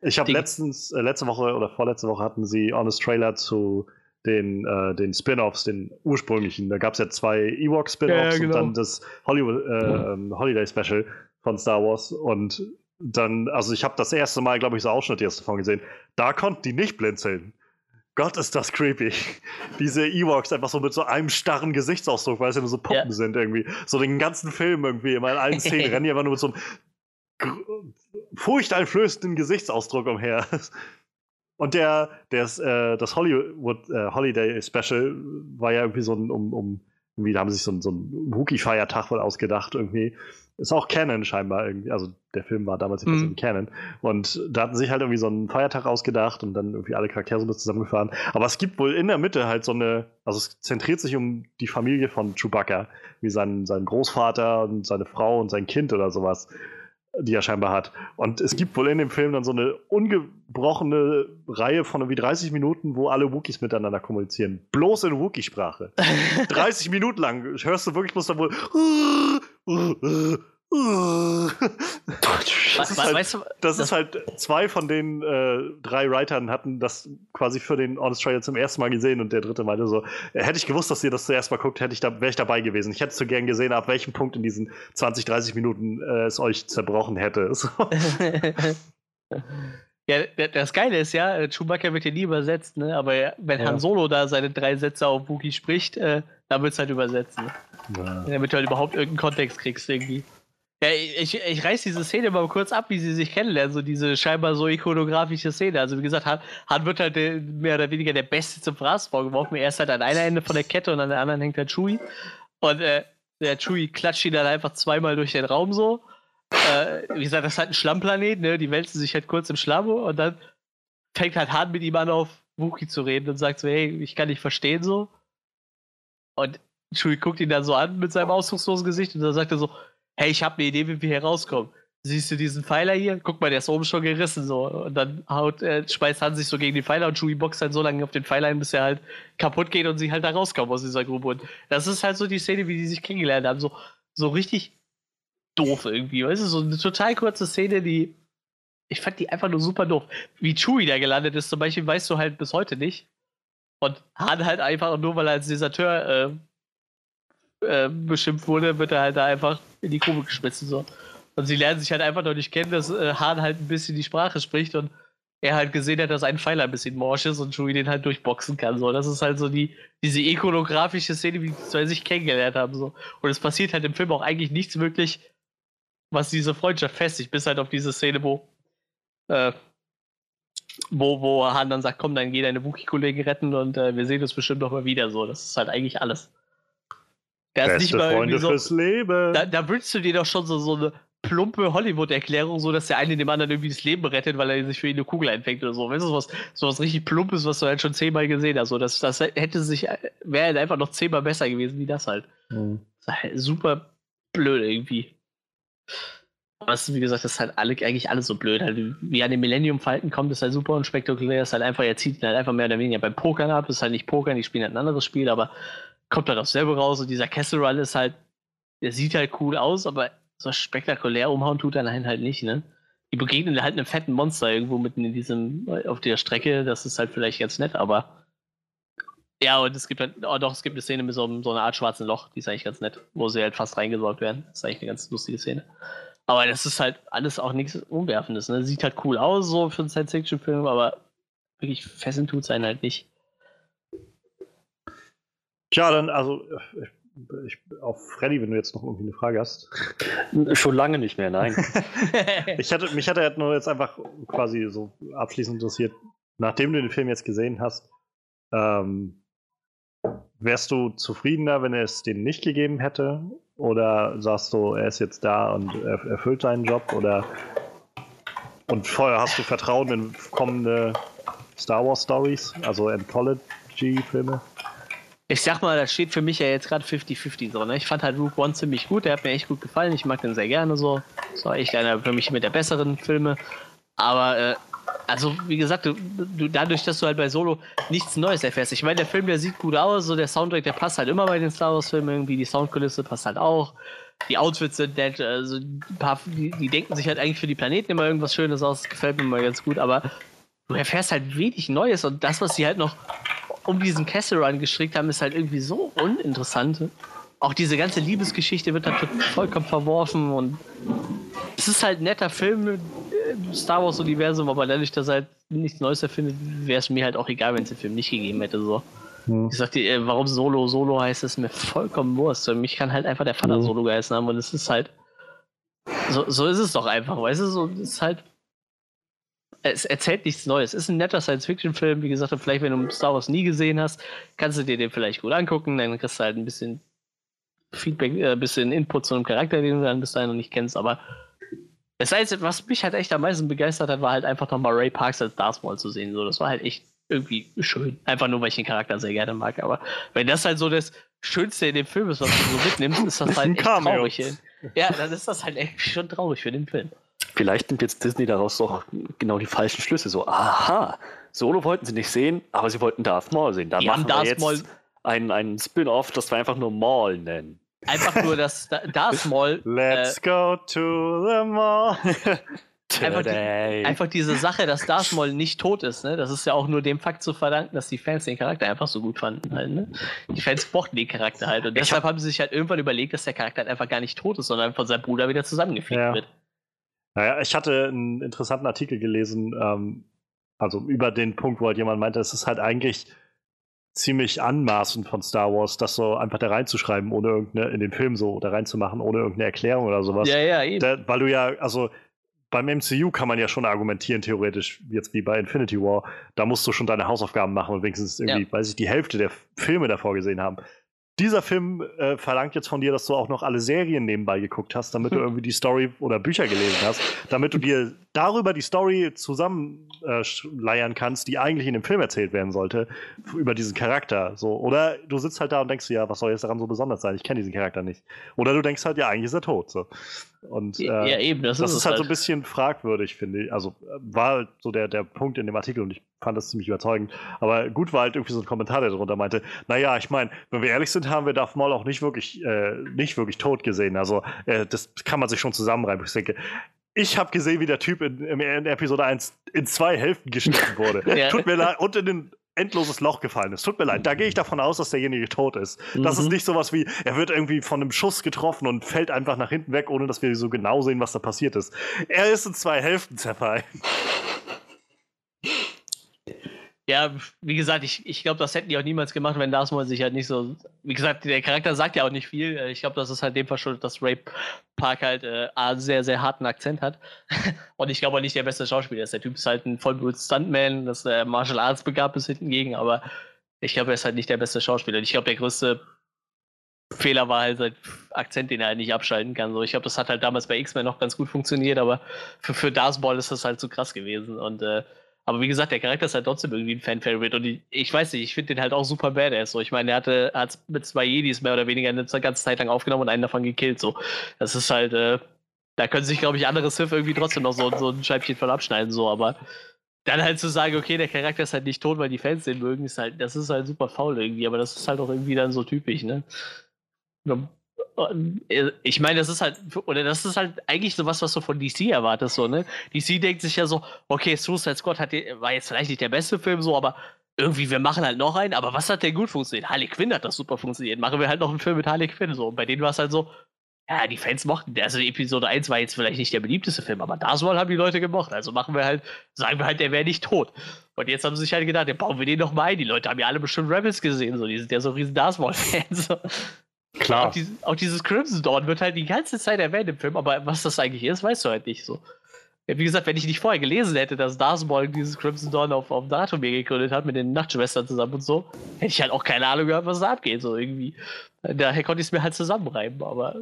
Ich habe letztens, äh, letzte Woche oder vorletzte Woche hatten sie Honest Trailer zu den, äh, den Spin-offs, den ursprünglichen. Da gab es ja zwei Ewok-Spin-offs ja, genau. und dann das Hollywood, äh, ähm, Holiday Special von Star Wars. Und dann, also ich habe das erste Mal, glaube ich, so Ausschnitte jetzt davon gesehen. Da konnten die nicht blinzeln. Gott, ist das creepy. Diese Ewoks einfach so mit so einem starren Gesichtsausdruck, weil es ja nur so Puppen ja. sind irgendwie. So den ganzen Film irgendwie, immer in allen Szenen rennen die einfach nur mit so einem furchteinflößenden Gesichtsausdruck umher. Und der, der äh, das Hollywood äh, Holiday Special war ja irgendwie so ein, um, um irgendwie, da haben sie sich so, ein, so einen Wookie-Feiertag wohl ausgedacht irgendwie. Ist auch Canon scheinbar irgendwie, also der Film war damals mhm. Canon. Und da hatten sie sich halt irgendwie so einen Feiertag ausgedacht und dann irgendwie alle Charaktere so mit zusammengefahren. Aber es gibt wohl in der Mitte halt so eine, also es zentriert sich um die Familie von Chewbacca, wie sein, sein Großvater und seine Frau und sein Kind oder sowas die er scheinbar hat. Und es gibt wohl in dem Film dann so eine ungebrochene Reihe von irgendwie 30 Minuten, wo alle Wookies miteinander kommunizieren. Bloß in Wookie-Sprache. 30 Minuten lang hörst du wirklich bloß da wohl das, ist halt, weißt du, das, das ist halt zwei von den äh, drei Writern hatten das quasi für den Honest Trailer zum ersten Mal gesehen und der dritte meinte so, äh, hätte ich gewusst, dass ihr das zuerst mal guckt, hätte ich da, wäre ich dabei gewesen. Ich hätte so gern gesehen, ab welchem Punkt in diesen 20, 30 Minuten äh, es euch zerbrochen hätte. So. ja, das Geile ist ja, äh, Chewbacca wird ja nie übersetzt, ne? aber wenn ja. Han Solo da seine drei Sätze auf Wookie spricht, äh, dann wird es halt übersetzt. Ne? Ja. Damit du halt überhaupt irgendeinen Kontext kriegst irgendwie. Ja, ich, ich reiß diese Szene mal kurz ab, wie sie sich kennenlernen, so diese scheinbar so ikonografische Szene. Also wie gesagt, Han, Han wird halt mehr oder weniger der Beste zum Fraß vorgeworfen. Er ist halt an einer Ende von der Kette und an der anderen hängt halt Chewie. Und äh, der Chewie klatscht ihn dann einfach zweimal durch den Raum so. Äh, wie gesagt, das ist halt ein Schlammplanet, ne? Die wälzen sich halt kurz im Schlamm und dann fängt halt Han mit ihm an, auf Wookie zu reden und sagt so, hey, ich kann dich verstehen so. Und Chewie guckt ihn dann so an mit seinem ausdruckslosen Gesicht und dann sagt er so, hey, ich habe eine Idee, wie wir hier rauskommen. Siehst du diesen Pfeiler hier? Guck mal, der ist oben schon gerissen so. Und dann haut, äh, speist Han sich so gegen die Pfeiler und Chewie boxt dann so lange auf den Pfeiler hin, bis er halt kaputt geht und sie halt da rauskommen aus dieser Grube. Und das ist halt so die Szene, wie die sich kennengelernt haben. So, so richtig doof irgendwie. Weißt du, so eine total kurze Szene, die. Ich fand die einfach nur super doof. Wie Chewie da gelandet ist, zum Beispiel, weißt du halt bis heute nicht. Und Han halt einfach nur, weil er als Deserteur äh, äh, beschimpft wurde, wird er halt da einfach in die Grube geschmissen. So. Und sie lernen sich halt einfach noch nicht kennen, dass äh, Hahn halt ein bisschen die Sprache spricht und er halt gesehen hat, dass ein Pfeiler ein bisschen morsch ist und Chewie den halt durchboxen kann. So. Das ist halt so die, diese ikonografische Szene, wie die zwei sich kennengelernt haben. So. Und es passiert halt im Film auch eigentlich nichts wirklich, was diese Freundschaft festigt, bis halt auf diese Szene, wo, äh, wo, wo Han dann sagt, komm, dann geh deine Wookie-Kollegen retten und äh, wir sehen uns bestimmt noch mal wieder. So. Das ist halt eigentlich alles. Beste ist nicht mal Freunde so, fürs Leben. Da, da wünschst du dir doch schon so, so eine plumpe Hollywood-Erklärung, so dass der eine dem anderen irgendwie das Leben rettet, weil er sich für ihn eine Kugel einfängt oder so. Weißt du, was, so was richtig Plumpes, was du halt schon zehnmal gesehen hast. So, das, das hätte sich, wäre halt einfach noch zehnmal besser gewesen wie das halt. Mhm. Das halt super blöd irgendwie. Was, wie gesagt, das ist halt alle, eigentlich alles so blöd. Halt, wie an den Millennium Falten kommt, ist halt super und spektakulär. Ist halt einfach, er zieht ihn halt einfach mehr oder weniger beim Pokern ab. Ist halt nicht Pokern, die spielen halt ein anderes Spiel, aber kommt halt auch selber raus und dieser Castle Run ist halt, der sieht halt cool aus, aber so spektakulär umhauen tut er einen halt nicht, ne? Die begegnen halt einem fetten Monster irgendwo mitten in diesem, auf der Strecke, das ist halt vielleicht ganz nett, aber ja, und es gibt halt, oh doch, es gibt eine Szene mit so, so einer Art schwarzen Loch, die ist eigentlich ganz nett, wo sie halt fast reingesorgt werden. Das ist eigentlich eine ganz lustige Szene. Aber das ist halt alles auch nichts Umwerfendes, ne? Sieht halt cool aus, so für einen Science-Fiction-Film, aber wirklich fesseln tut es einen halt nicht. Tja, dann, also, ich, ich, auf Freddy, wenn du jetzt noch irgendwie eine Frage hast. Schon lange nicht mehr, nein. ich hatte, mich hatte halt nur jetzt einfach quasi so abschließend interessiert, nachdem du den Film jetzt gesehen hast, ähm, wärst du zufriedener, wenn er es den nicht gegeben hätte? Oder sagst du, er ist jetzt da und er erfüllt seinen Job? Oder und vorher hast du Vertrauen in kommende Star Wars Stories, also Anthology-Filme? Ich sag mal, das steht für mich ja jetzt gerade 50-50 so. Ne? Ich fand halt Rook One ziemlich gut, der hat mir echt gut gefallen. Ich mag den sehr gerne so. Das war echt einer für mich mit der besseren Filme. Aber äh, also wie gesagt, du, du, dadurch, dass du halt bei Solo nichts Neues erfährst. Ich meine, der Film, der sieht gut aus, so der Soundtrack, der passt halt immer bei den Star Wars-Filmen irgendwie, die Soundkulisse passt halt auch. Die Outfits sind nett, also ein paar, die, die, denken sich halt eigentlich für die Planeten immer irgendwas Schönes aus, das gefällt mir mal ganz gut, aber du erfährst halt wenig Neues und das, was sie halt noch um diesen Castle Run gestrickt haben, ist halt irgendwie so uninteressant. Auch diese ganze Liebesgeschichte wird halt vollkommen verworfen und es ist halt ein netter Film, Star Wars-Universum, aber dadurch, dass er halt nichts Neues erfindet, wäre es mir halt auch egal, wenn es den Film nicht gegeben hätte. So. Hm. Ich sagte, äh, warum Solo Solo heißt, ist mir vollkommen Wurst. Für mich kann halt einfach der Vater hm. Solo geheißen haben und es ist halt. So, so ist es doch einfach, weißt du? So, es ist halt. Es erzählt nichts Neues. Es ist ein netter Science-Fiction-Film. Wie gesagt, vielleicht, wenn du Star Wars nie gesehen hast, kannst du dir den vielleicht gut angucken. Dann kriegst du halt ein bisschen Feedback, ein äh, bisschen Input zu einem Charakter, den du dann bis dahin noch nicht kennst. Aber das heißt, was mich halt echt am meisten begeistert hat, war halt einfach nochmal Ray Parks als Darth Maul zu sehen. So, das war halt echt irgendwie schön. Einfach nur, weil ich den Charakter sehr gerne mag. Aber wenn das halt so das Schönste in dem Film ist, was du so mitnimmst, ist das halt echt traurig. Ja, dann ist das halt echt schon traurig für den Film. Vielleicht nimmt jetzt Disney daraus doch genau die falschen Schlüsse. So, aha, Solo wollten sie nicht sehen, aber sie wollten Darth Maul sehen. Dann die machen wir jetzt Maul einen, einen Spin-off, das wir einfach nur Maul nennen. Einfach nur das Darth Maul. Let's äh, go to the mall. einfach, die, einfach, diese Sache, dass Darth Maul nicht tot ist, ne? das ist ja auch nur dem Fakt zu verdanken, dass die Fans den Charakter einfach so gut fanden. Halt, ne? Die Fans mochten den Charakter halt und deshalb hab, haben sie sich halt irgendwann überlegt, dass der Charakter halt einfach gar nicht tot ist, sondern von seinem Bruder wieder zusammengefügt ja. wird. Naja, ich hatte einen interessanten Artikel gelesen, ähm, also über den Punkt, wo halt jemand meinte, es ist halt eigentlich ziemlich anmaßend von Star Wars, das so einfach da reinzuschreiben, ohne irgendeine, in den Film so da reinzumachen, ohne irgendeine Erklärung oder sowas. Ja, ja, eben. Da, weil du ja, also beim MCU kann man ja schon argumentieren, theoretisch, jetzt wie bei Infinity War, da musst du schon deine Hausaufgaben machen und wenigstens irgendwie, ja. weiß ich, die Hälfte der Filme davor gesehen haben dieser Film äh, verlangt jetzt von dir, dass du auch noch alle Serien nebenbei geguckt hast, damit du irgendwie die Story oder Bücher gelesen hast, damit du dir darüber die Story zusammenleiern äh, kannst, die eigentlich in dem Film erzählt werden sollte, über diesen Charakter. So. Oder du sitzt halt da und denkst, ja, was soll jetzt daran so besonders sein? Ich kenne diesen Charakter nicht. Oder du denkst halt, ja, eigentlich ist er tot. So. Und äh, ja, eben, das, das ist, ist halt, halt so ein bisschen fragwürdig, finde ich. Also war halt so der, der Punkt in dem Artikel und ich fand das ziemlich überzeugend. Aber gut war halt irgendwie so ein Kommentar, der darunter meinte, naja, ich meine, wenn wir ehrlich sind, haben wir Darth Maul auch nicht wirklich, äh, nicht wirklich tot gesehen. Also äh, das kann man sich schon zusammenreiben. Ich denke, ich habe gesehen, wie der Typ in, in, Episode 1 in zwei Hälften geschnitten wurde. ja. Tut mir leid. Und in ein endloses Loch gefallen ist. Tut mir leid. Da gehe ich davon aus, dass derjenige tot ist. Mhm. Das ist mhm. nicht sowas wie, er wird irgendwie von einem Schuss getroffen und fällt einfach nach hinten weg, ohne dass wir so genau sehen, was da passiert ist. Er ist in zwei Hälften zerfallen. Ja, wie gesagt, ich, ich glaube, das hätten die auch niemals gemacht, wenn Darth Maul sich halt nicht so. Wie gesagt, der Charakter sagt ja auch nicht viel. Äh, ich glaube, das ist halt dem verschuldet, dass Ray Park halt äh, einen sehr, sehr harten Akzent hat. Und ich glaube auch nicht der beste Schauspieler ist. Der Typ ist halt ein Vollblut-Stuntman, dass der Martial Arts begabt ist hingegen, aber ich glaube, er ist halt nicht der beste Schauspieler. Ich glaube, der größte Fehler war halt sein Akzent, den er halt nicht abschalten kann. So, ich glaube, das hat halt damals bei X-Men noch ganz gut funktioniert, aber für, für Darth Maul ist das halt zu krass gewesen. Und äh, aber wie gesagt, der Charakter ist halt trotzdem irgendwie ein Fan-Favorite. Und ich, ich, weiß nicht, ich finde den halt auch super badass. So. Ich meine, er hatte hat mit zwei Jedis mehr oder weniger eine ganze Zeit lang aufgenommen und einen davon gekillt. So. Das ist halt, äh, da können sich, glaube ich, andere Sith irgendwie trotzdem noch so, so ein Scheibchen von abschneiden. So. Aber dann halt zu sagen, okay, der Charakter ist halt nicht tot, weil die Fans den mögen, ist halt, das ist halt super faul irgendwie. Aber das ist halt auch irgendwie dann so typisch, ne? Ich meine, das ist halt, oder das ist halt eigentlich so was, du von DC erwartest, so, ne? DC denkt sich ja so, okay, Suicide Squad hat, war jetzt vielleicht nicht der beste Film, so, aber irgendwie, wir machen halt noch einen, aber was hat denn gut funktioniert? Harley Quinn hat das super funktioniert. Machen wir halt noch einen Film mit Harley Quinn, so. Und bei denen war es halt so, ja, die Fans mochten. Also Episode 1 war jetzt vielleicht nicht der beliebteste Film, aber Darth Maul haben die Leute gemocht. Also machen wir halt, sagen wir halt, der wäre nicht tot. Und jetzt haben sie sich halt gedacht, ja, bauen wir den noch mal ein. Die Leute haben ja alle bestimmt Rebels gesehen, so, die sind ja so riesen Darth Maul-Fans. So. Klar. Auch, dieses, auch dieses Crimson Dawn wird halt die ganze Zeit erwähnt im Film, aber was das eigentlich ist, weißt du halt nicht so. Wie gesagt, wenn ich nicht vorher gelesen hätte, dass Darth Maul dieses Crimson Dawn auf, auf Datumir gegründet hat, mit den Nachtschwestern zusammen und so, hätte ich halt auch keine Ahnung gehabt, was da abgeht, so irgendwie. Daher konnte ich es mir halt zusammenreiben, aber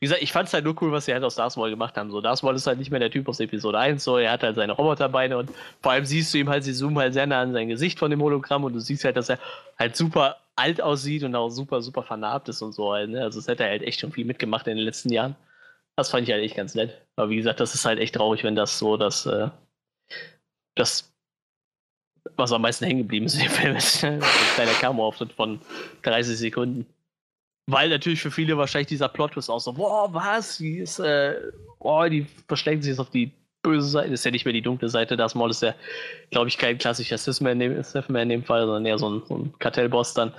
wie gesagt, ich fand es halt nur cool, was sie halt aus Darth Maul gemacht haben. So, Darth Maul ist halt nicht mehr der Typ aus Episode 1, so, er hat halt seine Roboterbeine und vor allem siehst du ihm halt, sie zoomen halt sehr nah an sein Gesicht von dem Hologramm und du siehst halt, dass er halt super alt aussieht und auch super, super vernarbt ist und so halt, ne? Also, es hätte er halt echt schon viel mitgemacht in den letzten Jahren. Das fand ich halt echt ganz nett. Aber wie gesagt, das ist halt echt traurig, wenn das so, dass äh, das, was am meisten hängen geblieben ist in dem Film, ist ein kleiner Cameo-Auftritt von 30 Sekunden. Weil natürlich für viele wahrscheinlich dieser Plot ist auch so, boah, was? Die ist, äh, boah, die verstecken sich jetzt auf die böse Seite. Ist ja nicht mehr die dunkle Seite. Das Maul ist ja, glaube ich, kein klassischer Sith-Man in, Sith in dem Fall, sondern eher so ein, so ein Kartellboss dann.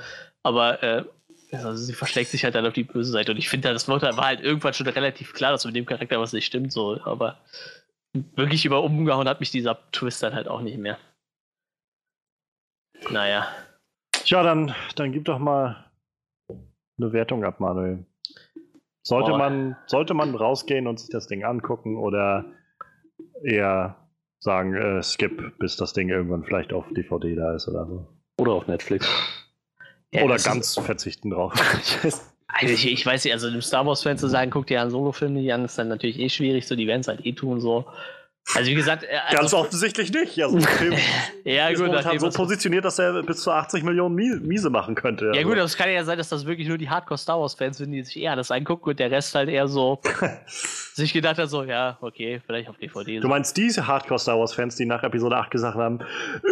Aber äh, also sie versteckt sich halt dann auf die böse Seite. Und ich finde, das war halt irgendwann schon relativ klar, dass mit dem Charakter was nicht stimmt. So. Aber wirklich über umgehauen hat mich dieser Twist dann halt auch nicht mehr. Naja. Tja, dann, dann gib doch mal eine Wertung ab, Manuel. Sollte, man, sollte man rausgehen und sich das Ding angucken oder eher sagen, äh, skip, bis das Ding irgendwann vielleicht auf DVD da ist oder so? Oder auf Netflix. Ja, oder ganz ist, verzichten drauf. also ich, ich, weiß nicht, also dem Star Wars-Fan zu sagen, guck dir einen Solo-Film nicht an, ist dann natürlich eh schwierig, so die werden es halt eh tun, so. Also wie gesagt, äh, also ganz offensichtlich nicht. Also ja, gut, ist so positioniert, dass er bis zu 80 Millionen Miese machen könnte. Ja, also. gut, aber es kann ja sein, dass das wirklich nur die Hardcore Star Wars Fans sind, die sich eher das angucken und der Rest halt eher so sich gedacht hat, so ja, okay, vielleicht auf DVD. Du meinst diese Hardcore Star Wars Fans, die nach Episode 8 gesagt haben,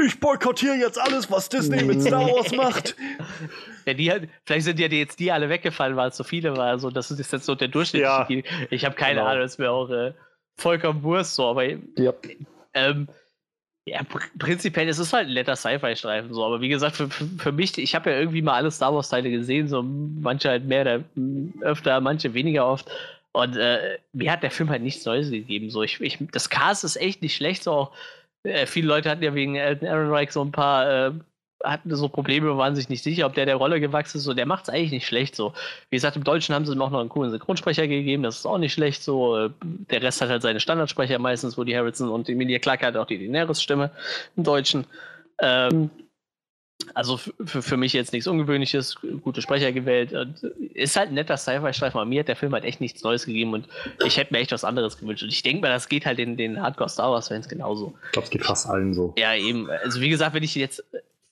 ich boykottiere jetzt alles, was Disney mit Star Wars macht. ja, die halt, vielleicht sind ja die jetzt die alle weggefallen, weil es so viele war. Also das ist jetzt so der Durchschnitt. Ja, ich habe keine genau. Ahnung, das ist mir auch äh, vollkommen Wurst so, aber ja. Ähm, ja, pr prinzipiell ist es halt ein netter Sci-Fi-Streifen so, aber wie gesagt, für, für, für mich, ich habe ja irgendwie mal alle Star Wars-Teile gesehen, so manche halt mehr oder öfter, manche weniger oft. Und äh, mir hat der Film halt nichts Neues gegeben. So, ich, ich, das Cast ist echt nicht schlecht. So auch, äh, viele Leute hatten ja wegen Elton Ehrenreich so ein paar äh, hatten so Probleme, waren sich nicht sicher, ob der der Rolle gewachsen ist. So, der macht es eigentlich nicht schlecht. So, wie gesagt, im Deutschen haben sie ihm auch noch einen coolen Synchronsprecher gegeben. Das ist auch nicht schlecht. So, der Rest hat halt seine Standardsprecher meistens, wo die Harrison und Emilia Clarke hat auch die Daenerys-Stimme im Deutschen. Ähm, also für, für mich jetzt nichts Ungewöhnliches, gute Sprecher gewählt. Und ist halt ein netter Sci-Fi-Streifen, aber mir hat der Film halt echt nichts Neues gegeben und ich hätte mir echt was anderes gewünscht. Und ich denke mal, das geht halt den, den Hardcore-Star Wars-Fans genauso. Ich glaube, es geht fast allen so. Ja, eben. Also wie gesagt, wenn ich jetzt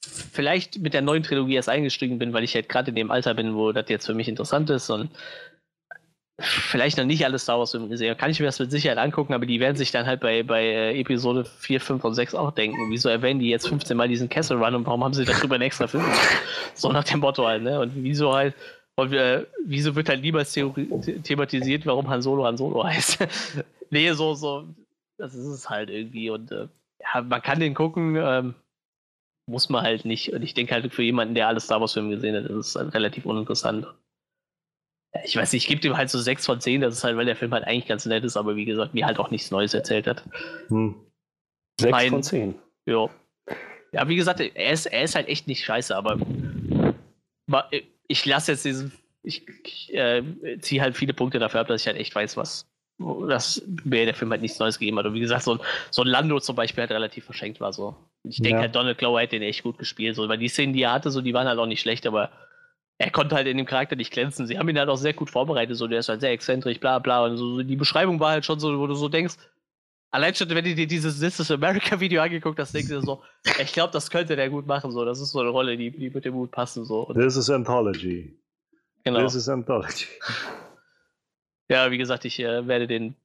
vielleicht mit der neuen Trilogie erst eingestiegen bin, weil ich halt gerade in dem Alter bin, wo das jetzt für mich interessant ist und vielleicht noch nicht alle Star Wars Filme gesehen. Kann ich mir das mit Sicherheit angucken, aber die werden sich dann halt bei, bei äh, Episode 4, 5 und 6 auch denken. Wieso erwähnen die jetzt 15 Mal diesen Kessel Run und warum haben sie darüber einen extra Film gemacht? So nach dem Motto halt, ne? Und wieso halt, und, äh, wieso wird halt niemals thematisiert, warum Han Solo Han Solo heißt? nee, so, so, das ist es halt irgendwie und äh, ja, man kann den gucken, ähm, muss man halt nicht. Und ich denke halt für jemanden, der alle Star Wars-Filme gesehen hat, ist es halt relativ uninteressant. Ich weiß nicht, ich gebe dem halt so 6 von 10, das ist halt, weil der Film halt eigentlich ganz nett ist, aber wie gesagt, mir halt auch nichts Neues erzählt hat. Hm. 6 mein, von 10. Ja. Ja, wie gesagt, er ist, er ist halt echt nicht scheiße, aber ich lasse jetzt diesen, ich, ich äh, ziehe halt viele Punkte dafür ab, dass ich halt echt weiß, was, dass mir der Film halt nichts Neues gegeben hat. Und wie gesagt, so ein, so ein Lando zum Beispiel halt relativ verschenkt war. So. Ich denke ja. halt, Donald Glover hätte den echt gut gespielt. So, weil die Szenen, die er hatte, so, die waren halt auch nicht schlecht, aber er konnte halt in dem Charakter nicht glänzen. Sie haben ihn halt auch sehr gut vorbereitet. So, der ist halt sehr exzentrisch, bla bla. Und so, die Beschreibung war halt schon so, wo du so denkst, allein schon, wenn du dir dieses This is America Video angeguckt hast, denkst du so, ich glaube, das könnte der gut machen. So, das ist so eine Rolle, die, die mit dem gut passen. So. Und This is Anthology. Genau. This is Anthology. Ja, wie gesagt, ich äh, werde den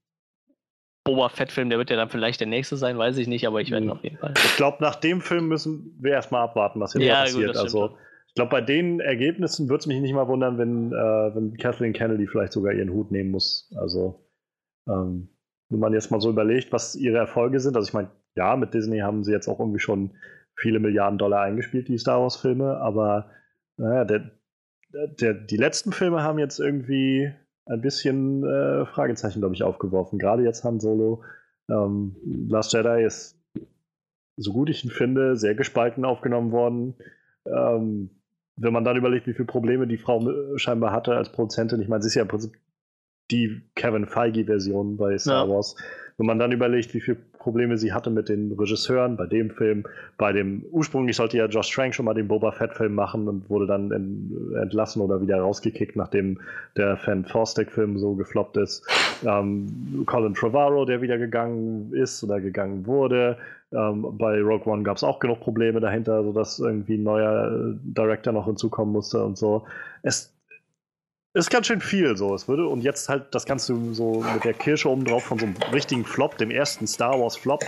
Boba Fett-Film, der wird ja dann vielleicht der nächste sein, weiß ich nicht, aber ich werde ihn hm. auf jeden Fall. Ich glaube, nach dem Film müssen wir erstmal abwarten, was hier ja, passiert. Gut, also, ich glaube, bei den Ergebnissen würde es mich nicht mal wundern, wenn, äh, wenn Kathleen Kennedy vielleicht sogar ihren Hut nehmen muss. Also, ähm, wenn man jetzt mal so überlegt, was ihre Erfolge sind, also ich meine, ja, mit Disney haben sie jetzt auch irgendwie schon viele Milliarden Dollar eingespielt, die Star Wars-Filme, aber naja, der, der, die letzten Filme haben jetzt irgendwie ein bisschen äh, Fragezeichen, glaube ich, aufgeworfen. Gerade jetzt Han Solo. Ähm, Last Jedi ist, so gut ich ihn finde, sehr gespalten aufgenommen worden. Ähm, wenn man dann überlegt, wie viele Probleme die Frau äh, scheinbar hatte als Produzentin, ich meine, sie ist ja im Prinzip die Kevin Feige-Version bei Star ja. Wars. Wenn man dann überlegt, wie viele Probleme sie hatte mit den Regisseuren bei dem Film, bei dem ursprünglich sollte ja Josh Trank schon mal den Boba Fett-Film machen und wurde dann entlassen oder wieder rausgekickt, nachdem der Fan Forstick-Film so gefloppt ist. Ähm, Colin Trevorrow, der wieder gegangen ist oder gegangen wurde. Ähm, bei Rogue One gab es auch genug Probleme dahinter, sodass irgendwie ein neuer äh, Director noch hinzukommen musste und so. Es ist ganz schön viel so. Es würde, und jetzt halt das Ganze so mit der Kirsche oben drauf von so einem richtigen Flop, dem ersten Star Wars Flop.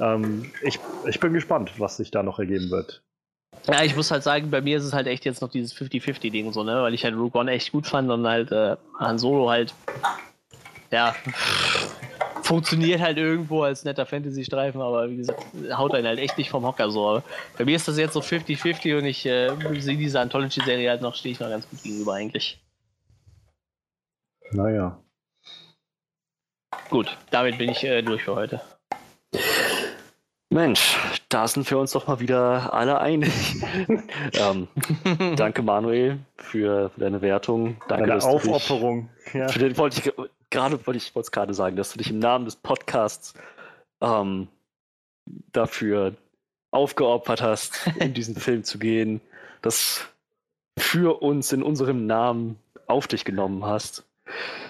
Ähm, ich, ich bin gespannt, was sich da noch ergeben wird. Ja, ich muss halt sagen, bei mir ist es halt echt jetzt noch dieses 50-50-Ding so, ne? Weil ich halt Rogue One echt gut fand und halt äh, Han Solo halt, ja, funktioniert halt irgendwo als netter Fantasy-Streifen, aber wie gesagt, haut einen halt echt nicht vom Hocker so. Bei mir ist das jetzt so 50-50 und ich äh, sehe diese Anthology-Serie halt noch, stehe ich noch ganz gut gegenüber eigentlich. Naja. Gut, damit bin ich äh, durch für heute. Mensch, da sind wir uns doch mal wieder alle einig. ähm, danke, Manuel, für, für deine Wertung. Danke, deine Aufopferung. Dich, ja. den, wollte ich gerade wollte ich es gerade sagen, dass du dich im Namen des Podcasts ähm, dafür aufgeopfert hast, in diesen Film zu gehen, das für uns in unserem Namen auf dich genommen hast.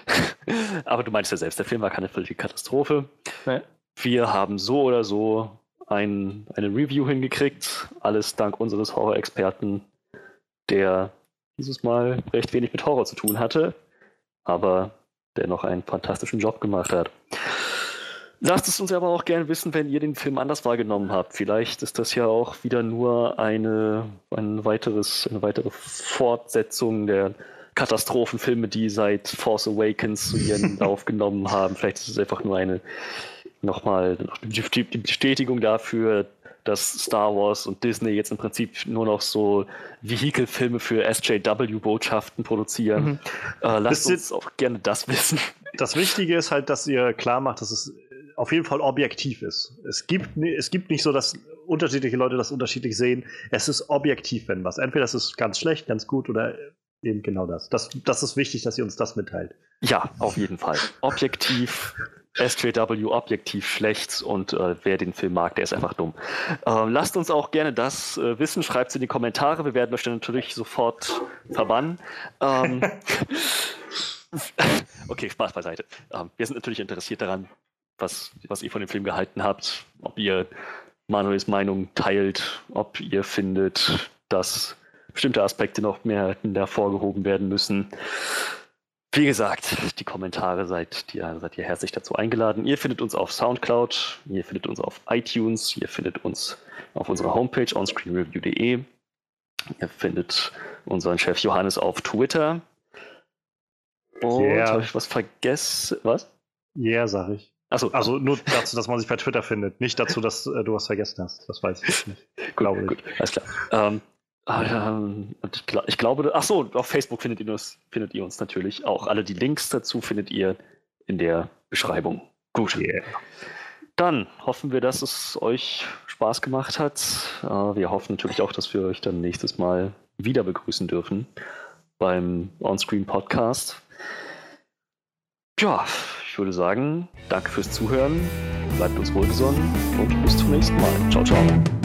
Aber du meinst ja selbst, der Film war keine völlige Katastrophe. Nee. Wir haben so oder so ein, eine Review hingekriegt. Alles dank unseres Horror-Experten, der dieses Mal recht wenig mit Horror zu tun hatte, aber der noch einen fantastischen Job gemacht hat. Lasst es uns aber auch gerne wissen, wenn ihr den Film anders wahrgenommen habt. Vielleicht ist das ja auch wieder nur eine, ein weiteres, eine weitere Fortsetzung der Katastrophenfilme, die seit Force Awakens zu ihren Lauf genommen haben. Vielleicht ist es einfach nur eine nochmal die Bestätigung dafür, dass Star Wars und Disney jetzt im Prinzip nur noch so Vehikelfilme für SJW-Botschaften produzieren. Mhm. Äh, lasst uns auch gerne das wissen. Das Wichtige ist halt, dass ihr klar macht, dass es auf jeden Fall objektiv ist. Es gibt, es gibt nicht so, dass unterschiedliche Leute das unterschiedlich sehen. Es ist objektiv, wenn was. Entweder es ist ganz schlecht, ganz gut oder Eben genau das. das. Das ist wichtig, dass ihr uns das mitteilt. Ja, auf jeden Fall. Objektiv, SJW objektiv schlecht und äh, wer den Film mag, der ist einfach dumm. Äh, lasst uns auch gerne das äh, wissen, schreibt es in die Kommentare. Wir werden euch dann natürlich sofort verbannen. Ähm, okay, Spaß beiseite. Ähm, wir sind natürlich interessiert daran, was, was ihr von dem Film gehalten habt, ob ihr Manuels Meinung teilt, ob ihr findet, dass bestimmte Aspekte noch mehr hervorgehoben werden müssen. Wie gesagt, die Kommentare seid ihr, seid ihr herzlich dazu eingeladen. Ihr findet uns auf Soundcloud, ihr findet uns auf iTunes, ihr findet uns auf unserer Homepage onscreenreview.de. Ihr findet unseren Chef Johannes auf Twitter. Und yeah. habe ich was vergessen? Was? Ja, yeah, sag ich. Achso. Also nur dazu, dass man sich bei Twitter findet. Nicht dazu, dass äh, du was vergessen hast. Das weiß ich nicht. gut, Glaube gut, alles klar. Ähm, ich glaube, ach so, auf Facebook findet ihr, uns, findet ihr uns natürlich auch. Alle die Links dazu findet ihr in der Beschreibung. Gut. Yeah. Dann hoffen wir, dass es euch Spaß gemacht hat. Äh, wir hoffen natürlich auch, dass wir euch dann nächstes Mal wieder begrüßen dürfen beim Onscreen Podcast. Ja, ich würde sagen, danke fürs Zuhören, bleibt uns wohlgesonnen und bis zum nächsten Mal. Ciao, ciao.